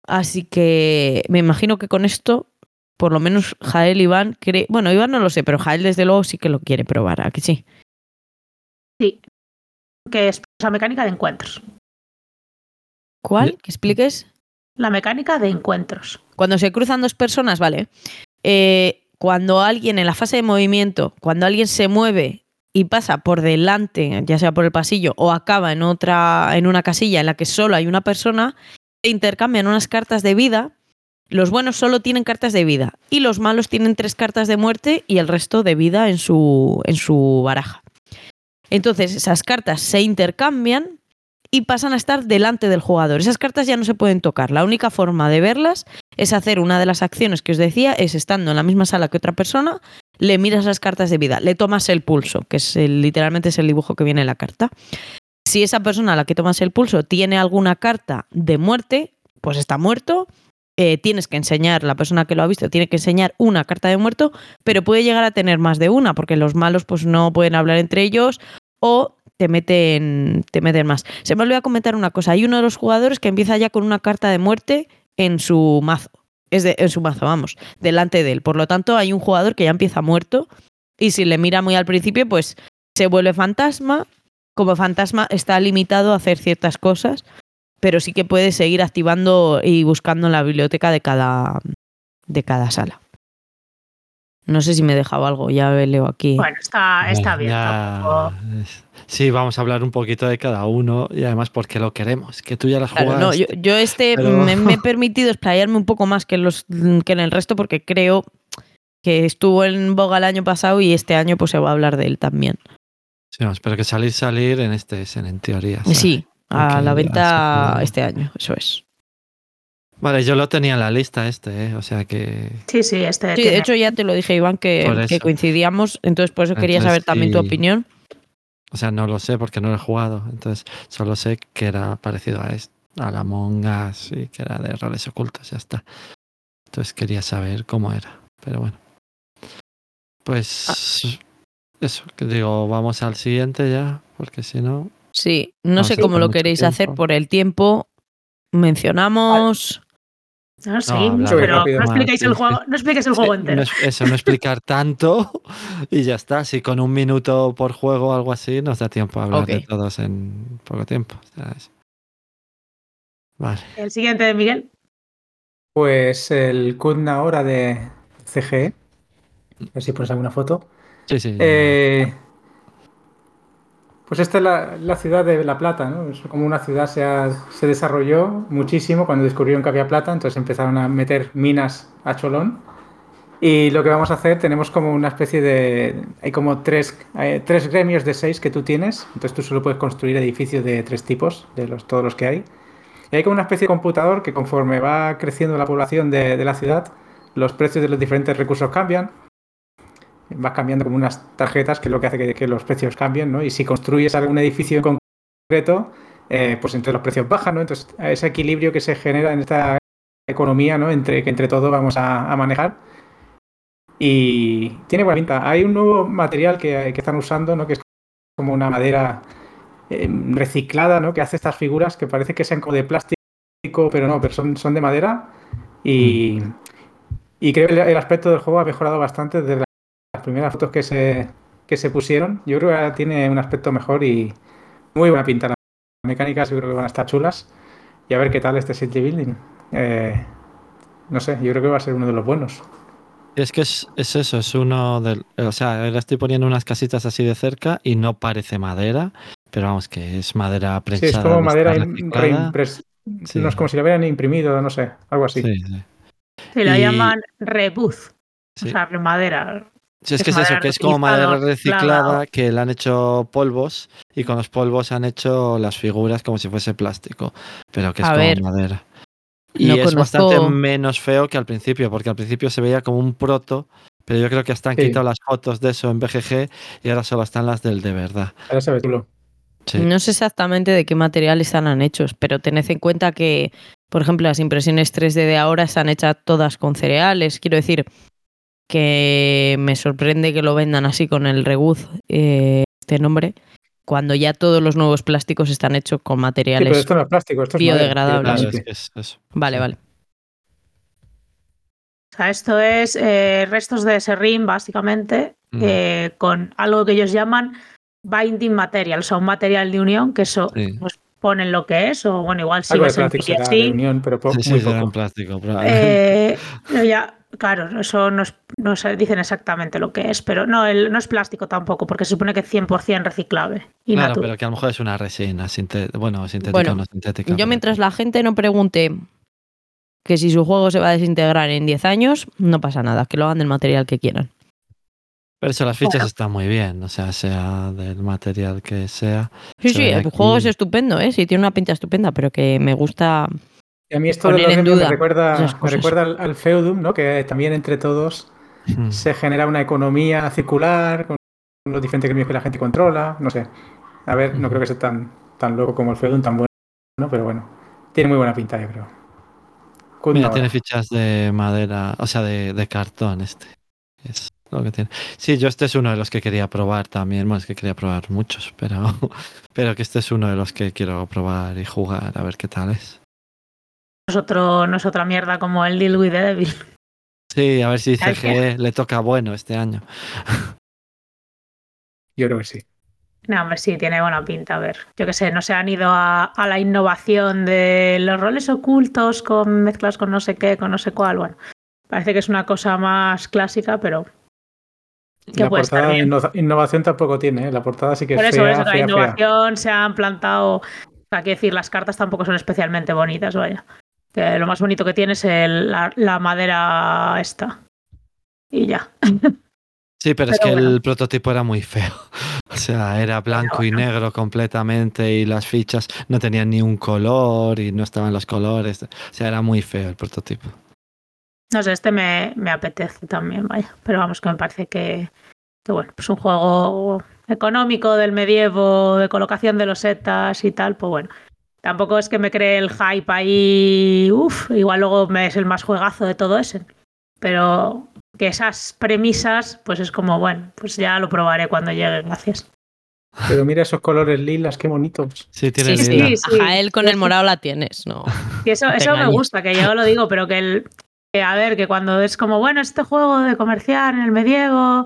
Así que me imagino que con esto, por lo menos Jael y Iván cree. Bueno, Iván no lo sé, pero Jael desde luego sí que lo quiere probar. ¿A que sí? Sí. Que es la mecánica de encuentros. ¿Cuál? ¿Que expliques? La mecánica de encuentros. Cuando se cruzan dos personas, vale. Eh, cuando alguien en la fase de movimiento, cuando alguien se mueve y pasa por delante, ya sea por el pasillo o acaba en otra, en una casilla en la que solo hay una persona, se intercambian unas cartas de vida. Los buenos solo tienen cartas de vida y los malos tienen tres cartas de muerte y el resto de vida en su, en su baraja. Entonces esas cartas se intercambian y pasan a estar delante del jugador. Esas cartas ya no se pueden tocar. La única forma de verlas es hacer una de las acciones que os decía, es estando en la misma sala que otra persona, le miras las cartas de vida, le tomas el pulso, que es literalmente es el dibujo que viene en la carta. Si esa persona a la que tomas el pulso tiene alguna carta de muerte, pues está muerto. Eh, tienes que enseñar, la persona que lo ha visto tiene que enseñar una carta de muerto, pero puede llegar a tener más de una, porque los malos pues no pueden hablar entre ellos o te meten, te meten más. Se me olvidó comentar una cosa. Hay uno de los jugadores que empieza ya con una carta de muerte en su mazo. Es de, en su mazo, vamos, delante de él. Por lo tanto, hay un jugador que ya empieza muerto y si le mira muy al principio, pues se vuelve fantasma como fantasma está limitado a hacer ciertas cosas, pero sí que puedes seguir activando y buscando en la biblioteca de cada, de cada sala. No sé si me he dejado algo, ya leo aquí. Bueno, está, está bien. Ya- tampoco- Sí, vamos a hablar un poquito de cada uno y además porque lo queremos, que tú ya las Claro, jugaste. no, yo, yo este pero- me, me he permitido explayarme un poco más que, los, que en el resto porque creo que estuvo en boga el año pasado y este año pues se va a hablar de él también. Sí, vamos, pero que salir, salir en este Essen, en teoría. ¿sabes? Sí, a la venta este año, eso es. Vale, yo lo tenía en la lista este, ¿eh? o sea que... Sí, sí, este Sí, tiene- de hecho ya te lo dije Iván que, que coincidíamos, entonces por eso quería Entonces, saber también tu opinión. O sea, no lo sé porque no lo he jugado. Entonces, solo sé que era parecido a, este, a la Mongas y que era de roles ocultos, ya está. Entonces quería saber cómo era. Pero bueno. Pues eso, que digo, vamos al siguiente ya, porque si no. Sí, no sé cómo lo queréis hacer por el tiempo. Mencionamos. No, sí, pero rápido no más, expliquéis el juego, no el juego entero. es- eso, no explicar tanto y ya está. Si con un minuto por juego o algo así nos da tiempo a hablar de todos en poco tiempo. o sea, es- Vale. El siguiente de Miguel. Pues el Kudna ahora de CGE. A ver si pones alguna foto. Sí, sí. Eh, pues esta es la, ciudad de La Plata, ¿no? Es como una ciudad se, se desarrolló muchísimo cuando descubrieron que había plata, entonces empezaron a meter minas a cholón. Y lo que vamos a hacer, tenemos como una especie de... Hay como tres, eh, tres gremios de seis que tú tienes, entonces tú solo puedes construir edificios de tres tipos, de los, todos los que hay. Y hay como una especie de computador que conforme va creciendo la población de la ciudad, los precios de los diferentes recursos cambian. Vas cambiando como unas tarjetas que es lo que hace que, los precios cambien, ¿no? Y si construyes algún edificio en concreto, eh, pues entonces los precios bajan, ¿no? Entonces ese equilibrio que se genera en esta economía, ¿no? Entre que entre todos vamos a, manejar. Y tiene buena pinta. Hay un nuevo material que, que están usando, ¿no? Que es como una madera eh, reciclada, ¿no? Que hace estas figuras que parece que sean como de plástico, pero no, pero son, son de madera. Y, y creo que el, el aspecto del juego ha mejorado bastante desde la- las primeras fotos que se, que se pusieron. Yo creo que ahora tiene un aspecto mejor y muy buena pinta. Las mecánicas yo creo que van a estar chulas. Y a ver qué tal este city building. Eh, no sé, yo creo que va a ser uno de los buenos. Es que es, es eso, es uno del. O sea, ahora estoy poniendo unas casitas así de cerca y no parece madera, pero vamos, que es madera Sí, prensada. es como de madera esta im- reciclada. reimpres- Sí. No es como si lo hubieran imprimido, no sé, algo así. Sí, sí. Se Y- llaman rebuz. sí. O sea, remadera. Sí, es es que es eso, que es como madera reciclada, que le han hecho polvos y con los polvos han hecho las figuras como si fuese plástico, pero que es A como ver, madera. Y no es conozco- bastante menos feo que al principio, porque al principio se veía como un proto, pero yo creo que hasta han Sí. quitado las fotos de eso en BGG y ahora solo están las del de verdad. Ahora se ve chulo. Sí. No sé exactamente de qué materiales están hechos, pero tened en cuenta que, por ejemplo, las impresiones 3D de ahora están hechas todas con cereales. Quiero decir que me sorprende que lo vendan así con el Rebuz, eh, este nombre, cuando ya todos los nuevos plásticos están hechos con Sí, pero materiales. esto no es plástico, esto es madera, biodegradables. Claro, es que es. Vale, vale. O sea, esto es eh, restos de serrín, básicamente, Mm. eh, con algo que ellos llaman binding material, o sea, un material de unión, que eso Sí. pues, ponen lo que es, o bueno, igual sí en plástico así. de unión, pero po- Sí, sí, muy será en poco. plástico. Eh, pero ya, claro, eso no, es- no se dicen exactamente lo que es, pero no, el- no es plástico tampoco, porque se supone que es 100% reciclable. Y Claro, natural. pero que a lo mejor es una resina, sintética, bueno, sintética Bueno, o no sintética. Yo mientras la gente no pregunte que si su juego se va a desintegrar en 10 años, no pasa nada, que lo hagan del material que quieran. Pero eso, las fichas Bueno. están muy bien, o sea, sea del material que sea. Sí, Se sí, el aquí- juego es estupendo, ¿eh? Sí, tiene una pinta estupenda, pero que me gusta Y a mí esto de Poner los en gremios duda me recuerda, me al, al feudum, ¿no? Que también entre todos Mm. se genera una economía circular con los diferentes gremios que la gente controla, no sé. A ver, no Ujú. creo que sea tan, tan loco como el feudum, tan bueno, ¿no? pero bueno, tiene muy buena pinta, yo creo. Mira, ahora. tiene fichas de madera, o sea, de, de cartón este. Es lo que tiene. Sí, yo este es uno de los que quería probar también. Bueno, es que quería probar muchos, pero, pero que este es uno de los que quiero probar y jugar a ver qué tal es. No es, otro, no es otra mierda como el Deal with the Devil. Sí, a ver si CGE le toca bueno este año. Yo creo que sí. No, hombre, sí, tiene buena pinta. A ver, yo qué sé, no se han ido a, a la innovación de los roles ocultos con mezclas con no sé qué, con no sé cuál. Bueno, parece que es una cosa más clásica, pero que La puede estar portada bien. inno- innovación tampoco tiene, ¿eh? la portada sí que es Por eso, fea, por eso, la fea, fea. innovación se han plantado. O sea, quiero decir, las cartas tampoco son especialmente bonitas, vaya. Que lo más bonito que tiene es el- la, la madera esta. Y ya. Sí, pero, es que bueno. el prototipo era muy feo. O sea, era blanco y negro completamente y las fichas no tenían ni un color y no estaban los colores. O sea, era muy feo el prototipo. No sé, este me, me apetece también, vaya. Pero vamos, que me parece que, que bueno, pues un juego económico del medievo, de colocación de los setas y tal, pues bueno. Tampoco es que me cree el hype ahí, uff, igual luego me es el más juegazo de todo ese. Pero que esas premisas, pues es como, bueno, pues ya lo probaré cuando llegue, gracias. Pero mira esos colores lilas, qué bonitos. Sí, tiene Sí, lila. sí, sí. a Jael con el morado la tienes, ¿no? Y eso, eso me gusta, que yo lo digo, pero que el. que, a ver, que cuando es como, bueno, este juego de comerciar en el medievo,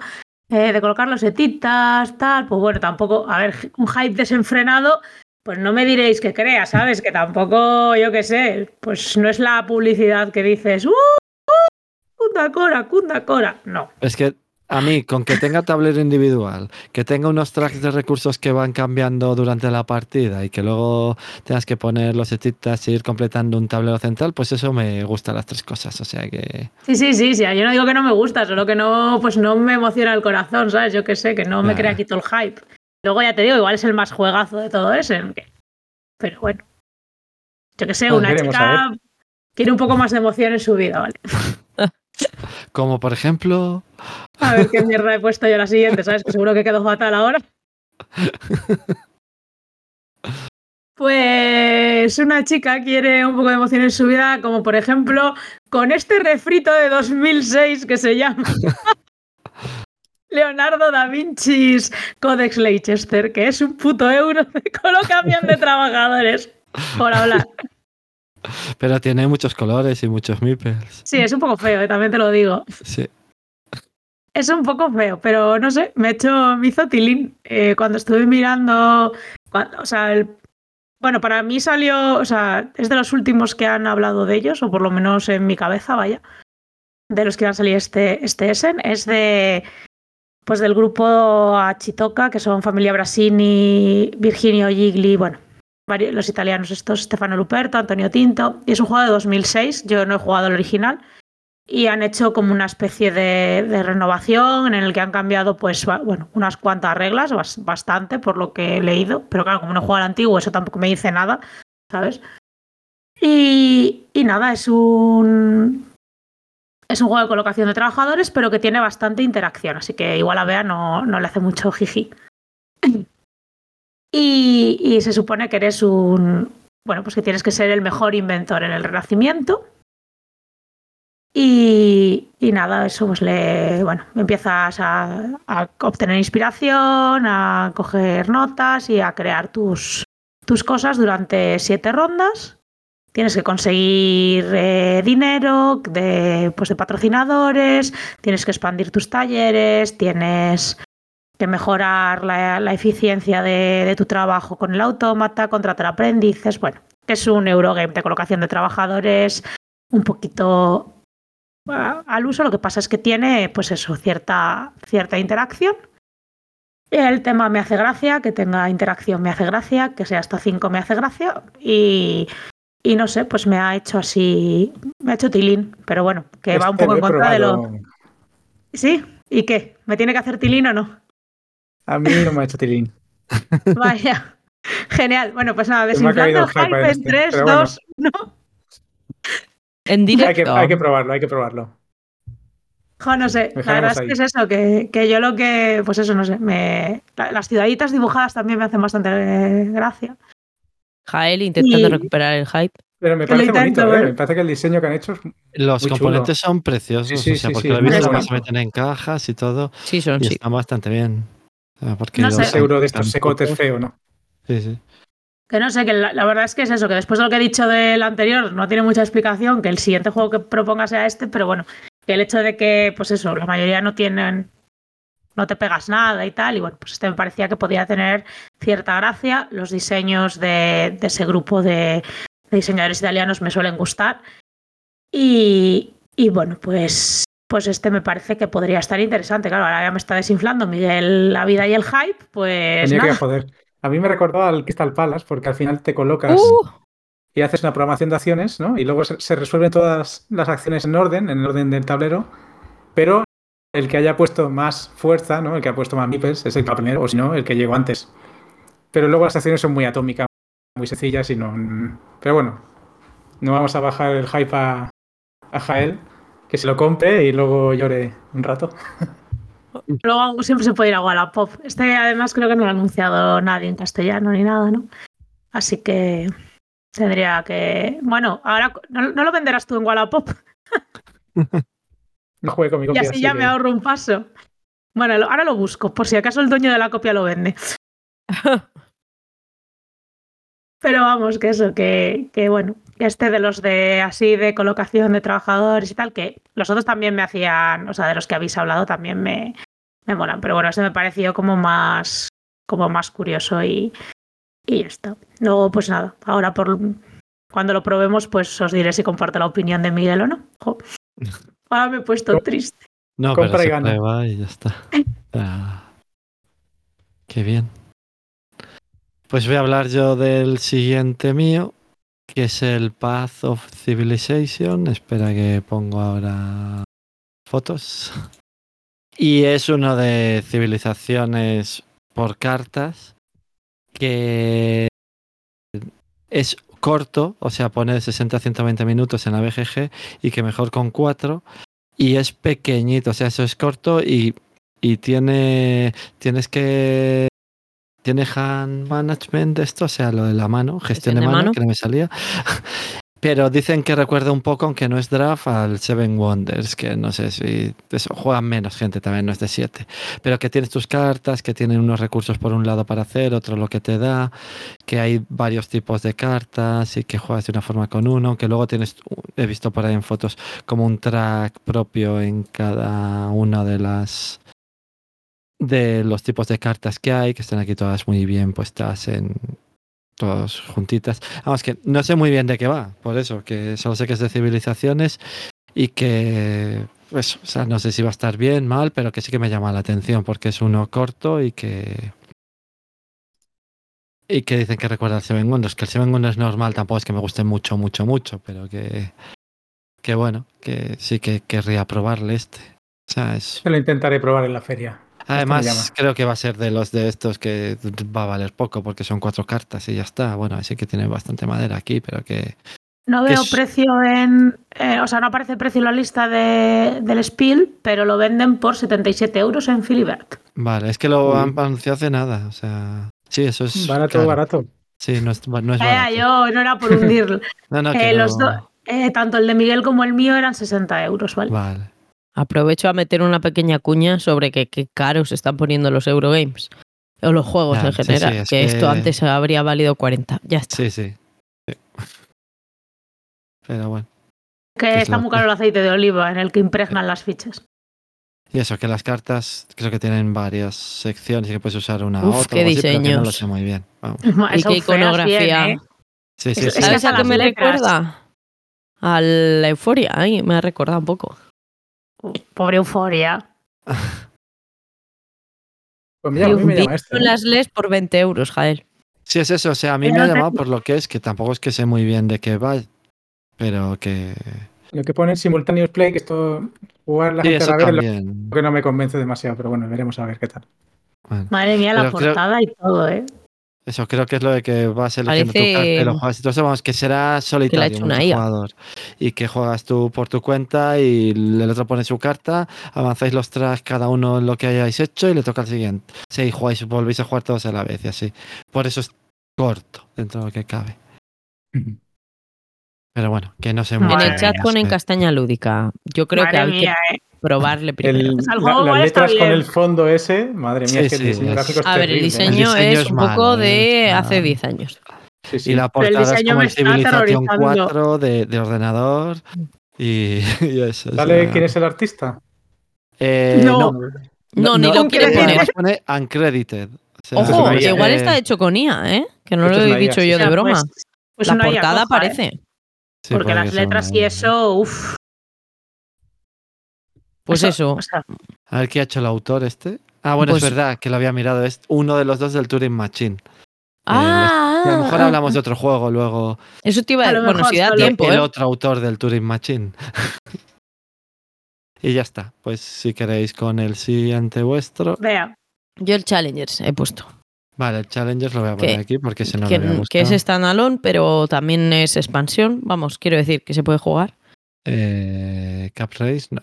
eh, de colocar los etitas, tal, pues bueno, tampoco, a ver, un hype desenfrenado, pues no me diréis que crea, ¿sabes? Que tampoco, yo qué sé, pues no es la publicidad que dices, ¡uh! uh Kunda Cora, Kunda Cora. No. Es que a mí, con que tenga tablero individual, que tenga unos tracks de recursos que van cambiando durante la partida y que luego tengas que poner los etitas e ir completando un tablero central, pues eso me gusta las tres cosas. O sea que. Sí, sí, sí, sí. Yo no digo que no me gusta, solo que no, pues no me emociona el corazón, ¿sabes? Yo qué sé, que no me crea aquí todo el hype. Luego ya te digo, igual es el más juegazo de todo ese. que- Pero bueno. Yo qué sé, Pues una chica quiere un poco más de emoción en su vida, ¿vale? Como por ejemplo. A ver qué mierda he puesto yo la siguiente, ¿sabes? Que seguro que quedó fatal ahora. Pues una chica quiere un poco de emoción en su vida, como por ejemplo con este refrito de 2006 que se llama Leonardo da Vinci's Codex Leicester, que es un puto euro de colocación de trabajadores, por hablar. Pero tiene muchos colores y muchos meeples. Sí, es un poco feo, eh, también te lo digo. Sí. Es un poco feo, pero no sé, me, he hecho, me hizo tilín eh, cuando estuve mirando, o sea, el- bueno, para mí salió, o sea, es de los últimos que han hablado de ellos, o por lo menos en mi cabeza, vaya, de los que han salido este, este Essen, es de, pues del grupo Achitoca, que son familia Brasini, Virginio Gigli, bueno, varios, los italianos estos, Stefano Luperto, Antonio Tinto, y es un juego de 2006, yo no he jugado el original, y han hecho como una especie de, de renovación en el que han cambiado pues bueno unas cuantas reglas bas- bastante por lo que he leído. Pero claro como no juego al antiguo eso tampoco me dice nada sabes y, y nada es un es un juego de colocación de trabajadores pero que tiene bastante interacción así que igual a Bea no, no le hace mucho jiji y, y se supone que eres un bueno pues que tienes que ser el mejor inventor en el renacimiento y, y nada, eso pues le, bueno, empiezas a, a obtener inspiración, a coger notas y a crear tus, tus cosas durante siete rondas. Tienes que conseguir eh, dinero de, pues de patrocinadores, tienes que expandir tus talleres, tienes que mejorar la, la eficiencia de, de tu trabajo con el autómata, contratar aprendices. Bueno, que es un Eurogame de colocación de trabajadores un poquito a- al uso, lo que pasa es que tiene, pues eso, cierta, cierta interacción. El tema me hace gracia, que tenga interacción me hace gracia, que sea hasta 5 me hace gracia y, y no sé, pues me ha hecho así, me ha hecho tilín, pero bueno, que va un Este poco en contra de lo... ¿Sí? ¿Y qué? ¿Me tiene que hacer tilín o no? A mí no me ha hecho tilín. Vaya. Genial. Bueno, pues nada, desinflando el hype hype en en este, 3, pero bueno. 2, 1. En Hay que, directo. hay que probarlo, hay que probarlo. Jo, no sé, la verdad es que es eso, que, que yo lo que, pues eso, no sé, me, la- las ciudaditas dibujadas también me hacen bastante eh, gracia. Jael intentando Y- recuperar el hype. Pero me Que parece bonito, ¿eh? ¿eh? Me parece que el diseño que han hecho es Los Muy componentes son preciosos, Sí, sí, o sea, sí, porque sí, lo he visto cómo bonito. se meten en cajas y todo, Sí, son, y sí. están bastante bien. O sea, porque No sé. un euro de estos secotes feo, ¿no? Sí, sí. Que no sé, que la, la verdad es que es eso, que después de lo que he dicho del anterior no tiene mucha explicación, que el siguiente juego que proponga sea este, pero bueno, que el hecho de que, pues eso, la mayoría no tienen no te pegas nada y tal. Y bueno, pues este me parecía que podía tener cierta gracia. Los diseños de, de ese grupo de, de diseñadores italianos me suelen gustar. Y, y bueno, pues, pues este me parece que podría estar interesante. Claro, ahora ya me está desinflando Miguel la vida y el hype, pues Tenía que nada. joder. A mí me recordaba al Crystal Palace porque al final te colocas Uh, y haces una programación de acciones, ¿no? Y luego se, se resuelven todas las acciones en orden, en el orden del tablero, pero el que haya puesto más fuerza, ¿no? El que ha puesto más meeples es el que va primero, o si no, el que llegó antes. Pero luego las acciones son muy atómicas, muy sencillas y no... Pero bueno, no vamos a bajar el hype a, a Jael, que se lo compre y luego llore un rato. Luego siempre se puede ir a Wallapop. Este además creo que no lo ha anunciado nadie en castellano ni nada, ¿no? Así que tendría que... Bueno, ahora no, no lo venderás tú en Wallapop No juegue con mi y copia. así así ya que- me ahorro un paso. Bueno, lo- ahora lo busco, por si acaso el dueño de la copia lo vende. Pero vamos, que eso, que, que bueno, que este de los de así de colocación de trabajadores y tal, que los otros también me hacían, o sea, de los que habéis hablado también me, me molan. Pero bueno, este me pareció como más, como más curioso y, y ya está. Luego, pues nada, ahora por cuando lo probemos, pues os diré si comparto la opinión de Miguel o no. Jo. Ahora me he puesto triste. No, Compra pero y se gana. prueba y ya está. Ah, qué bien. Pues voy a hablar yo del siguiente mío, que es el Path of Civilization. Espera que pongo ahora fotos. Y es uno de civilizaciones por cartas que es corto, o sea, pone de 60 a 120 minutos en la BGG y que mejor con 4 y es pequeñito, o sea, eso es corto y, y tiene tienes que tiene hand management de esto, o sea, lo de la mano, gestión de, mano, mano. que no me salía. Pero dicen que recuerda un poco, aunque no es draft, al Seven Wonders, que no sé si eso, juegan menos gente también, no es de 7. Pero que tienes tus cartas, que tienen unos recursos por un lado para hacer, otro lo que te da, que hay varios tipos de cartas y que juegas de una forma con uno, que luego tienes, he visto por ahí en fotos, como un track propio en cada una de las de los tipos de cartas que hay, que están aquí todas muy bien puestas en todas juntitas. Vamos, que no sé muy bien de qué va, por eso, que solo sé que es de civilizaciones y que, pues, o sea, no sé si va a estar bien, mal, pero que sí que me llama la atención porque es uno corto y que... Y que dicen que recuerda al Seven Wonders, que el Seven Wonders normal tampoco es que me guste mucho, mucho, mucho, pero que, que bueno, que sí que querría probarle este. O sea, es... Yo lo intentaré probar en la feria. Además, creo que va a ser de los de estos que va a valer poco porque son cuatro cartas y ya está. Bueno, así que tiene bastante madera aquí, pero que No Que veo es- precio en. eh, o sea, no aparece precio en la lista de, del Spiel, pero lo venden por 77 euros en Filibert. vale, es que lo Uy. han anunciado hace nada. O sea, sí, eso es Barato, caro. barato. Sí, no es, no es Eh, barato. yo no era por hundirlo. No, no, Eh, que los no- do- eh, tanto el de Miguel como el mío eran 60 euros, ¿vale? Vale. Aprovecho a meter una pequeña cuña sobre que qué caros se están poniendo los Eurogames. O los juegos Ya, en general. sí, es que, esto antes habría valido 40. Ya está. Sí, sí. Sí. Pero bueno. Que es está muy caro el aceite de oliva en el que impregnan las fichas. Y eso, que las cartas creo que tienen varias secciones y que puedes usar una u Uf, otra. qué pero que no lo sé muy bien. Vamos. Y qué iconografía. bien, ¿eh? Sí, sí, Es- sí. ¿Sabes a qué me letras. recuerda? A la euforia. Ay, me ha recordado un poco. Pobre euforia. Pues llama, a mí me llama este. ¿eh? las les por 20 euros, Jael. Sí, es eso. O sea, a mí Pero me ha no llamado por lo que es, que tampoco es que sé muy bien de qué va, pero que. Lo que pone simultaneous play, que esto jugar la Sí, gente a la vez lo que no me convence demasiado, pero bueno, veremos a ver qué tal. Bueno, Madre mía, la creo- portada y todo, ¿eh? Eso creo que es lo de que vas eligiendo tu Parece- carta y lo juegas y todo eso. Vamos, que será solitario, IA. multijugador. Y que juegas tú por tu cuenta y el otro pone su carta, avanzáis los tracks cada uno en lo que hayáis hecho y le toca al siguiente. Sí, jugáis, volvéis a jugar todos a la vez y así. Por eso es corto dentro de lo que cabe. Pero bueno, que no sé En el chat más, ponen castaña lúdica. Yo creo que Madre mía, que ¿eh? Probarle primero. El- O sea, el la- las letras con el fondo ese, madre mía, Sí, es que el diseño es- gráfico es A ver, el ¿eh? diseño, El diseño es es un poco de ¿eh? hace Ah. 10 años. Sí, sí. Y la el portada es como me está Civilización aterrorizando. 4 de, de ordenador y, y eso. ¿Sale quién es el artista? eh, No. no, No, ni lo ¿con quiere eh, poner. pone uncredited. O sea, es Ojo, que IA, igual eh, está hecho con IA, ¿eh? Que no Esto lo es he dicho sí, yo de broma. Pues, pues la portada coja, ¿eh? parece. sí, Porque las letras y eso, uff. Pues eso. O sea, A ver qué ha hecho el autor este. Ah, bueno, Pues- es verdad que lo había mirado. Es uno de los dos del Turing Machine. Ah, Y a lo mejor ah, hablamos de otro juego luego. Eso te iba a Bueno, si da tiempo, el ¿eh? otro autor del Turing Machine. y ya está. Pues si queréis con el siguiente vuestro. vea. Yo el Challengers he puesto. Vale, el Challengers lo voy a poner Que- aquí porque si no que, me había que es standalone, pero también es expansión. Vamos, quiero decir que se puede jugar. Eh, Cap Race, no.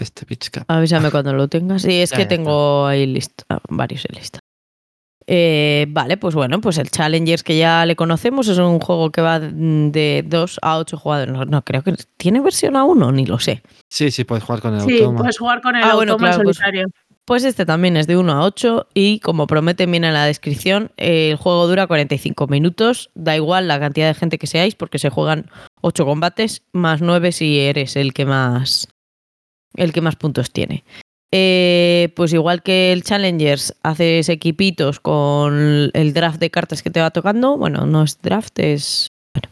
Este Cup. Avísame cuando lo tengas. Sí, es Ya, que ya tengo ahí lista, varios en lista. Eh, vale, pues bueno, pues el Challengers que ya le conocemos es un juego que va de 2 a 8 jugadores. No, no, creo que tiene versión a 1, ni lo sé. Sí, sí, puedes jugar con el Sí, automa. puedes jugar con el Ah, bueno, claro, pues- solitario. Pues este también es de 1 a 8 y como promete bien en la descripción, el juego dura 45 minutos, da igual la cantidad de gente que seáis porque se juegan 8 combates más 9 si eres el que más el que más puntos tiene. Eh, pues igual que el Challengers, haces equipitos con el draft de cartas que te va tocando. Bueno, no es draft, es bueno,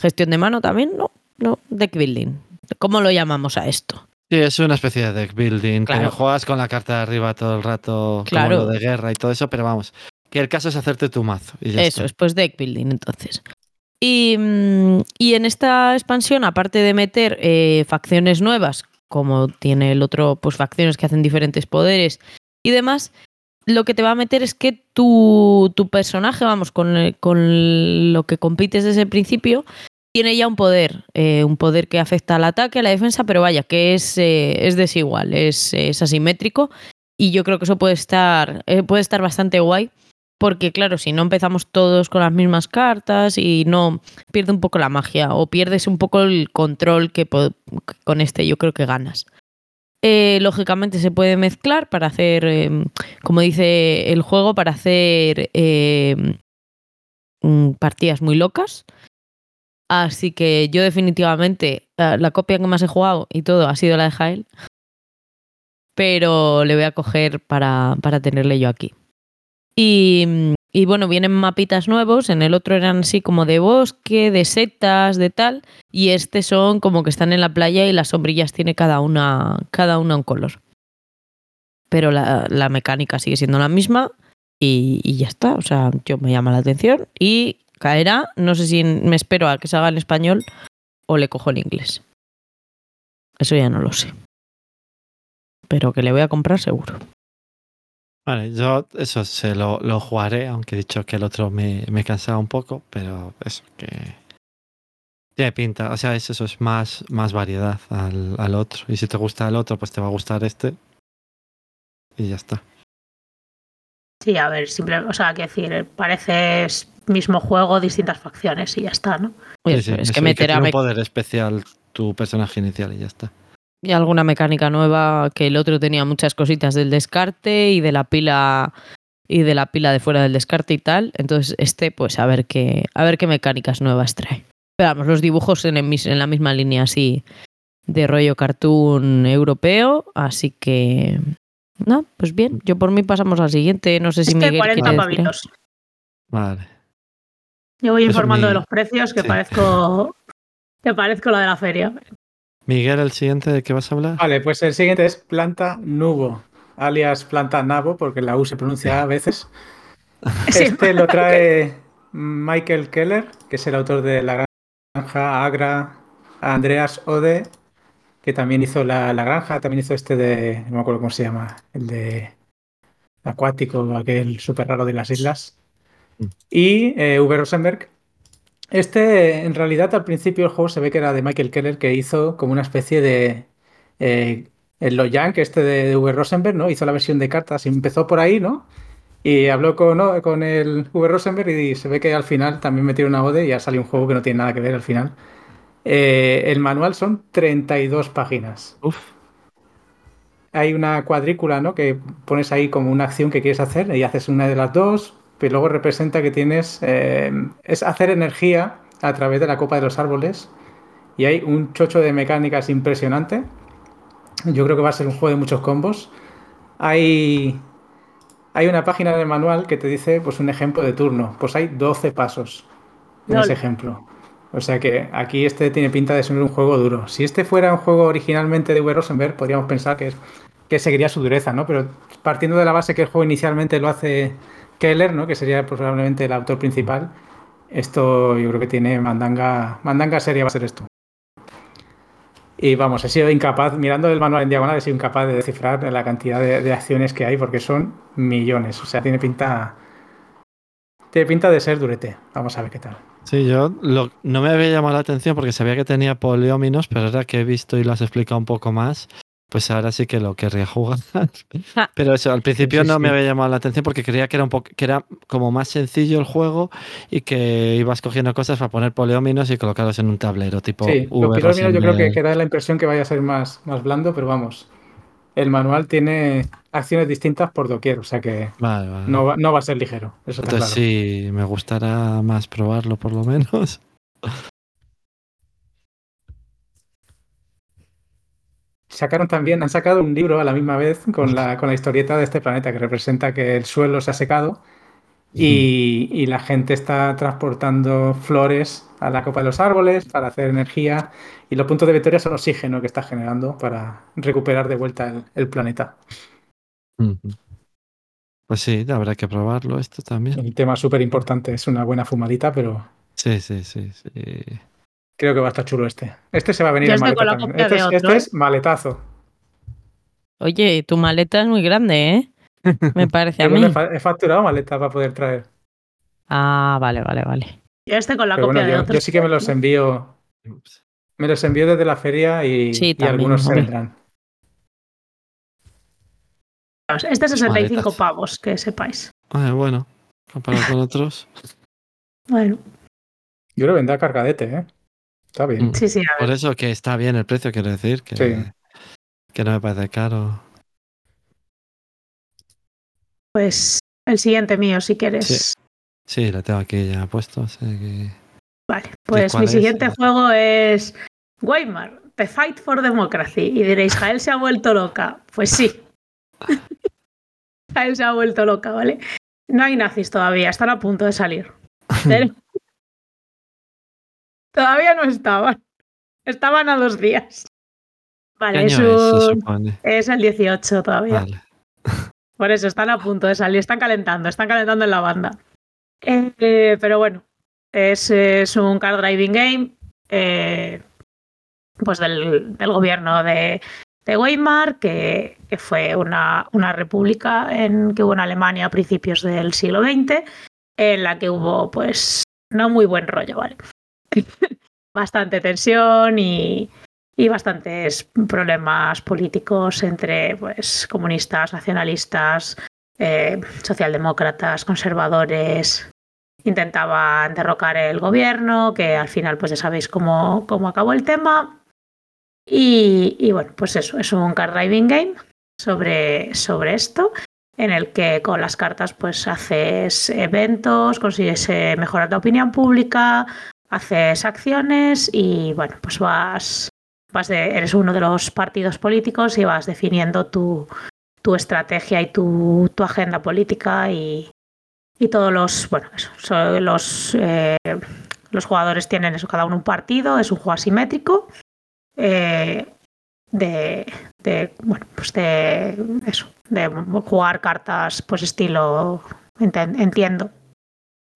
gestión de mano también, ¿no? No, deck building. ¿Cómo lo llamamos a esto? Sí, es una especie de deck building. Claro. Pero juegas con la carta de arriba todo el rato, Claro. como lo de guerra y todo eso, pero vamos. Que el caso es hacerte tu mazo. Y ya Eso está. es, pues deck building entonces. Y, mm, y en esta expansión, aparte de meter eh, facciones nuevas, como tiene el otro, pues facciones que hacen diferentes poderes y demás, lo que te va a meter es que tu, tu personaje, vamos, con, el- con lo que compites desde el principio, tiene ya un poder, eh, un poder que afecta al ataque, a la defensa, pero vaya, que es, eh, es desigual, es, es asimétrico. Y yo creo que eso puede estar, eh, puede estar bastante guay. Porque claro, si no empezamos todos con las mismas cartas y no pierde un poco la magia o pierdes un poco el control que con este yo creo que ganas. Eh, lógicamente se puede mezclar para hacer, eh, como dice el juego, para hacer eh, mm, partidas muy locas. Así que yo definitivamente, eh, la copia que más he jugado y todo ha sido la de Jael. Pero le voy a coger para, para tenerle yo aquí. Y, bueno, vienen mapitas nuevos. En el otro eran así como de bosque, de setas, de tal. Y este son como que están en la playa y las sombrillas tiene cada una, cada una un color. Pero la, mecánica sigue siendo la misma y, ya está. O sea, yo me llama la atención y caerá. No sé si me espero a que se haga en español o le cojo en inglés. Eso ya no lo sé. Pero que le voy a comprar seguro. Vale, yo eso se lo, lo jugaré, aunque he dicho que el otro me, me cansaba un poco, pero eso, que tiene pinta. O sea, es eso, es más, más variedad al, al otro. Y si te gusta el otro, pues te va a gustar este. Y ya está. Sí, a ver, simple, o sea, que decir, parece mismo juego, distintas facciones y ya está, ¿no? Sí, Eso, sí, es que meterá tiene un poder especial tu personaje inicial y ya está. Y alguna mecánica nueva que el otro tenía muchas cositas del descarte y de la pila y de la pila de fuera del descarte y tal. Entonces este, pues a ver qué, a ver qué mecánicas nuevas trae. Pero vamos, los dibujos en, el en la misma línea así de rollo cartoon europeo, así que no, pues bien. Yo por mí pasamos al siguiente. No sé si Este Miguel 40 quiere decir- pavitos. Vale. Yo voy Eso informando mi- de los precios que sí. parezco que parezco la de la feria. Miguel, el siguiente de qué vas a hablar. Vale, pues el siguiente es Planta Nubo, alias Planta Nabo, porque la U se pronuncia a veces. Este lo trae Michael Keller, que es el autor de La Granja, Agra, Andreas Ode, que también hizo La, La Granja, también hizo este de, no me acuerdo cómo se llama, el de Acuático, aquel súper raro de las islas. Mm. Y eh, Uwe Rosenberg. Este, en realidad, al principio del juego se ve que era de Michael Keller, que hizo como una especie de. eh, el Loyank, este de, de Uwe Rosenberg, ¿no? Hizo la versión de cartas y empezó por ahí, ¿no? Y habló con, ¿no? con el Uwe Rosenberg y se ve que al final también metieron una ode y ya salió un juego que no tiene nada que ver al final. Eh, el manual son 32 páginas. Uf, Hay una cuadrícula, ¿no? Que pones ahí como una acción que quieres hacer y haces una de las dos, pero luego representa que tienes. eh, es hacer energía a través de la copa de los árboles. Y hay un chocho de mecánicas impresionante. Yo creo que va a ser un juego de muchos combos. hay, hay una página del manual que te dice pues, un ejemplo de turno. Pues hay 12 pasos en ese ejemplo. O sea que aquí este tiene pinta de ser un juego duro. Si este fuera un juego originalmente de Uwe Rosenberg, podríamos pensar que, es- que seguiría su dureza, ¿no? Pero partiendo de la base que el juego inicialmente lo hace Keller, ¿no? Que sería probablemente el autor principal, esto yo creo que tiene mandanga, mandanga seria va a ser esto. Y vamos, he sido incapaz, mirando el manual en diagonal, he sido incapaz de descifrar la cantidad de, acciones que hay porque son millones. O sea, tiene pinta. Tiene pinta de ser durete. Vamos a ver qué tal. Sí, yo no me había llamado la atención porque sabía que tenía polióminos, pero ahora que he visto y lo has explicado un poco más, pues ahora sí que lo querría jugar. Ja. Pero eso, al principio Sí, no sí. me había llamado la atención porque creía que era un poco, que era como más sencillo el juego y que ibas cogiendo cosas para poner polióminos y colocarlos en un tablero tipo Sí, los pilóminos yo creo que, que da la impresión que vaya a ser más, más blando, pero vamos. El manual tiene acciones distintas por doquier, o sea que Vale, vale. no va, no va a ser ligero. Eso está Entonces claro. sí, me gustará más probarlo por lo menos. Sacaron también, han sacado un libro a la misma vez con la, con la historieta de este planeta que representa que el suelo se ha secado y, y la gente está transportando flores a la copa de los árboles para hacer energía y los puntos de victoria son oxígeno que está generando para recuperar de vuelta el, el planeta. Pues sí, habrá que probarlo esto también. Un tema súper importante, es una buena fumadita, pero Sí, sí, sí, sí. Creo que va a estar chulo este. Este se va a venir en maleta también. Este, es, este es maletazo. Oye, tu maleta es muy grande, ¿eh? Me parece a mí. he fa- he facturado maleta para poder traer. Ah, vale, vale, vale. Yo estoy con la Pero copia bueno, de yo, otro. yo sí que me los envío. Me los envío desde la feria y, Sí, y también, algunos se vendrán. Este es 65 Maletas. pavos, que sepáis. Ah, bueno, comparado con otros. Bueno, Yo lo vendré cargadete, ¿eh? Está bien. Mm. sí, sí, a Por eso que está bien el precio, quiero decir, que, Sí. que no me parece caro. Pues el siguiente mío, si quieres. Sí. Sí, lo tengo aquí ya puesto. así que- Vale, pues mi es? siguiente juego es Weimar, The Fight for Democracy. Y diréis, Jael se ha vuelto loca. Pues sí. Jael se ha vuelto loca, ¿vale? No hay nazis todavía, están a punto de salir. Pero- todavía no estaban. Estaban a dos días. ¿Qué Vale, es, es, un- el 18 todavía. Vale. Por eso están a punto de salir, están calentando, están calentando en la banda. Eh, eh, pero bueno, es, es un car driving game eh, pues del, del gobierno de, de Weimar, que, que fue una, una república en, que hubo en Alemania a principios del siglo XX, en la que hubo pues no muy buen rollo, ¿vale? Bastante tensión y, y bastantes problemas políticos entre pues, comunistas, nacionalistas, eh, socialdemócratas, conservadores. Intentaban derrocar el gobierno, que al final pues ya sabéis cómo, cómo acabó el tema. Y, y, bueno, pues eso, es un card driving game sobre, sobre esto, en el que con las cartas pues haces eventos, consigues eh, mejorar la opinión pública, haces acciones y bueno, pues vas vas de, eres uno de los partidos políticos y vas definiendo tu, tu estrategia y tu, tu, agenda política y, y todos los, bueno, eso, so, los, eh, los jugadores tienen eso, cada uno un partido, es un juego asimétrico eh, de, de, bueno, pues de eso, de jugar cartas pues estilo, entiendo,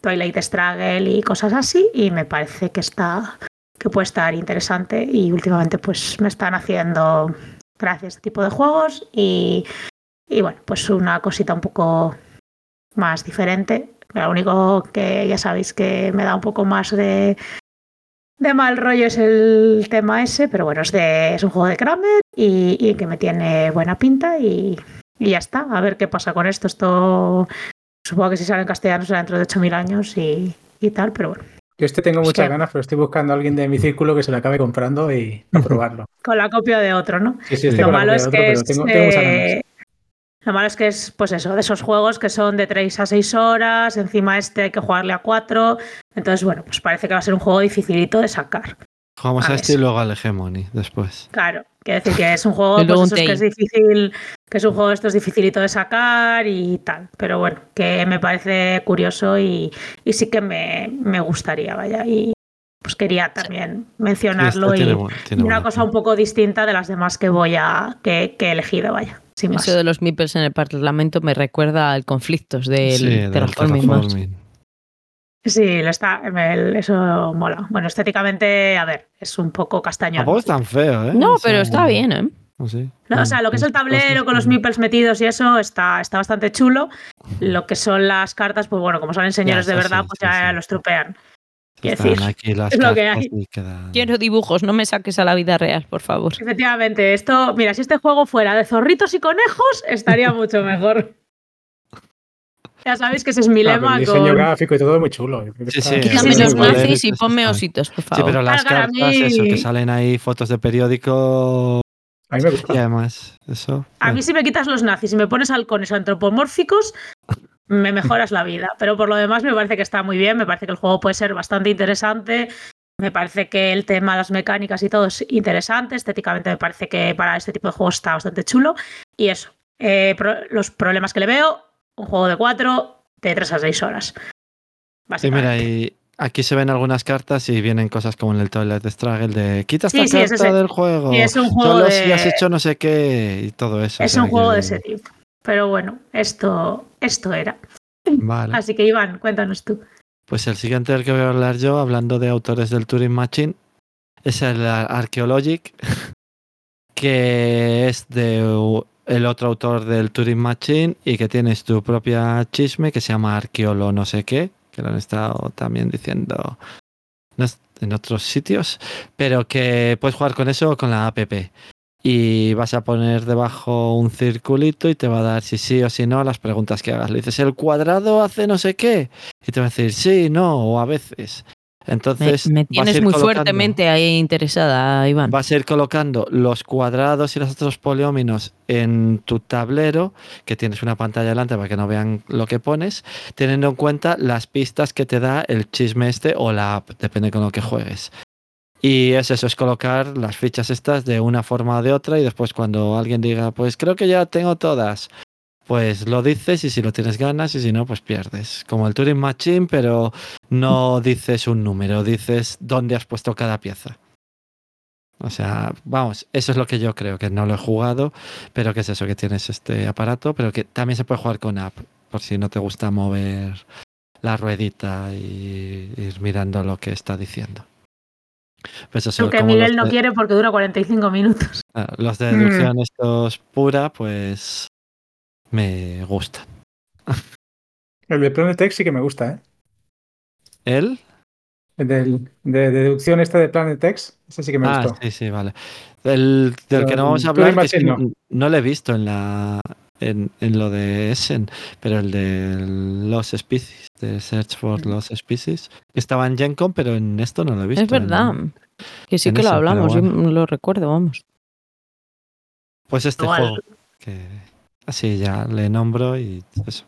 Twilight Struggle y cosas así y me parece que está que puede estar interesante y últimamente pues me están haciendo gracia este tipo de juegos y, y, bueno, pues una cosita un poco más diferente. Lo único que ya sabéis que me da un poco más de, de mal rollo es el tema ese, pero bueno, es, de, es un juego de Kramer y, y que me tiene buena pinta y, y, ya está. A ver qué pasa con esto. Esto supongo que si sale en castellano será dentro de 8.000 años y, y tal, pero bueno. Yo este tengo muchas sí. ganas, pero estoy buscando a alguien de mi círculo que se lo acabe comprando y a probarlo. con la copia de otro, ¿no? Sí, sí, este lo malo es otro, que es, tengo, tengo muchas ganas. Lo malo es que es, pues eso, de esos juegos que son de 3 a 6 horas, encima este hay que jugarle a 4. Entonces, bueno, pues parece que va a ser un juego dificilito de sacar. Jugamos a, a este y luego al Hegemony después. Claro, quiere decir que es un juego pues eso, es que es difícil que es un juego esto es dificilito de sacar y tal, pero bueno, que me parece curioso y, y sí que me, me gustaría, vaya, y pues quería también mencionarlo Sí, y, una buena cosa un poco distinta de las demás que voy a que, que he elegido, vaya, sin más. De los meeples en el Parlamento me recuerda al conflictos del Sí, terraforming terraforming. Sí, lo está, el- eso mola. Bueno, estéticamente, a ver, es un poco castañón. Tampoco es tan feo, ¿eh? No, pero está bien, ¿eh? No o sea, lo que es el tablero con los meeples metidos y eso está, está bastante chulo. Lo que son las cartas, pues bueno, como salen señores de verdad, sí, pues sí, ya sí. los decir, aquí las es lo que hay. quedan- Quiero dibujos, no me saques a la vida real, por favor. Efectivamente, esto, mira, si este juego fuera de zorritos y conejos, estaría mucho mejor. Ya sabéis que ese es mi Claro, lema el diseño con. gráfico y todo muy chulo. Que Sí, sí, Quítame sí, los sí, sí. nazis y Sí, ponme sí. ositos, por Sí, favor. pero las Claro, cartas, eso, que salen ahí, fotos de periódico A mí me gusta. y además, eso. A mí si me quitas los nazis y me pones halcones antropomórficos, me mejoras la vida. Pero por lo demás me parece que está muy bien, me parece que el juego puede ser bastante interesante. Me parece que el tema, las mecánicas y todo es interesante. Estéticamente me parece que para este tipo de juegos está bastante chulo. Y eso, eh, pro- los problemas que le veo, un juego de cuatro, de tres a seis horas. Sí, mira, Básicamente. y aquí se ven algunas cartas y vienen cosas como en el Toilet Struggle de quita esta Sí, sí, es carta del juego. y es un juego Solo de- si has hecho no sé qué y todo eso. o es sea un juego que- de ese tipo. Pero bueno, esto, esto era. Vale. Así que Iván, cuéntanos tú. Pues el siguiente del que voy a hablar yo, hablando de autores del Turing Machine, es el Archaeologic, que es de el otro autor del Turing Machine y que tienes tu propia chisme que se llama Arqueolo no sé qué, que lo han estado también diciendo en otros sitios, pero que puedes jugar con eso o con la app. Y vas a poner debajo un circulito y te va a dar si sí o si no las preguntas que hagas. Le dices, ¿el cuadrado hace no sé qué? Y te va a decir sí, no, o a veces. Entonces, me tienes muy fuertemente ahí interesada, Iván. Vas a ir colocando los cuadrados y los otros polióminos en tu tablero, que tienes una pantalla delante para que no vean lo que pones, teniendo en cuenta las pistas que te da el chisme este o la app, depende con lo que juegues. Y es eso, es colocar las fichas estas de una forma o de otra y después cuando alguien diga, pues creo que ya tengo todas, pues lo dices y si lo tienes ganas y si no, pues pierdes. Como el Turing Machine, pero no dices un número, dices dónde has puesto cada pieza. O sea, vamos, eso es lo que yo creo, que no lo he jugado, pero que es eso, que tienes este aparato, pero que también se puede jugar con app, por si no te gusta mover la ruedita y ir mirando lo que está diciendo. Pues eso, Lo que Miguel no quiere porque dura 45 minutos. ah, los de deducción estos pura, pues me gustan. El de Planet X sí que me gusta, ¿eh? ¿Él? El del- de, deducción este de Planet X, ese sí que me ah, gustó. sí, sí, vale. El del Pero que no vamos a hablar, que es que Machine no. no lo he visto en la en, en lo de Essen, pero el de Los Species, de Search for Lost Species, que estaba en Gen Con, pero en esto no lo he visto. Es verdad. en- Que sí que lo eso, hablamos, yo lo recuerdo, vamos. Pues este Igual. juego, que así ya le nombro y eso.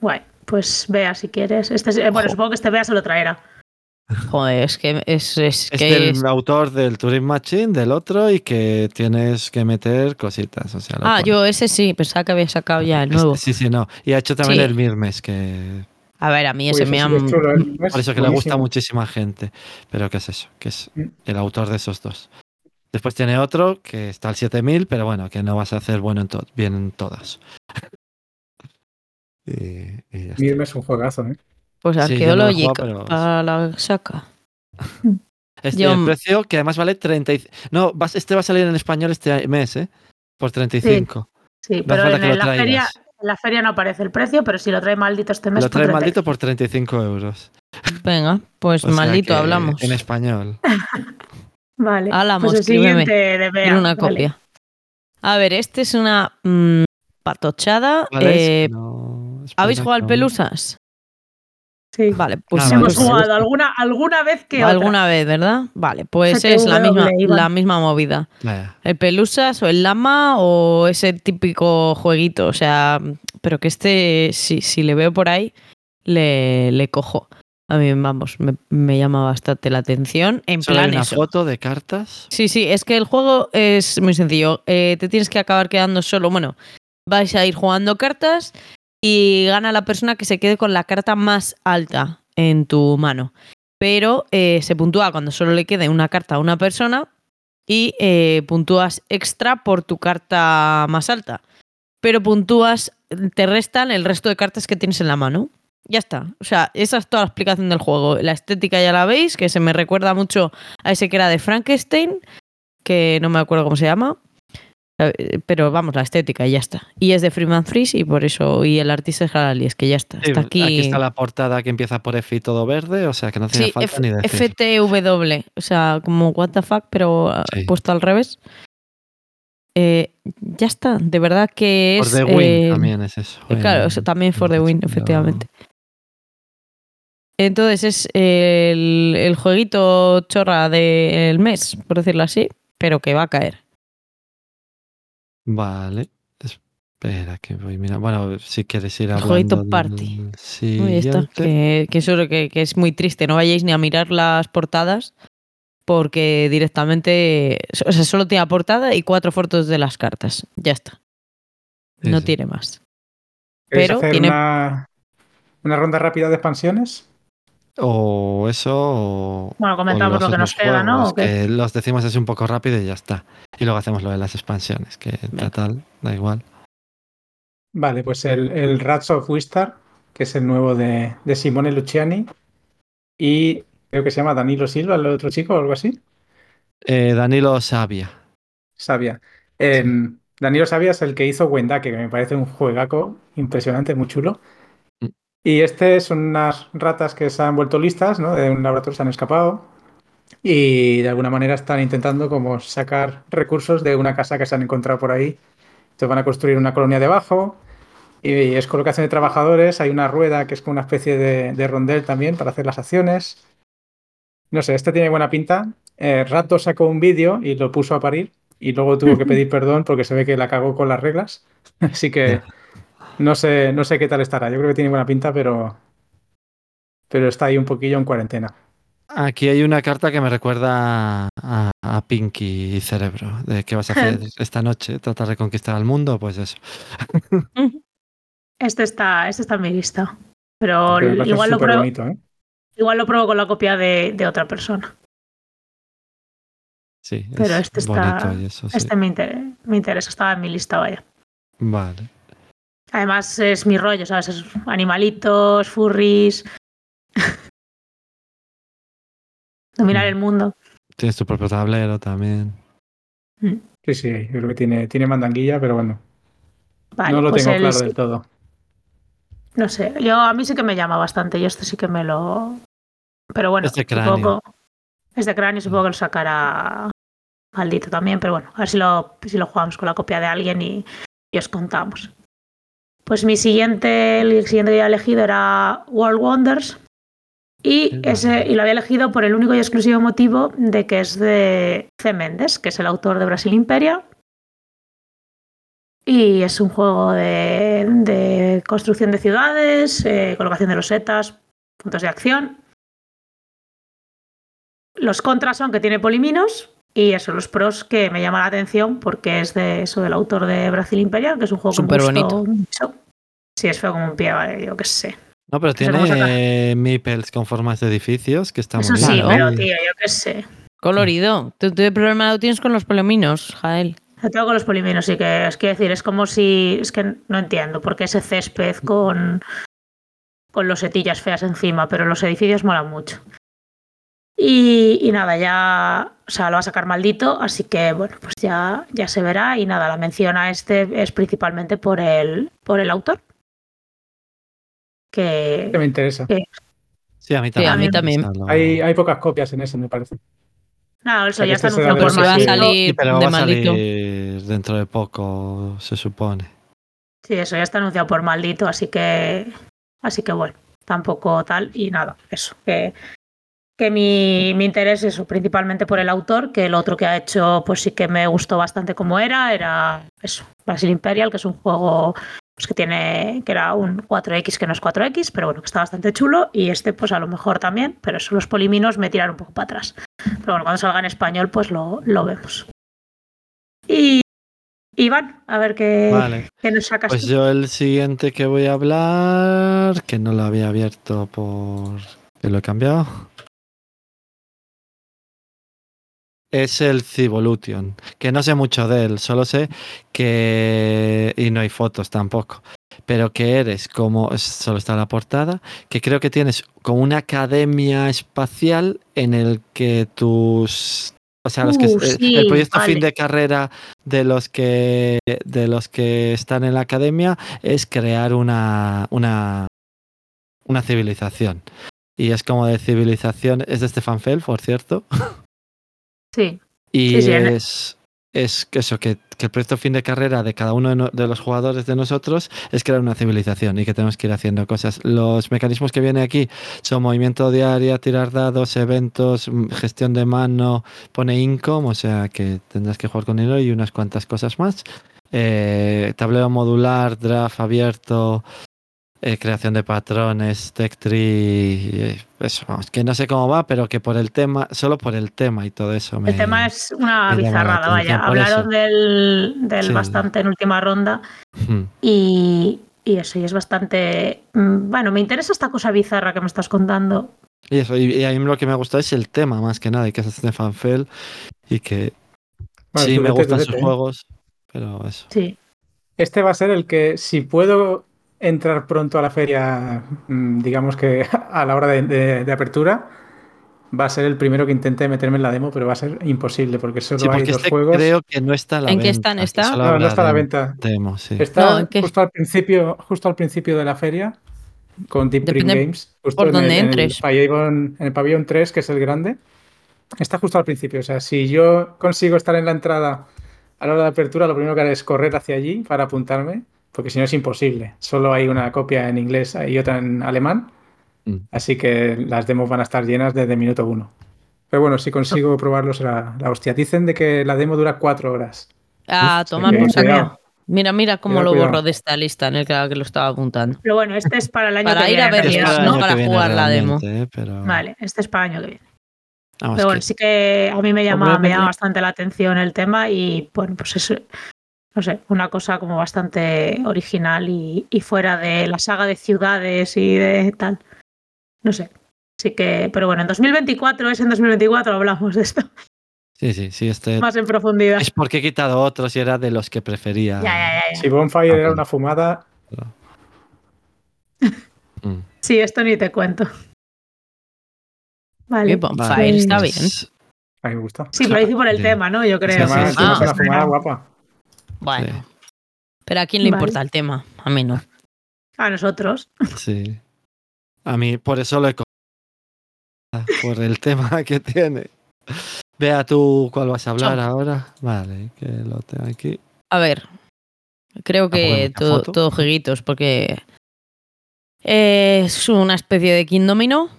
Guay, pues vea si quieres. Este, es- eh, bueno, supongo que este vea se lo traerá. Joder, es que es, es Es que del es- autor del Turing Machine, del otro, y que tienes que meter cositas. O sea, Ah, pone. yo ese sí, pensaba que había sacado ya el Este- nuevo. Sí, sí, no. Y ha hecho también Sí. el Mirmes, que A ver, a mí ese me sí ha... ¿eh? Por eso que le gusta muchísima gente. Pero ¿qué es eso? Que es el autor de esos dos. Después tiene otro que está al 7000, pero bueno, que no vas a hacer bueno en bien en todas. y. Mirme es un juegazo, ¿eh? Pues Sí, no pero- para la saca. Este, yo- el precio que además vale 30. y- No, vas- este va a salir en español este mes, ¿eh? Por 35. Sí, No pero en, la feria, en la feria no aparece el precio, pero si lo trae maldito este mes, Lo por trae 30. maldito por 35 euros. Venga, pues O maldito hablamos. En español. Vale, Hablamos, pues el escríbeme. de Bea. Una vale. copia. A ver, este es una mm, patochada. Eh, No, ¿Habéis jugado al. Pelusas? Sí. Vale, pues Ah, Hemos vale. jugado alguna, alguna vez que otra. alguna vez, ¿verdad? Vale, pues es la misma, la misma movida. Vaya. El Pelusas o el Lama o ese típico jueguito. O sea, pero que este, si, si le veo por ahí, le, le cojo. A mí, vamos, me, me llama bastante la atención. En hay plan una eso. foto de cartas. Sí, sí, es que el juego es muy sencillo. Eh, te tienes que acabar quedando solo. Bueno, vais a ir jugando cartas y gana la persona que se quede con la carta más alta en tu mano. Pero eh, se puntúa cuando solo le quede una carta a una persona y eh, puntúas extra por tu carta más alta. Pero puntúas, te restan el resto de cartas que tienes en la mano. Ya está. O sea, esa es toda la explicación del juego. La estética ya la veis, que se me recuerda mucho a ese que era de Frankenstein, que no me acuerdo cómo se llama. Eh, Pero vamos, la estética y ya está. Y es de Freeman Freeze y por eso, y el artista es Halali, es que ya está. Está aquí. aquí está la portada que empieza por F y todo verde, o sea que no hace Sí, falta F- ni decir. FTW, o sea, como what the fuck, pero Sí. puesto al revés. Eh, ya está, de verdad que Por es. The Win eh, también es eso. eh, claro, en- eso también for the win, efectivamente. Entonces es el, el jueguito chorra del mes, por decirlo así, pero que va a caer. Vale. Espera, que voy mira. Bueno, si quieres ir El hablando. jueguito party. está, que, que eso que, que es muy triste, no vayáis ni a mirar las portadas porque directamente, o sea, solo tiene la portada y cuatro fotos de las cartas, ya está, Sí, no sí. tiene más. ¿Queréis Pero hacer tiene- una, una ronda rápida de expansiones? O eso, o. Bueno, comentamos o lo que nos queda, ¿no? los decimos así un poco rápido y ya está. Y luego hacemos lo de las expansiones, que Venga. total, da igual. Vale, pues el, el Rats of Wistar, que es el nuevo de, de Simone Luciani. Y creo que se llama Danilo Silva, el otro chico o algo así. Eh, Danilo Sabia. Sabia. Em, Danilo Sabia es el que hizo Wendake, que me parece un juegaco impresionante, muy chulo. Y este son unas ratas que se han vuelto listas, ¿no? De un laboratorio se han escapado. Y de alguna manera están intentando como sacar recursos de una casa que se han encontrado por ahí. Entonces van a construir una colonia debajo. Y es colocación de trabajadores. Hay una rueda que es como una especie de, de rondel también para hacer las acciones. No sé, este tiene buena pinta. Eh, Rato sacó un vídeo y lo puso a parir. Y luego tuvo que pedir perdón porque se ve que la cagó con las reglas. Así que no sé, no sé qué tal estará. Yo creo que tiene buena pinta, pero, pero está ahí un poquillo en cuarentena. Aquí hay una carta que me recuerda a, a Pinky Cerebro, de qué vas a hacer esta noche, tratar de conquistar al mundo, pues eso. Este está, este está en mi lista. Pero igual lo, pruebo, bonito, ¿eh? igual lo pruebo con la copia de, de otra persona. Sí, Pero es este está- eso sí. Este me, inter- me interesa, estaba en mi lista, vaya. Vale. Además es mi rollo, ¿sabes? Es animalitos, furries. Dominar Mm. el mundo. Tienes tu propio tablero también. Sí, sí, yo creo que tiene, tiene mandanguilla, pero bueno, Vale, no lo pues tengo claro del todo. No sé, yo a mí sí que me llama bastante. Yo este sí que me lo. Pero bueno, Es de cráneo. supongo. Es de cráneo, supongo que lo sacará maldito también, pero bueno, a ver si lo, si lo jugamos con la copia de alguien y, y os contamos. Pues mi siguiente, el siguiente que había elegido era World Wonders. Y, ese, y lo había elegido por el único y exclusivo motivo de que es de C. Méndez, que es el autor de Brasil Imperia. Y es un juego de, de construcción de ciudades, eh, colocación de losetas, puntos de acción. Los contras son que tiene poliminos y eso, los pros que me llama la atención porque es de eso del autor de Brasil Imperial, que es un juego Superbonito. gustó mucho. Sí, es feo como un pie, vale, yo qué sé. No, pero tiene meeples con formas de edificios que están Eso muy sí. Claro. pero tío, yo qué sé. Colorido. ¿Tú, tú el problema lo tienes con los polominos, Jael? Yo tengo con los poliminos, sí que es que decir, es como si. Es que no entiendo por qué ese césped con. con losetillas feas encima, pero los edificios molan mucho. Y, y nada, ya. O sea, lo va a sacar maldito, así que bueno, pues ya, ya se verá. Y nada, la mención a este es principalmente por el, por el autor. Que. Que me interesa. Sí, a mí Sí, también. a mí también. Hay, hay pocas copias en ese, me parece. Nada, eso sea, ya está este anunciado por Pues va a salir Sí, pero de va a maldito. salir dentro de poco, se supone. Sí, eso ya está anunciado por maldito, así que. Así que bueno, tampoco tal. Y nada, eso. Que, que mi, mi interés es principalmente por el autor, que el otro que ha hecho, pues sí que me gustó bastante como era. Era eso, Brasil Imperial, que es un juego pues, que tiene. que era un 4X que no es 4X, pero bueno, que está bastante chulo. Y este, pues a lo mejor también, pero eso, los poliminos me tiraron un poco para atrás. Pero bueno, cuando salga en español, pues lo, lo vemos. Y Iván, a ver qué, Vale. qué nos sacas Pues tú. yo el siguiente que voy a hablar, que no lo había abierto por... que lo he cambiado. Es el Civolution, que no sé mucho de él, solo sé que... y no hay fotos tampoco, pero que eres como, solo está la portada, que creo que tienes como una academia espacial en el que tus... O sea, los que, Uh, sí, el proyecto fin de carrera de los que de los que están en la academia es crear una una una civilización. Y es como de civilización es de Stefan Feld por cierto Sí, y Sí, es es que eso que, que el proyecto fin de carrera de cada uno de, no- de los jugadores de nosotros es crear una civilización y que tenemos que ir haciendo cosas los mecanismos que viene aquí son movimiento diario tirar dados eventos mm, gestión de mano pone income, o sea que tendrás que jugar con dinero y unas cuantas cosas más. Eh, tablero modular, draft abierto, eh, creación de patrones, tech tree, eh, eso, vamos, que no sé cómo va, pero que por el tema, solo por el tema y todo eso. me- el tema es una bizarrada, vaya. Hablaron del, del Sí. bastante en última ronda Hmm. y, y eso, y es bastante... mm, Bueno, me interesa esta cosa bizarra que me estás contando. Y eso, y, y a mí lo que me gusta es el tema más que nada, y que es Stefan Feld y que sí me gustan sus ¿eh? juegos, pero eso. Sí. Este va a ser el que, si puedo entrar pronto a la feria, mm, digamos que a la hora de, de- de apertura, va a ser el primero que intente meterme en la demo, pero va a ser imposible porque solo Sí, hay porque dos este juegos. creo que no está a la ¿En qué venta, stand que está? solo No, está a la venta. Demo, sí. Está No, ¿en qué? justo al principio, justo al principio de la feria con Deep Depende Games, justo por en dónde el, en entres. el pabellón, en el pabellón 3, que es el grande. Está justo al principio. O sea, si yo consigo estar en la entrada a la hora de apertura, lo primero que haré es correr hacia allí para apuntarme, porque si no es imposible. Solo hay una copia en inglés y otra en alemán. Mm. Así que las demos van a estar llenas desde minuto uno. Pero bueno, si consigo probarlo será la hostia. Dicen de que la demo dura cuatro horas. A tomar que- por saco. cuidado. Mira, mira cómo Cuidado, lo cuidado. borro de esta lista en el que, lo estaba apuntando. Pero bueno, este es para el año Para que ir viene. a en verlo, Es realidad, para el no año para jugar la demo. ¿eh? Pero, Vale, este es para el año que viene. vamos, Pero bueno, que- sí que a mí me llama, me llama bastante la atención el tema y bueno, pues es, no sé, una cosa como bastante original y, y fuera de la saga de ciudades y de tal. No sé. Así que, pero bueno, en 2024 es en 2024 hablamos de esto Sí, sí, sí, este más en profundidad. es porque he quitado otros y era de los que prefería. Ya, ya, ya, ya. Si Bonfire Ah, era pues. una fumada, Mm. Sí, esto ni te cuento. Vale. Bonfire Vale, está bien. a mí me gusta. Sí, lo hice por el Sí. tema, ¿no? Yo creo. sí, encima es sí. una fumada guapa. Bueno. Sí. Pero a quién le Vale. importa el tema? A mí no. A nosotros. Sí. A mí, por eso lo he. Por el tema que tiene. Vea tú cuál vas a hablar ahora. Vale, que lo tengo aquí. A ver, creo poner que todo, todo jueguitos, porque es una especie de King Domino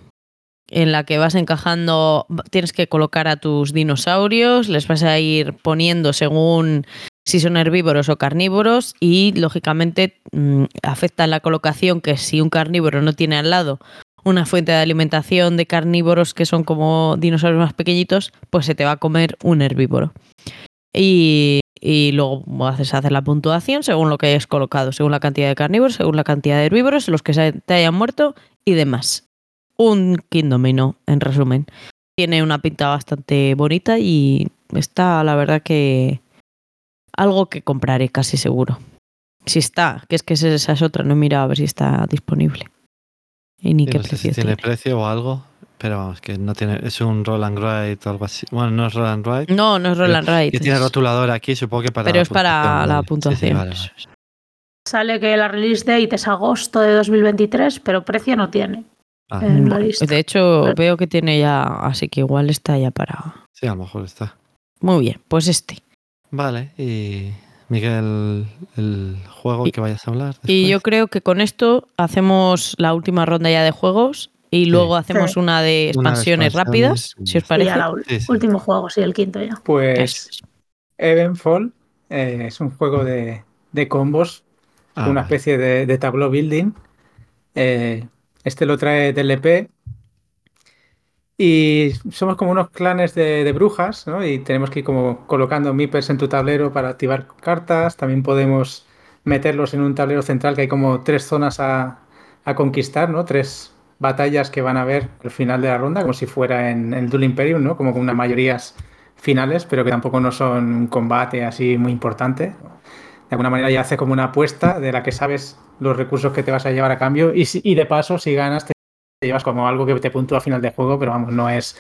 en la que vas encajando, tienes que colocar a tus dinosaurios, les vas a ir poniendo según si son herbívoros o carnívoros y lógicamente mm, afecta la colocación que si un carnívoro no tiene al lado una fuente de alimentación de carnívoros que son como dinosaurios más pequeñitos, pues se te va a comer un herbívoro. Y, y luego haces hacer la puntuación según lo que hayas colocado, según la cantidad de carnívoros, según la cantidad de herbívoros, los que se te hayan muerto y demás. Un King Domino, en resumen. Tiene una pinta bastante bonita y está, la verdad, que algo que compraré casi seguro. Si está, que es que esa es otra, no he mirado a ver si está disponible. Y ni Sí, qué no sé precio si tiene tiene. precio o algo. Pero vamos, que no tiene. Es un roll and ride o algo así. Bueno, no es roll and ride. No, no es Roll and Ride. Que tiene rotulador aquí, supongo que para. pero la es para la vale. Sí, sí, puntuación. vale, vale. Sale que la release date es agosto de 2023, pero precio no tiene. Ah, en la Bueno, lista. de hecho, veo que tiene ya, así que igual está ya para. sí, a lo mejor está. Muy bien, pues este. Vale, y. Miguel, el juego Y- que vayas a hablar. Y yo creo que con esto hacemos la última ronda ya de juegos y luego hacemos Sí. una de Una expansiones rápidas, si os Sí, parece. ya la ul- Sí, sí. último juego, sí, el quinto ya. Pues. Evenfall eh, es un juego de, de combos, Ah, una vale. especie de, de tableau building. Eh, este lo trae TLP Y somos como unos clanes de, de brujas, ¿no? Y tenemos que ir como colocando meeples en tu tablero para activar cartas. También podemos meterlos en un tablero central que hay como tres zonas a, a conquistar, ¿no? Tres batallas que van a ver al final de la ronda, como si fuera en el Duel Imperium, ¿no? Como con unas mayorías finales, pero que tampoco no son un combate así muy importante. De alguna manera ya hace como una apuesta de la que sabes los recursos que te vas a llevar a cambio y, si- y de paso si ganas te llevas como algo que te puntúa a final de juego, pero vamos, no es,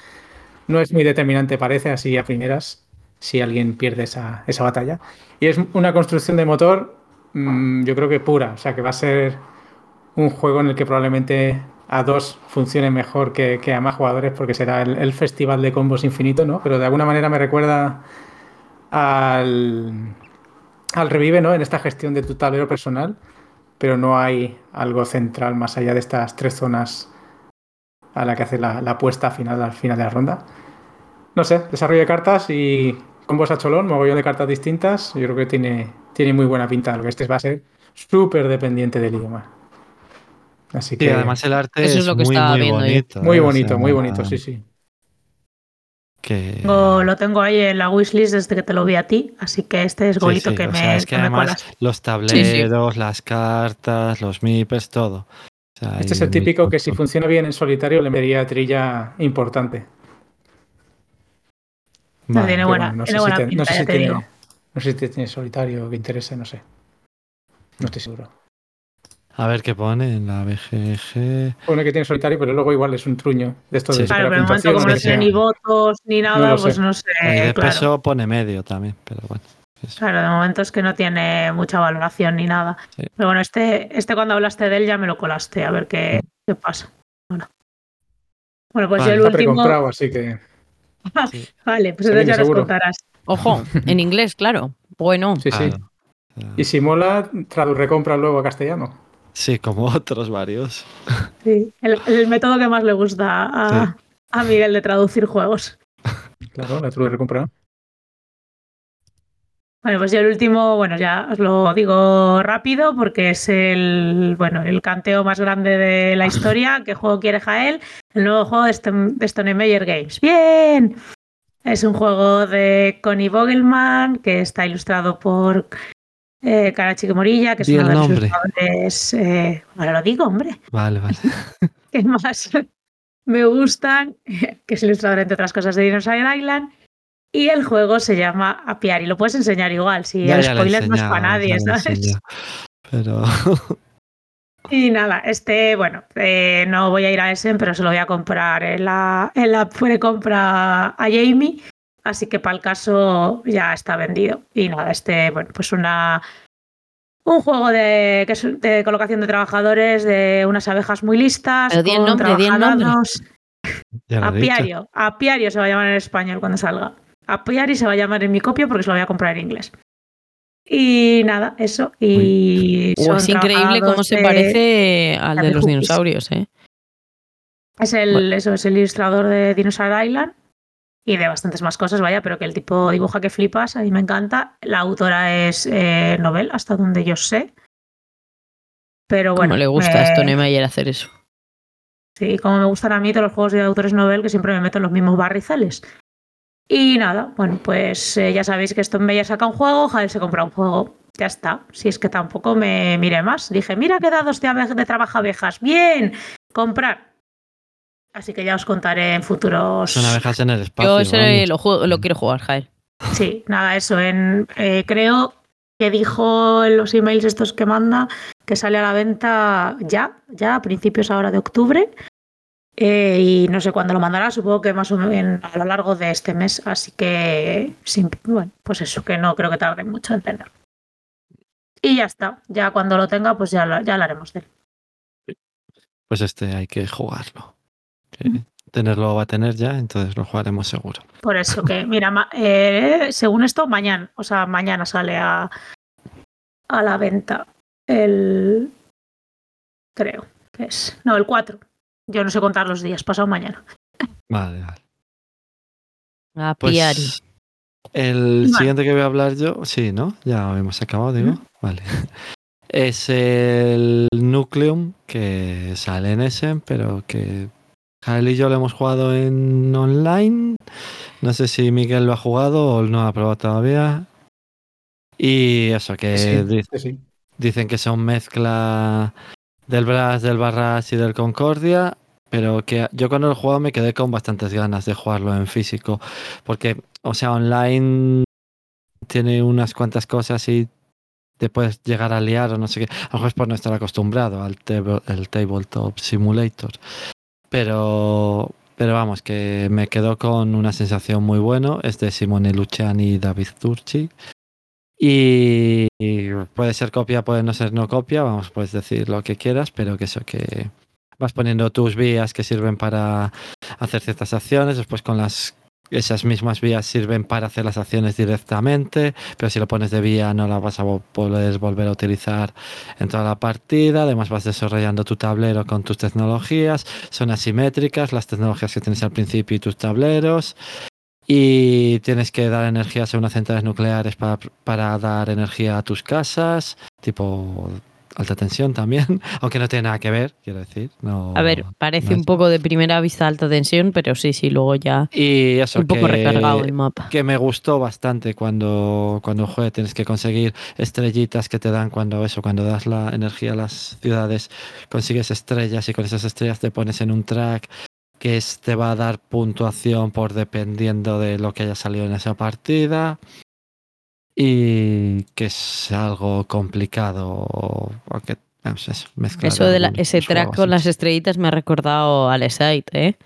no es muy determinante parece así a primeras si alguien pierde esa, esa batalla. Y es una construcción de motor mm, yo creo que pura, o sea que va a ser un juego en el que probablemente a dos funcione mejor que, que a más jugadores porque será el, el festival de combos infinito, ¿no? Pero de alguna manera me recuerda al, al revive, ¿no? En esta gestión de tu tablero personal, pero no hay algo central más allá de estas tres zonas a la que hace la, la apuesta final al final de la ronda. No sé, desarrollo de cartas y combos a cholón, mogollón de cartas distintas. Yo creo que tiene, tiene muy buena pinta. Lo que este va a ser súper dependiente del idioma. Así Sí, que además el arte Eso es es, lo que muy, estaba muy viendo bonito. muy ¿eh? O bonito, sea, muy bonito, sí, sí. Que... Tengo- lo tengo ahí en la wishlist desde que te lo vi a ti, así que este es Sí, golito sí, que o me, sea, es que además colas. los tableros, las cartas, los meeples, todo. Sea, Este es el típico muy que si funciona bien en solitario le metería trilla importante. No, tiene buena, sé si buena te- no sé si tiene- digo. No sé si tiene solitario que interese, no sé. No estoy seguro. A ver qué pone en la BGG. Pone que tiene solitario, pero luego igual es un truño de estos Sí. de Claro, pero de momento como no tiene ni votos ni nada, pues sé. no sé, y de claro. peso pone medio también, pero bueno. Eso. Claro, de momento es que no tiene mucha valoración ni nada. Sí. Pero bueno, este, este cuando hablaste de él ya me lo colaste, a ver qué, qué pasa. Bueno, bueno pues Vale. yo el Está último. así que Sí. Vale, pues entonces ya nos contarás. Ojo, en inglés, claro. Bueno, sí, sí. Claro. Y si mola, recompra luego a castellano. Sí, como otros varios. Sí, el, el método que más le gusta a, a Miguel de traducir juegos. Claro, la recompra. Bueno, pues yo el último, bueno, ya os lo digo rápido porque es el, bueno, el canteo más grande de la historia. ¿Qué juego quiere Jael? El nuevo juego de, Stone, de Stone Meyer Games. ¡Bien! Es un juego de Connie Vogelman que está ilustrado por eh, Karachi Morilla, que es uno el de los nombre. ilustradores. eh, ahora lo digo, hombre. Vale, vale. que más me gustan, que es ilustrador entre otras cosas de Dinosaur Island. Y el juego se llama Apiari. Lo puedes enseñar igual, si Ya, el ya spoiler no es para nadie, ¿sabes? Pero Y nada, este, bueno, eh, no voy a ir a Essen, pero se lo voy a comprar en la, en la precompra a Jamie. Así que para el caso ya está vendido. Y nada, este, bueno, pues una. Un juego de, que es de colocación de trabajadores de unas abejas muy listas. Pero con nombre. Apiario. Apiario se va a llamar en español cuando salga. Apiari se va a llamar en mi copia porque se lo voy a comprar en inglés. Y nada, eso. Y son es increíble cómo se parece al de de los dinosaurios, ¿eh? Es el, Bueno. eso, es el ilustrador de Dinosaur Island y de bastantes más cosas, vaya, pero que el tipo dibuja que flipas, a mí me encanta. La autora es eh, Nobel, hasta donde yo sé. Pero bueno. Como le gusta a eh, Stone Meyer hacer eso. Sí, como me gustan a mí todos los juegos de autores Nobel, que siempre me meto en los mismos barrizales. Y nada, bueno, pues eh, ya sabéis que Stone Meyer saca un juego, Jael se compra un juego. Ya está. Si es que tampoco me miré más. Dije, mira qué dados de, de trabajo abejas. Bien, comprar. Así que ya os contaré en futuros. Son abejas en el espacio. Yo ese lo, juego, lo quiero jugar, Jael. Sí, nada, eso. En, eh, creo que dijo en los emails estos que manda que sale a la venta ya, ya a principios ahora de octubre. Eh, y no sé cuándo lo mandará, supongo que más o menos a lo largo de este mes. Así que, sin- bueno, pues eso, que no creo que tarde mucho en tenerlo. Y ya está. Ya cuando lo tenga, pues ya, lo- ya hablaremos de él. Pues este hay que jugarlo. Mm. Tenerlo va a tener ya, entonces lo jugaremos seguro. Por eso que, mira, eh, según esto, mañana, o sea, mañana sale a, a la venta el. Creo que es. No, el 4. Yo no sé contar los días, pasado mañana. Vale, vale. A Pues Piari. el Vale. siguiente que voy a hablar yo, sí, ¿no? Ya hemos acabado, digo. Vale. Es el Nucleum que sale en Essen, pero que Jael y yo lo hemos jugado en online. No sé si Miguel lo ha jugado o no ha probado todavía. Y eso, que Sí, sí. dicen que son mezcla del Brass, del Barras y del Concordia. Pero que yo cuando lo he me quedé con bastantes ganas de jugarlo en físico. Porque, o sea, online tiene unas cuantas cosas y te puedes llegar a liar o no sé qué. A lo mejor es por no estar acostumbrado al table, el Tabletop Simulator. Pero, pero vamos, que me quedó con una sensación muy buena. Es de Simone Luciani y David Turchi. Y, puede ser copia, puede no ser no copia. Vamos, puedes decir lo que quieras, pero que eso que vas poniendo tus vías que sirven para hacer ciertas acciones. Después con las esas mismas vías sirven para hacer las acciones directamente, pero si lo pones de vía no la vas a poder volver a utilizar en toda la partida. Además vas desarrollando tu tablero con tus tecnologías. Son asimétricas las tecnologías que tienes al principio y tus tableros. Y tienes que dar energías a unas centrales nucleares para, para dar energía a tus casas, tipo alta tensión también, aunque no tiene nada que ver, quiero decir. No, A ver, parece no un poco de primera vista alta tensión, pero sí, sí, luego ya Y eso un poco recargado el mapa. que me gustó bastante cuando, cuando juegue. Tienes que conseguir estrellitas que te dan cuando eso, cuando das la energía a las ciudades, consigues estrellas y con esas estrellas te pones en un track que es- te va a dar puntuación por dependiendo de lo que haya salido en esa partida. Y que es algo complicado. Aunque, vamos, eso, mezclar Eso de la- ese track con las estrellitas me ha recordado al Site, ¿eh?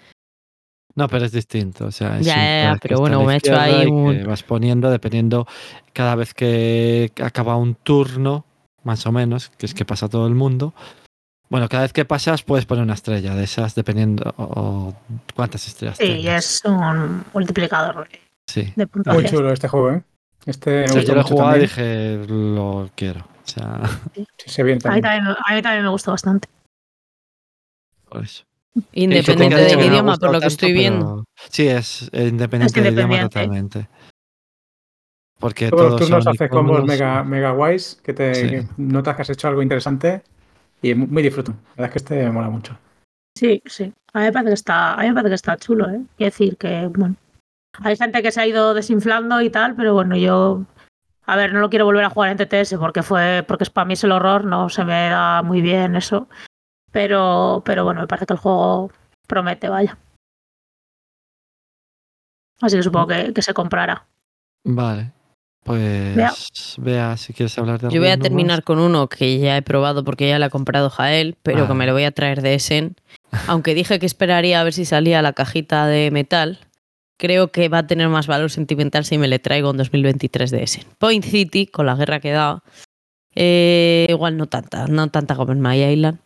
No, pero es distinto. O sea, es Ya, ya, pero bueno, me ha hecho ahí un- vas poniendo dependiendo cada vez que acaba un turno, más o menos, que es que pasa todo el mundo. Bueno, cada vez que pasas puedes poner una estrella de esas, dependiendo o, o cuántas estrellas Sí, tengas. es un multiplicador Sí. de Muy chulo este juego, ¿eh? Este me Sí, gustó yo lo jugado y dije, lo quiero. O sea, Sí, A mí, también. también, a mí también me gustó bastante. por eso. Independiente del ha idioma, por lo que tanto, estoy viendo. pero- Sí, es independiente Es del idioma totalmente. Porque Todos los todos turnos son haces combos mega, mega guays que te Sí. que notas que has hecho algo interesante y muy, muy disfruto. La verdad es que este me mola mucho. Sí, sí. A mí me parece que está, a mí me parece que está chulo, ¿eh? Quiero decir que, bueno, hay gente que se ha ido desinflando y tal, pero bueno, yo, a ver, no lo quiero volver a jugar en TTS porque fue, porque es para mí es el horror, no se me da muy bien eso. Pero, pero bueno, me parece que el juego promete, vaya. Así que supongo que, que se comprará. Vale. Pues Vea. si quieres hablar de Yo voy a terminar más. con uno que ya he probado porque ya le ha comprado Jael, pero que Vale. me lo voy a traer de Essen. Aunque dije que esperaría a ver si salía la cajita de metal, creo que va a tener más valor sentimental si me le traigo en 2023 de Essen. Point City, con la guerra que da, eh, igual no tanta, no tanta como en My Island,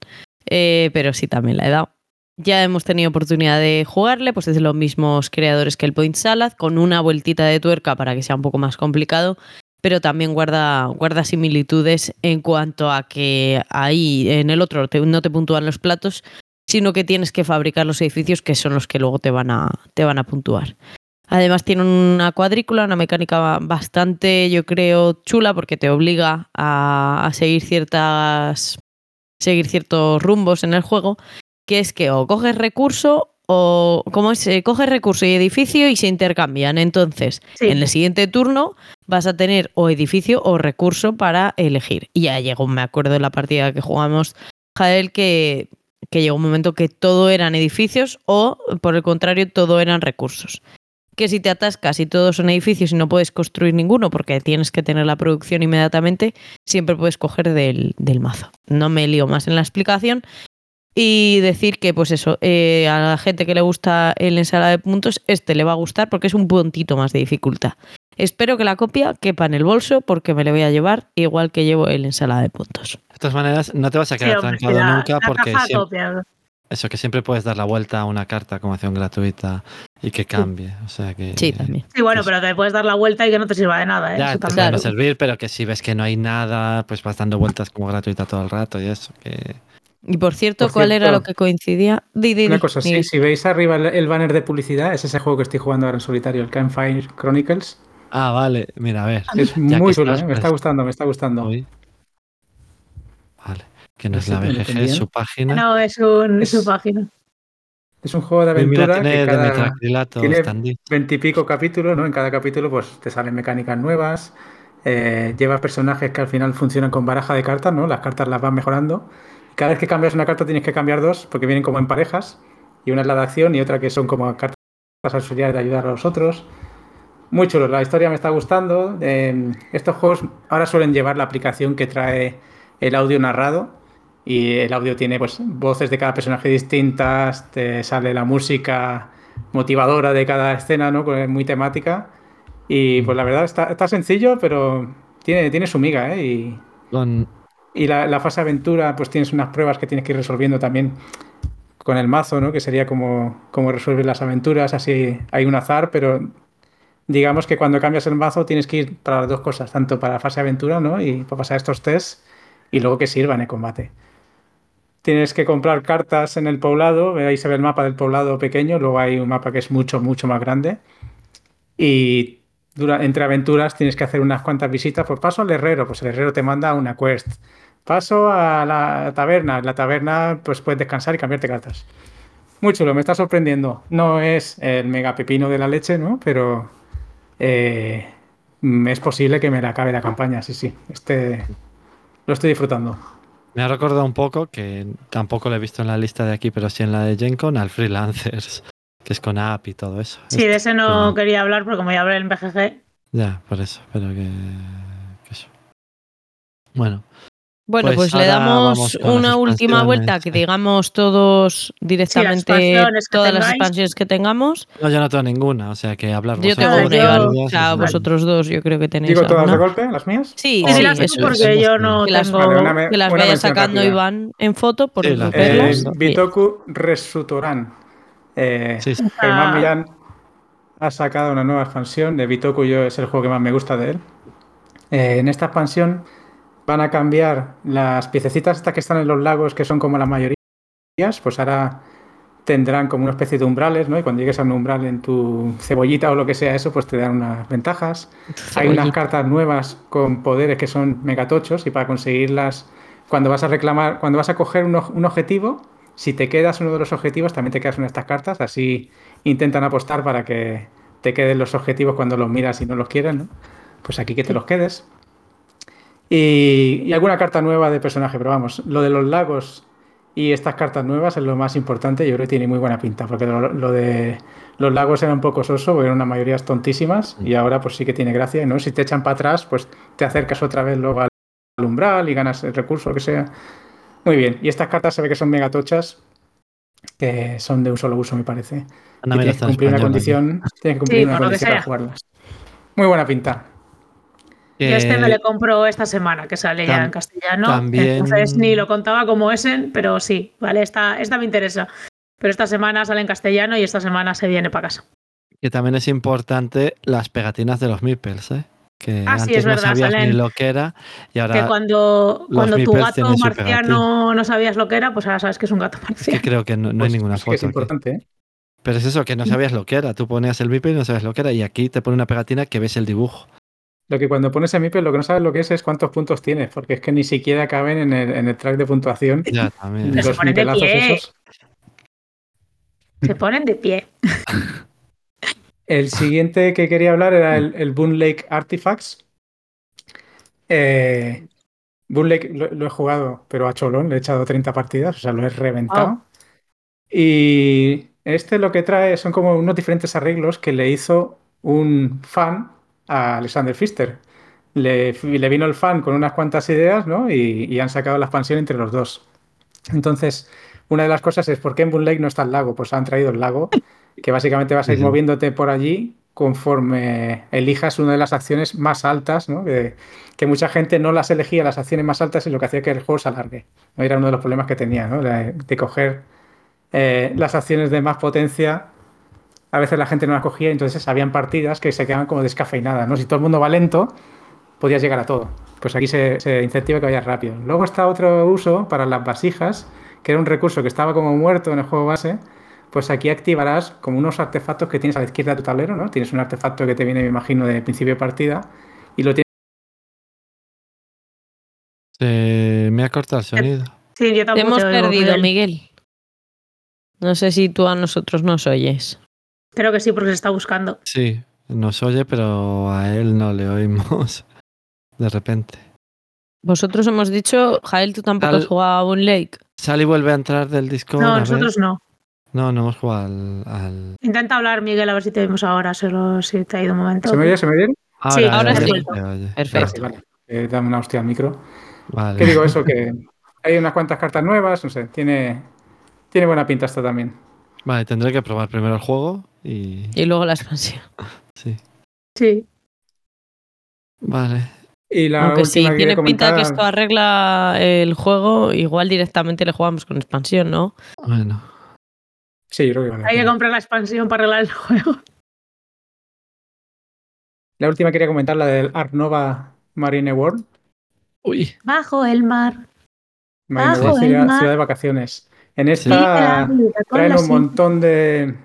eh, pero sí también la he dado. Ya hemos tenido oportunidad de jugarle, pues es de los mismos creadores que el Point Salad, con una vueltita de tuerca para que sea un poco más complicado, pero también guarda, similitudes en cuanto a que ahí en el otro no te puntúan los platos, sino que tienes que fabricar los edificios que son los que luego te van a, te van a puntuar. Además tiene una cuadrícula, una mecánica bastante, yo creo, chula porque te obliga a, a seguir ciertas seguir ciertos rumbos en el juego, que es que o coges recurso o como es, Eh, coges recurso y edificio y se intercambian. Entonces, Sí. en el siguiente turno vas a tener o edificio o recurso para elegir. Y ya llegó, me acuerdo de la partida que jugamos, Jael, que, que llegó un momento que todo eran edificios o, por el contrario, todo eran recursos. Que si te atascas y todos son edificios y no puedes construir ninguno porque tienes que tener la producción inmediatamente, siempre puedes coger del, del mazo. No me lío más en la explicación. Y decir que, pues eso, eh, a la gente que le gusta el ensalada de puntos, este le va a gustar porque es un puntito más de dificultad. Espero que la copia quepa en el bolso porque me le voy a llevar igual que llevo el ensalada de puntos. De todas maneras, no te vas a Sí, quedar hombre, trancado la- nunca la porque siempre, eso que siempre puedes dar la vuelta a una carta como acción gratuita y que cambie. O sea que Sí, también. Sí, bueno, Pues- pero te puedes dar la vuelta y que no te sirva de nada, ¿eh? Ya, Eso te también. no Claro. servir, pero que si ves que no hay nada, pues vas dando vueltas como gratuita todo el rato y eso. Que... Y por cierto, Por ¿cuál era lo que coincidía? Di, di, Una di, cosa, sí, si veis arriba el, el banner de publicidad, es ese juego que estoy jugando ahora en solitario, el Campfire Chronicles. Ah, vale, mira, a ver. Es Ya muy chulo, estás, ¿eh? me está pues, gustando, me está gustando. Uy. Vale, que no es la BGG, es su página. No, es, un, es su página. Es un juego de mira, aventura tiene que cada, tiene Standy. veintipico capítulos, ¿no? En cada capítulo pues te salen mecánicas nuevas, eh, llevas personajes que al final funcionan con baraja de cartas, ¿no? Las cartas las vas mejorando. Cada vez que cambias una carta tienes que cambiar dos porque vienen como en parejas y una es la de acción y otra que son como cartas auxiliares de ayudar a los otros. Muy chulo, la historia me está gustando. Eh, estos juegos ahora suelen llevar la aplicación que trae el audio narrado y el audio tiene pues voces de cada personaje distintas, te sale la música motivadora de cada escena, ¿no? Pues es muy temática y pues la verdad está, sencillo, pero tiene, tiene su miga, ¿eh? Y la, fase aventura, pues tienes unas pruebas que tienes que ir resolviendo también con el mazo, ¿no? Que sería como, como resolver las aventuras, así hay un azar, pero digamos que cuando cambias el mazo tienes que ir para las dos cosas, tanto para la fase aventura, ¿no? Y para pasar estos tests y luego que sirvan en combate. Tienes que comprar cartas en el poblado, ahí se ve el mapa del poblado pequeño, luego hay un mapa que es mucho, mucho más grande. Y entre aventuras tienes que hacer unas cuantas visitas. Pues paso al herrero, pues el herrero te manda una quest. Paso a la taberna, en la taberna pues puedes descansar y cambiarte cartas. Muy chulo, me está sorprendiendo. No es el mega pepino de la leche, ¿no? Pero eh, es posible que me la acabe la campaña, sí, sí. Este lo estoy disfrutando. me ha recordado un poco, que tampoco lo he visto en la lista de aquí, pero sí en la de GenCon, al Freelancers, que es con app y todo eso. Sí, de ese no quería hablar porque como ya hablé en BGG. Ya, por eso, pero que, que eso. Bueno, Bueno, Pues pues, le damos una última vuelta, que digamos todos directamente todas las expansiones que tengamos. no, yo no tengo ninguna, o sea que hablar Yo tengo una dudas, O sea, vosotros dos yo creo que tenéis Digo todas de golpe, las mías. Sí, Sí, las eso porque yo no Que las, tengo... Vale, una que las vaya sacando rápida. Iván en foto por Eh. Bitoku Resutoran. Eh, Sí, sí. Germán. Millán ha sacado una nueva expansión de Bitoku, yo es el juego que más me gusta de él. Eh, en esta expansión van a cambiar las piececitas estas que están en los lagos, que son como la mayoría, pues ahora tendrán como una especie de umbrales, ¿no? Y cuando llegues a un umbral en tu cebollita o lo que sea eso, pues te dan unas ventajas. Hay unas cartas nuevas con poderes que son megatochos y para conseguirlas, cuando vas a reclamar, cuando vas a coger un objetivo, si te quedas uno de los objetivos, también te quedas una de estas cartas. Así intentan apostar para que te queden los objetivos cuando los miras y no los quieres, ¿no? Pues aquí que te los quedes. Y, y alguna carta nueva de personaje, pero vamos, lo de los lagos y estas cartas nuevas es lo más importante. Yo creo que tiene muy buena pinta, porque lo, lo de los lagos era un poco soso, porque eran una mayoría tontísimas, y ahora pues sí que tiene gracia, ¿no? Si te echan para atrás, pues te acercas otra vez luego al al umbral y ganas el recurso, lo que sea. Muy bien, y estas cartas se ve que son megatochas, que son de un solo uso, me parece. Anda, Que mira, tienes que cumplir una condición, tienes que cumplir Sí, una condición para jugarlas. Muy buena pinta. Yo este me Eh, le compro esta semana, que sale ya en castellano. también- Entonces ni lo contaba como Essen, pero sí, vale, esta, esta me interesa. Pero esta semana sale en castellano y esta semana se viene para casa. Que también es importante las pegatinas de los meeples, ¿eh? Que Ah, sí, es verdad, no sabías ni lo que era y ahora que cuando, cuando tu gato marciano no sabías lo que era, pues ahora sabes que es un gato que marciano. creo que no, no hay Pues- ninguna pues que es foto. aquí. importante, ¿eh? Pero es eso, que no sabías lo que era. Tú ponías el meeple y no sabías lo que era y aquí te pone una pegatina que ves el dibujo. Lo que cuando pones en MIPEL lo que no sabes lo que es es cuántos puntos tienes, porque es que ni siquiera caben en el, en el track de puntuación Ya, también. Se ponen de pie. esos. Se ponen de pie. El siguiente que quería hablar era el, el Boon Lake Artifacts. Eh, Boon Lake lo, lo he jugado, pero a cholón, le he echado 30 partidas, o sea, lo he reventado. Y este lo que trae son como unos diferentes arreglos que le hizo un fan a Alexander Pfister. Le, le vino el fan con unas cuantas ideas, ¿no? Y, y han sacado la expansión entre los dos. Entonces, una de las cosas es por qué en Boon Lake no está el lago. Pues han traído el lago, que básicamente vas a ir moviéndote por allí conforme elijas una de las acciones más altas, ¿no? Que, que mucha gente no las elegía las acciones más altas y lo que hacía que el juego se alargue. ¿no? Era uno de los problemas que tenía, ¿no? De, de coger eh, las acciones de más potencia. A veces la gente no las cogía, entonces habían partidas que se quedaban como descafeinadas, ¿no? Si todo el mundo va lento, podías llegar a todo. Pues aquí se, se incentiva que vayas rápido. Luego está otro uso para las vasijas, que era un recurso que estaba como muerto en el juego base. Pues aquí activarás como unos artefactos que tienes a la izquierda de tu tablero, ¿no? Tienes un artefacto que te viene, me imagino, de principio de partida y lo tienes Se me ha cortado el sonido. Sí, yo Te tampoco hemos te oigo, perdido, Miguel. Miguel. No sé si tú a nosotros nos oyes. Creo que sí, porque se está buscando. Sí, nos oye, pero a él no le oímos de repente. Vosotros hemos dicho, Jael, tú tampoco Al- has jugado a Boon Lake. Sally vuelve a entrar del Discord. No, nosotros no. No, no hemos jugado al. al- Intenta hablar, Miguel, a ver si te vemos ahora, solo si te ha ido un momento. ¿Se me oye? ¿Se me oye? Sí, ahora sí. Perfecto. Vale, vale. Eh, dame una hostia al micro. Vale. ¿Qué digo eso? Que hay unas cuantas cartas nuevas, no sé, tiene, tiene buena pinta esto también. Vale, tendré que probar primero el juego y. Y luego la expansión. Sí. Sí. Vale. Y la Aunque si tiene pinta que esto arregla el juego, igual directamente le jugamos con expansión, ¿no? Bueno. Sí, yo creo que vale Hay que comprar la expansión para arreglar el juego. La última quería comentar, la del Art Nova Marine World. Uy. Bajo el mar. Marine Bajo World el mar. ciudad de vacaciones. En esta vida con traen un montón de,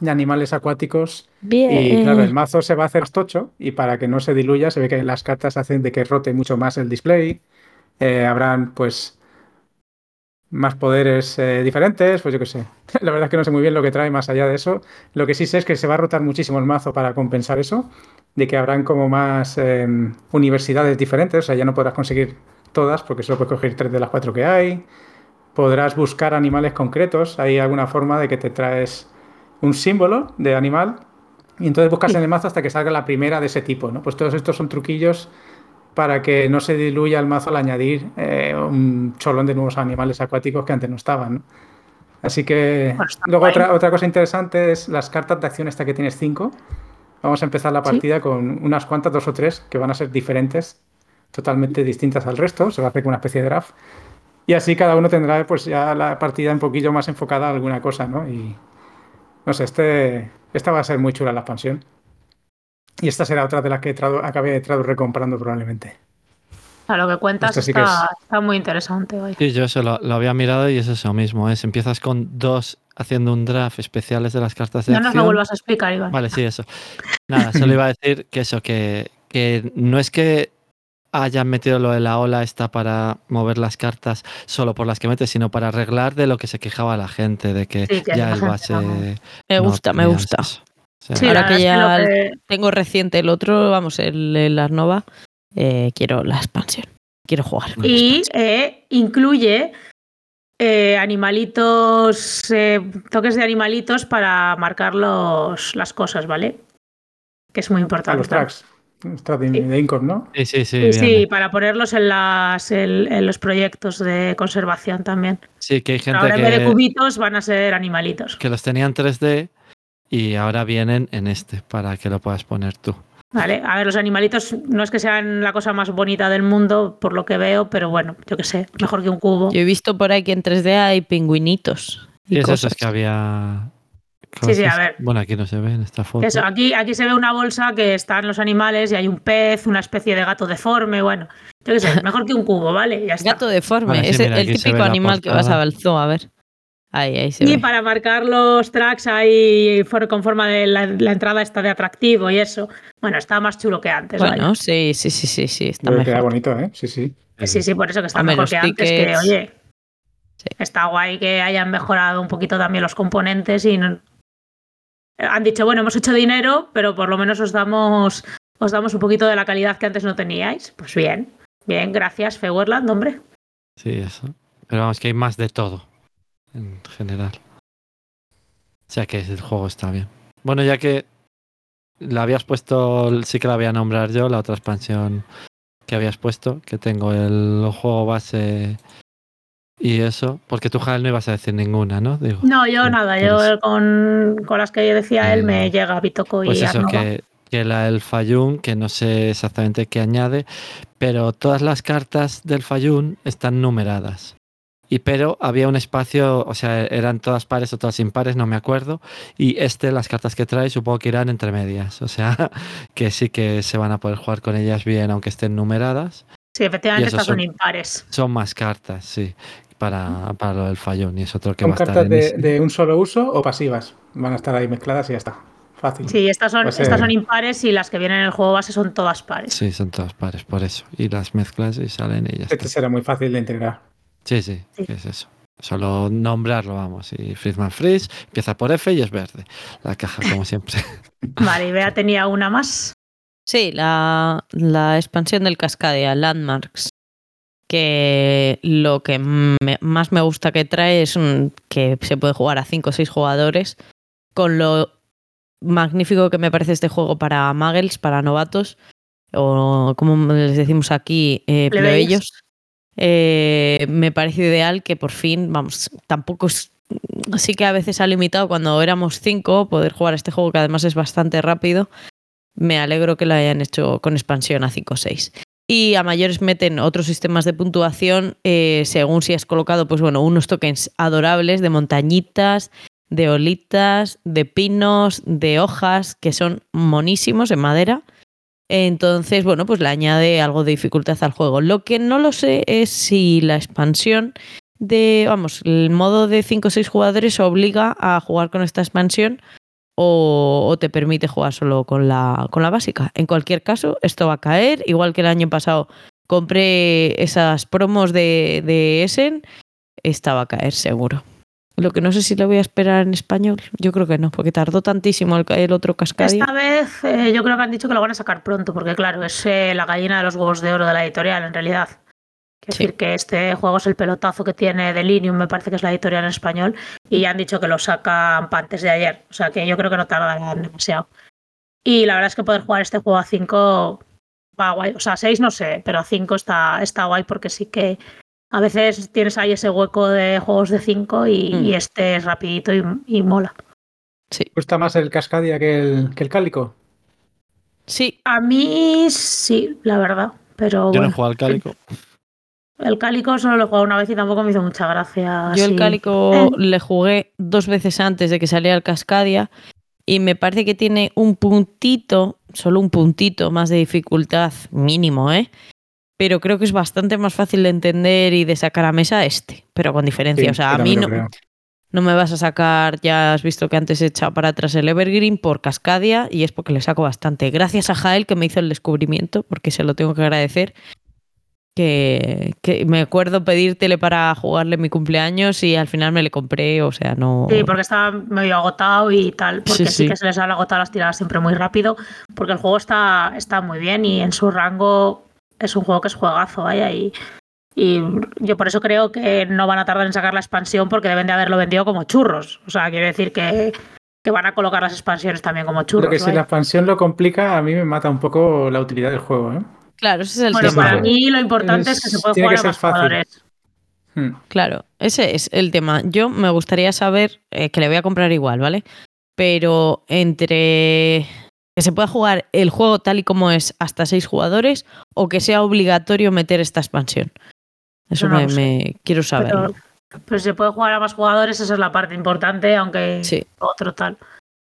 de animales acuáticos Bien. y claro, el mazo se va a hacer tocho y para que no se diluya se ve que las cartas hacen de que rote mucho más el display. Eh, habrán pues más poderes eh, diferentes, pues yo qué sé. La verdad es que no sé muy bien lo que trae más allá de eso. Lo que sí sé es que se va a rotar muchísimo el mazo para compensar eso, de que habrán como más eh, universidades diferentes, o sea, ya no podrás conseguir todas porque solo puedes coger tres de las cuatro que hay. Podrás buscar animales concretos, hay alguna forma de que te traes un símbolo de animal y entonces buscas en el mazo hasta que salga la primera de ese tipo, ¿no? Pues todos estos son truquillos para que no se diluya el mazo al añadir eh, un cholón de nuevos animales acuáticos que antes no estaban. ¿no? Así que Bueno, luego otra, otra cosa interesante es las cartas de acción esta que tienes cinco. Vamos a empezar la Sí. partida con unas cuantas, dos o tres, que van a ser diferentes, totalmente distintas al resto. Se va a hacer una especie de draft. Y así cada uno tendrá pues ya la partida un poquillo más enfocada a alguna cosa, ¿no? Y no sé, este, esta va a ser muy chula la expansión. Y esta será otra de las que tradu recomprando probablemente. A lo que cuentas sí que está, está muy interesante hoy. Sí, yo eso lo, lo había mirado y es eso mismo. Es empiezas con dos haciendo un draft especiales de las cartas de No nos acción. lo vuelvas a explicar, Iván. Vale, sí, eso. Nada, solo iba a decir que eso, que, que no es que hayan metido lo de la ola esta para mover las cartas solo por las que metes, sino para arreglar de lo que se quejaba la gente, de que Sí, que ya el base... no- Me no gusta, me gusta. eso. O sea, Sí, Ahora que es ya que lo que- Tengo reciente el otro, vamos, el, el Arnova. eh, quiero la expansión. Quiero jugar. con Y eh, incluye eh, animalitos, eh, toques de animalitos para marcar los, las cosas, ¿vale? Que es muy A importante. los tracks. Los tracks de, Sí. de Incom, ¿no? Sí, sí, sí. Sí, para ponerlos en, las, en, en los proyectos de conservación también. Sí, que hay gente Ahora en vez de que, cubitos van a ser animalitos. que los tenía en 3D y ahora vienen en este para que lo puedas poner tú. Vale, a ver, los animalitos no es que sean la cosa más bonita del mundo, por lo que veo, pero bueno, yo qué sé, mejor que un cubo. Yo he visto por ahí que en 3D hay pingüinitos. Y Y es eso, cosas. es que había... Sí, sí, a ver. Bueno, aquí no se ve en esta foto. Eso, aquí, aquí se ve una bolsa que están los animales y hay un pez, una especie de gato deforme, bueno, yo qué sé, mejor que un cubo, ¿vale? Ya está. Gato deforme. Vale, sí, es mira, el típico animal que vas al zoo a ver. Ahí, ahí se Y ve. para marcar los tracks ahí con forma de la, la entrada está de atractivo y eso. Bueno, está más chulo que antes. Bueno, vaya. sí, sí, sí, sí, sí, está queda mejor. bonito, ¿eh? Sí, sí. Sí, sí, por eso que está Hombre, mejor que antes, que oye, Sí. está guay que hayan mejorado un poquito también los componentes y no- han dicho, bueno, hemos hecho dinero, pero por lo menos os damos, os damos un poquito de la calidad que antes no teníais. Pues bien, bien, gracias, Feuerland, hombre. Sí, eso. Pero vamos, que hay más de todo en general. O sea que el juego está bien. Bueno, ya que la habías puesto, sí que la voy a nombrar yo, la otra expansión que habías puesto, que tengo el juego base y eso, porque tú, Jael, no ibas a decir ninguna, ¿no? Digo, No, yo nada, yo con, con las que decía él me llega Bitoco y Pues eso, Arnova. que, que la del Fayún, que no sé exactamente qué añade, pero todas las cartas del Fayún están numeradas. Y pero había un espacio, o sea, eran todas pares o todas impares, no me acuerdo. Y este, las cartas que trae, supongo que irán entre medias. O sea, que sí que se van a poder jugar con ellas bien, aunque estén numeradas. Sí, efectivamente estas son son- impares. Son más cartas, sí, para, para lo del Fayún. Y es otro que ¿Son va a estar cartas en de, ese. de un solo uso o pasivas? Van a estar ahí mezcladas y ya está. Fácil. Sí, estas son, Pues, estas eh, son impares y las que vienen en el juego base son todas pares. Sí, son todas pares, por eso. Y las mezclas y salen ellas. Este será muy fácil de integrar. Sí, sí, es eso. Solo nombrarlo, vamos. Y Friedman Freeze empieza por F y es verde. La caja, como siempre. Vale, y Bea tenía una más. Sí, la, la expansión del Cascadia, Landmarks. Que lo que me- más me gusta que trae es un- que se puede jugar a 5 o 6 jugadores. Con lo magnífico que me parece este juego para muggles, para novatos. O como les decimos aquí, eh, Plebeyos. Eh, me parece ideal que por fin, vamos, tampoco es. Sí que a veces ha limitado cuando éramos 5 poder jugar este juego que además es bastante rápido me alegro que lo hayan hecho con expansión a 5 o 6. Y a mayores meten otros sistemas de puntuación eh, según si has colocado, pues bueno, unos tokens adorables de montañitas, de olitas, de pinos, de hojas, que son monísimos en madera. Entonces, bueno, pues le añade algo de dificultad al juego. Lo que no lo sé es si la expansión de, vamos, el modo de 5 o 6 jugadores obliga a jugar con esta expansión o, o te permite jugar solo con la, con la básica. En cualquier caso, esto va a caer. Igual que el año pasado compré esas promos de, de Essen, esta va a caer seguro. Lo que no sé si lo voy a esperar en español. Yo creo que no, porque tardó tantísimo el, el otro Cascadia. Esta vez eh, yo creo que han dicho que lo van a sacar pronto, porque claro, es eh, la gallina de los huevos de oro de la editorial, en realidad. Sí. decir que este juego es el pelotazo que tiene Delirium, me parece que es la editorial en español, y ya han dicho que lo sacan antes de ayer. O sea que yo creo que no tardarán demasiado. Y la verdad es que poder jugar este juego a 5 va guay. O sea, a 6 no sé, pero a 5 está, está guay porque sí que a veces tienes ahí ese hueco de juegos de 5 y, Mm. y este es rapidito y, y mola. Sí. ¿Gusta más el Cascadia que el, que el Cálico? Sí, A mí sí, la verdad. Pero Yo no he bueno, jugado al cálico. el cálico solo lo he jugado una vez y tampoco me hizo mucha gracia. yo el. Cálico Eh. le jugué dos veces antes de que saliera el Cascadia y me parece que tiene un puntito, solo un puntito más de dificultad mínimo, ¿eh? Pero creo que es bastante más fácil de entender y de sacar a mesa este, pero con diferencia. Sí, o sea, a mí no, no me vas a sacar, ya has visto que antes he echado para atrás el Evergreen por Cascadia y es porque le saco bastante. Gracias a Jael que me hizo el descubrimiento, porque se lo tengo que agradecer. Que, que me acuerdo pedírtele para jugarle mi cumpleaños y al final me le compré, o sea, no. Sí, porque estaba medio agotado y tal. Porque Sí, sí, sí. que se les han agotado las tiradas siempre muy rápido. Porque el juego está, está muy bien y en su rango es un juego que es juegazo, vaya. Y, y yo por eso creo que no van a tardar en sacar la expansión porque deben de haberlo vendido como churros. O sea, quiere decir que, que van a colocar las expansiones también como churros. Lo que si la expansión lo complica, a mí me mata un poco la utilidad del juego. ¿eh? Claro, ese es el Bueno, tema. para mí lo importante es, que se puede jugar que a más fácil. jugadores. Hmm. Claro, ese es el tema. Yo me gustaría saber, eh, que le voy a comprar igual, ¿vale? Pero entre que se pueda jugar el juego tal y como es hasta seis jugadores o que sea obligatorio meter esta expansión. Eso No me, me- quiero saberlo. Pero, pero si se puede jugar a más jugadores, esa es la parte importante, aunque Sí. otro tal.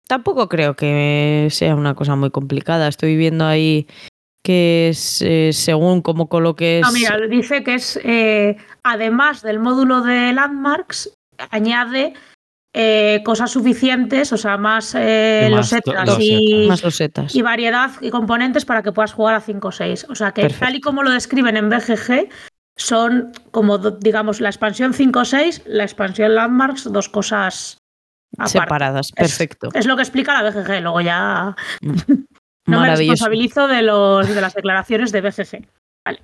Tampoco creo que sea una cosa muy complicada. Estoy viendo ahí que es, eh, según cómo coloques. No, mira, dice que es, eh, además del módulo de landmarks, añade eh, cosas suficientes, o sea, más eh, más losetas to- y, más losetas. y variedad y componentes para que puedas jugar a 5 o 6. O sea, que Perfecto. tal y como lo describen en BGG, son como, digamos, la expansión 5 o 6, la expansión landmarks, dos cosas aparte. separadas. Perfecto. Es lo que explica la BGG, luego ya no me responsabilizo de, los, de las declaraciones de BGG.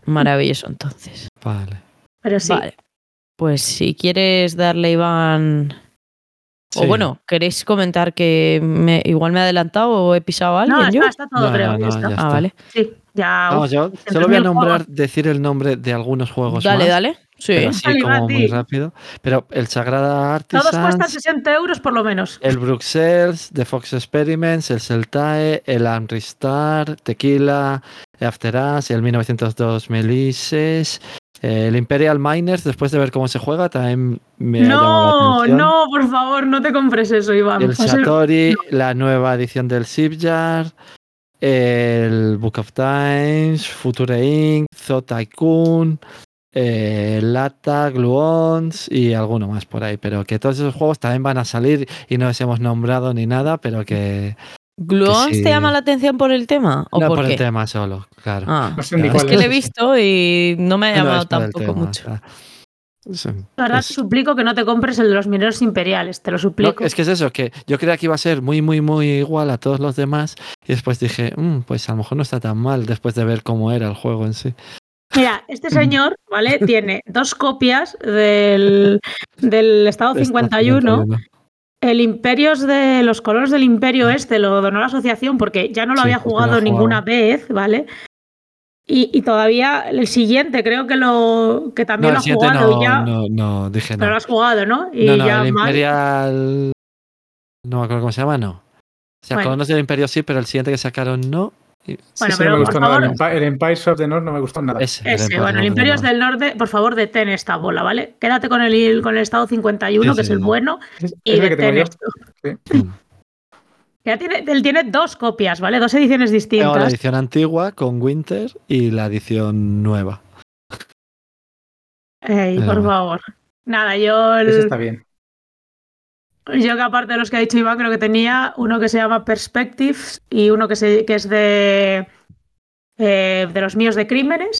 Maravilloso, entonces. Vale. Pero sí, Vale. Pues si quieres darle, Iván. O bueno, ¿queréis comentar que me, igual me he adelantado o he pisado a alguien no, yo? está, está todo, No, creo. no, está. ah, está. vale. Sí, ya. Vamos, yo solo voy a nombrar, juegos. decir el nombre de algunos juegos Dale, más, dale. Sí. pero así Dale, como muy rápido. Pero el Sagrada Todos cuestan Artisans, 60 euros por lo menos. el Bruxelles, The Fox Experiments, el Celtae, el Amristar, Tequila, After Us, el 1902 Melises, el Imperial Miners, después de ver cómo se juega, también me ha llamado la No, atención. no, por favor, no te compres eso, Iván. El ser- Satori, la nueva edición del Shipyard, el Book of Times, Future Inc., Zo Tycoon, eh, Lata, Gluons y alguno más por ahí. Pero que todos esos juegos también van a salir y no les hemos nombrado ni nada, pero que ¿Gluons sí. te llama la atención por el tema? ¿O no por, por qué? el tema solo, claro. Ah, No sé ni Es que le he visto y no me ha no, llamado tampoco tema, mucho. o sea, Sí. La verdad, Es- suplico que no te compres el de los mineros imperiales, te lo No, suplico. es que es eso, que yo creía que iba a ser muy, muy, muy igual a todos los demás y después dije, "Mm, pues a lo mejor no está tan mal después de ver cómo era el juego en sí. Mira, este señor, ¿vale? Tiene dos copias del, del Estado Está 51. 51. El Imperios de los colores del Imperio este lo donó la asociación porque ya no lo Sí, había no jugado ninguna vez, ¿vale? Y, y todavía el siguiente creo que lo que No, también el lo ha siguiente jugado no, y ya, no, no, dije pero no. lo has jugado, ¿no? Y No, no, ya el mal. Imperial. No me acuerdo cómo se llama, no. O sea, Bueno. Colonos del Imperio sí, pero el siguiente que sacaron no. Y- Bueno, Ese pero no me por gustó nada. El favor- Empire, el Empires of the North no me gustó nada. Ese, Ese, Empire bueno, el Imperios del Norte, por favor, detén esta bola, ¿vale? Quédate con el, con el Estado 51, Sí, que sí, es el sí. bueno, Es, y es el detén esto. Ya tiene, él tiene dos copias, ¿vale? Dos ediciones Tengo la distintas. edición antigua con Winter y la edición nueva. Ey, Pero por bueno. favor. Nada, yo, el- Ese está bien. Yo que aparte de los que ha dicho Iván, creo que tenía uno que se llama Perspectives y uno que, se, que es de, eh, de los míos de crímenes.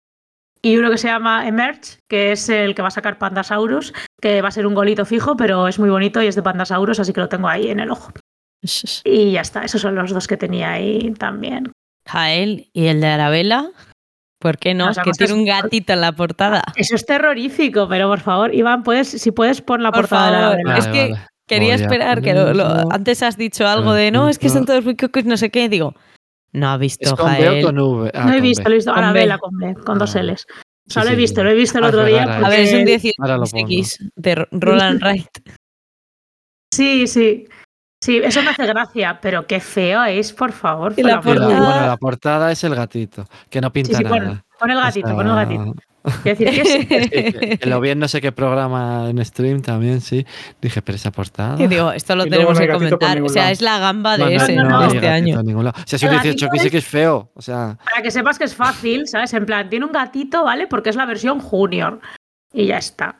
Y uno que se llama Emerge, que es el que va a sacar Pandasaurus, que va a ser un golito fijo, pero es muy bonito y es de Pandasaurus, así que lo tengo ahí en el ojo. Y ya está, esos son los dos que tenía ahí también. Jael y el de Arabella. ¿Por qué no? Que tiene a- un gatito en la portada. Eso es terrorífico, pero por favor, Iván, puedes, si puedes pon la Por portada de la favor, novela. es que Quería esperar que lo, antes has dicho algo de no, es que son todos muy cocos, no sé qué. Digo, no ha visto ¿Es con B o Jael. con V? Ah, no he visto, lo he visto. Con Arabella B. con B, con dos Ah. L's. Sí, O sea, lo he sí. visto, lo he visto el Ah, otro día. A ver, es un porque- 18 Ahora lo pongo. X de Roland Wright. Sí, sí. Sí, eso me hace gracia, pero qué feo es, por favor. Y la portada- bueno, la portada es el gatito, que no pinta Sí, sí, nada. pon, pon el gatito, pon el gatito. Quiero decir que sí. que- que lo vi en no sé qué programa en stream también, sí. Dije, pero esa portada. Y digo, esto lo Y tenemos que comentar. O sea, es la gamba de No, ese no, de no, este gatito año. O sea, si un El 18 gatito que sí que es feo. O sea, Para que sepas que es fácil, ¿sabes? En plan, tiene un gatito, ¿vale? Porque es la versión junior. Y ya está.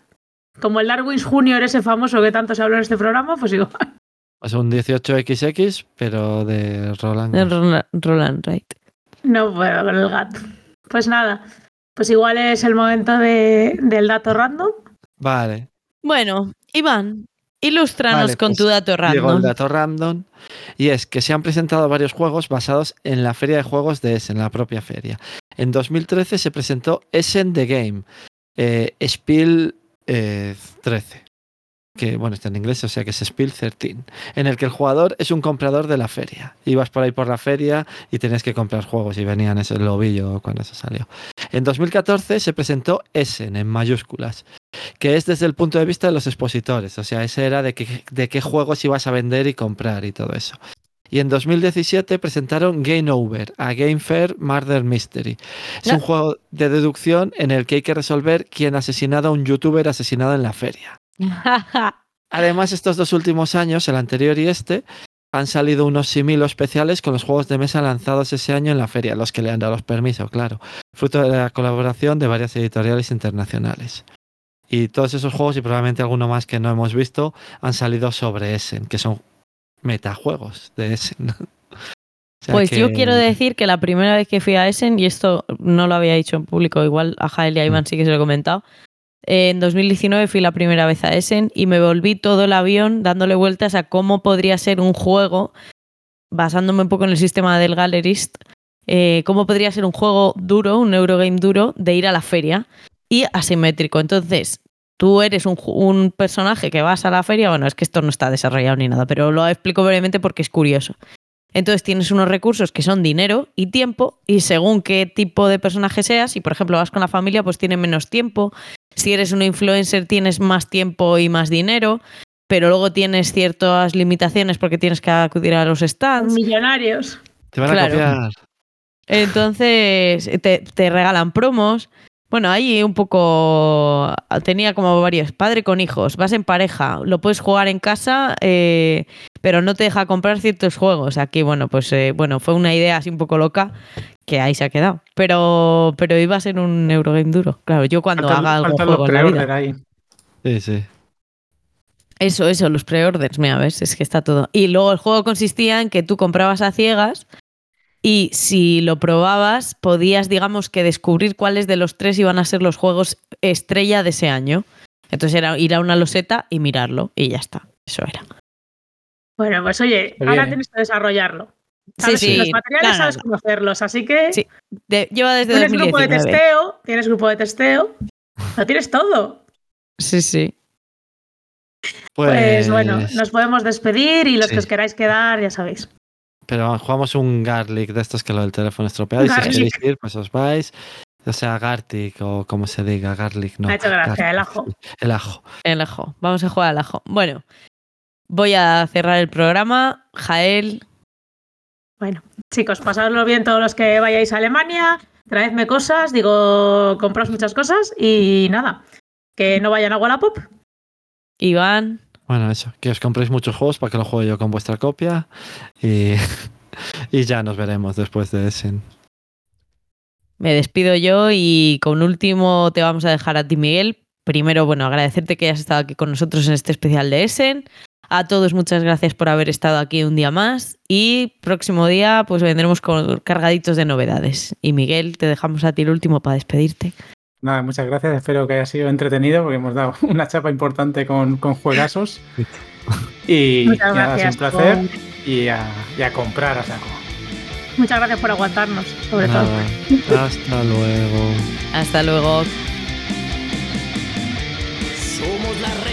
Como el Darwin's Junior, ese famoso que tanto se habló en este programa, pues igual. o sea, un 18XX, pero de Roland. De Roland, Roland Wright. No puedo con el gato. Pues nada. Pues igual es el momento de- del dato random. Vale. Bueno, Iván, ilústranos Vale, con pues tu dato Llegó random. el dato random. Y es que se han presentado varios juegos basados en la feria de juegos de Essen, la propia feria. En 2013 se presentó Essen The Game, eh, Spiel eh, 13. Que bueno, está en inglés, o sea que es Spiel 13. En el que el jugador es un comprador de la feria. Ibas por ahí por la feria y tenías que comprar juegos y venían ese lobillo cuando eso salió. En 2014 se presentó Essen en mayúsculas que es desde el punto de vista de los expositores, o sea, ese era de, qué- de qué juegos ibas a vender y comprar y todo eso. Y en 2017 presentaron Game Over, a Game Fair Murder Mystery. Es un juego de deducción en el que hay que resolver quién ha asesinado a un youtuber asesinado en la feria. Además, estos dos últimos años, el anterior y este, han salido unos similos especiales con los juegos de mesa lanzados ese año en la feria, los que le han dado los permisos, claro, fruto de la colaboración de varias editoriales internacionales. Y todos esos juegos, y probablemente alguno más que no hemos visto, han salido sobre Essen, que son metajuegos de Essen. O sea Pues yo quiero decir que la primera vez que fui a Essen, y esto no lo había dicho en público, igual a Jael y a Iván sí que se lo he comentado, en 2019 fui la primera vez a Essen y me volví todo el avión dándole vueltas a cómo podría ser un juego, basándome un poco en el sistema del Gallerist, eh, cómo podría ser un juego duro, un Eurogame duro, de ir a la feria y asimétrico. Entonces, tú eres un, un personaje que vas a la feria, bueno, es que esto no está desarrollado ni nada, pero lo explico brevemente porque es curioso. Entonces tienes unos recursos que son dinero y tiempo, y según qué tipo de personaje seas, si por ejemplo vas con la familia, pues tiene menos tiempo. Si eres un influencer, tienes más tiempo y más dinero, pero luego tienes ciertas limitaciones porque tienes que acudir a los stands. Millonarios. Te van a claro. copiar. Entonces te, te regalan promos. Bueno, ahí un poco tenía como varios, padre con hijos, vas en pareja, lo puedes jugar en casa, eh, pero no te deja comprar ciertos juegos. Aquí, bueno, pues eh, bueno, fue una idea así un poco loca que ahí se ha quedado. Pero, pero iba a ser un Eurogame duro. Claro, yo cuando haga algún juego los en la vida. ahí. Sí, sí. Eso, eso, los pre-orders, mira, ves, es que está todo. Y luego el juego consistía en que tú comprabas a ciegas y si lo probabas, podías, digamos, que descubrir cuáles de los tres iban a ser los juegos estrella de ese año. Entonces era ir a una loseta y mirarlo y ya está. Eso era. Bueno, pues oye, ahora bien, tienes que desarrollarlo. Sabes, sí. Los materiales No, no, sabes no. hacerlos, así que Sí, De- lleva desde tienes grupo de 2019. testeo, tienes grupo de testeo, lo tienes todo. Sí, sí. Pues, bueno, nos podemos despedir y los sí. que os queráis quedar, ya sabéis. Pero jugamos un Garlic de estos que lo del teléfono estropeado. Y si queréis ir, pues os vais. O sea, Gartic o como se diga, Garlic, no. Me ha hecho gracia, Garlic. el ajo. El ajo. El ajo. Vamos a jugar al ajo. Bueno, voy a cerrar el programa. Jael, Bueno, chicos, pasadlo bien todos los que vayáis a Alemania, traedme cosas, digo, compraos muchas cosas y nada, que no vayan a Wallapop. Iván, Bueno, eso. Que os compréis muchos juegos para que lo juegue yo con vuestra copia. Y, y ya nos veremos después de ese. me despido yo y con último te vamos a dejar a ti, Miguel. Primero, bueno, agradecerte que hayas estado aquí con nosotros en este especial de Essen. A todos muchas gracias por haber estado aquí un día más y próximo día pues vendremos con cargaditos de novedades. Y Miguel, te dejamos a ti el último para despedirte nada, muchas gracias. Espero que haya sido entretenido porque hemos dado una chapa importante con, con juegazos. y nada, es un placer. Y, a, comprar a saco. Muchas gracias por aguantarnos, sobre todo. Hasta luego. Hasta luego. Somos la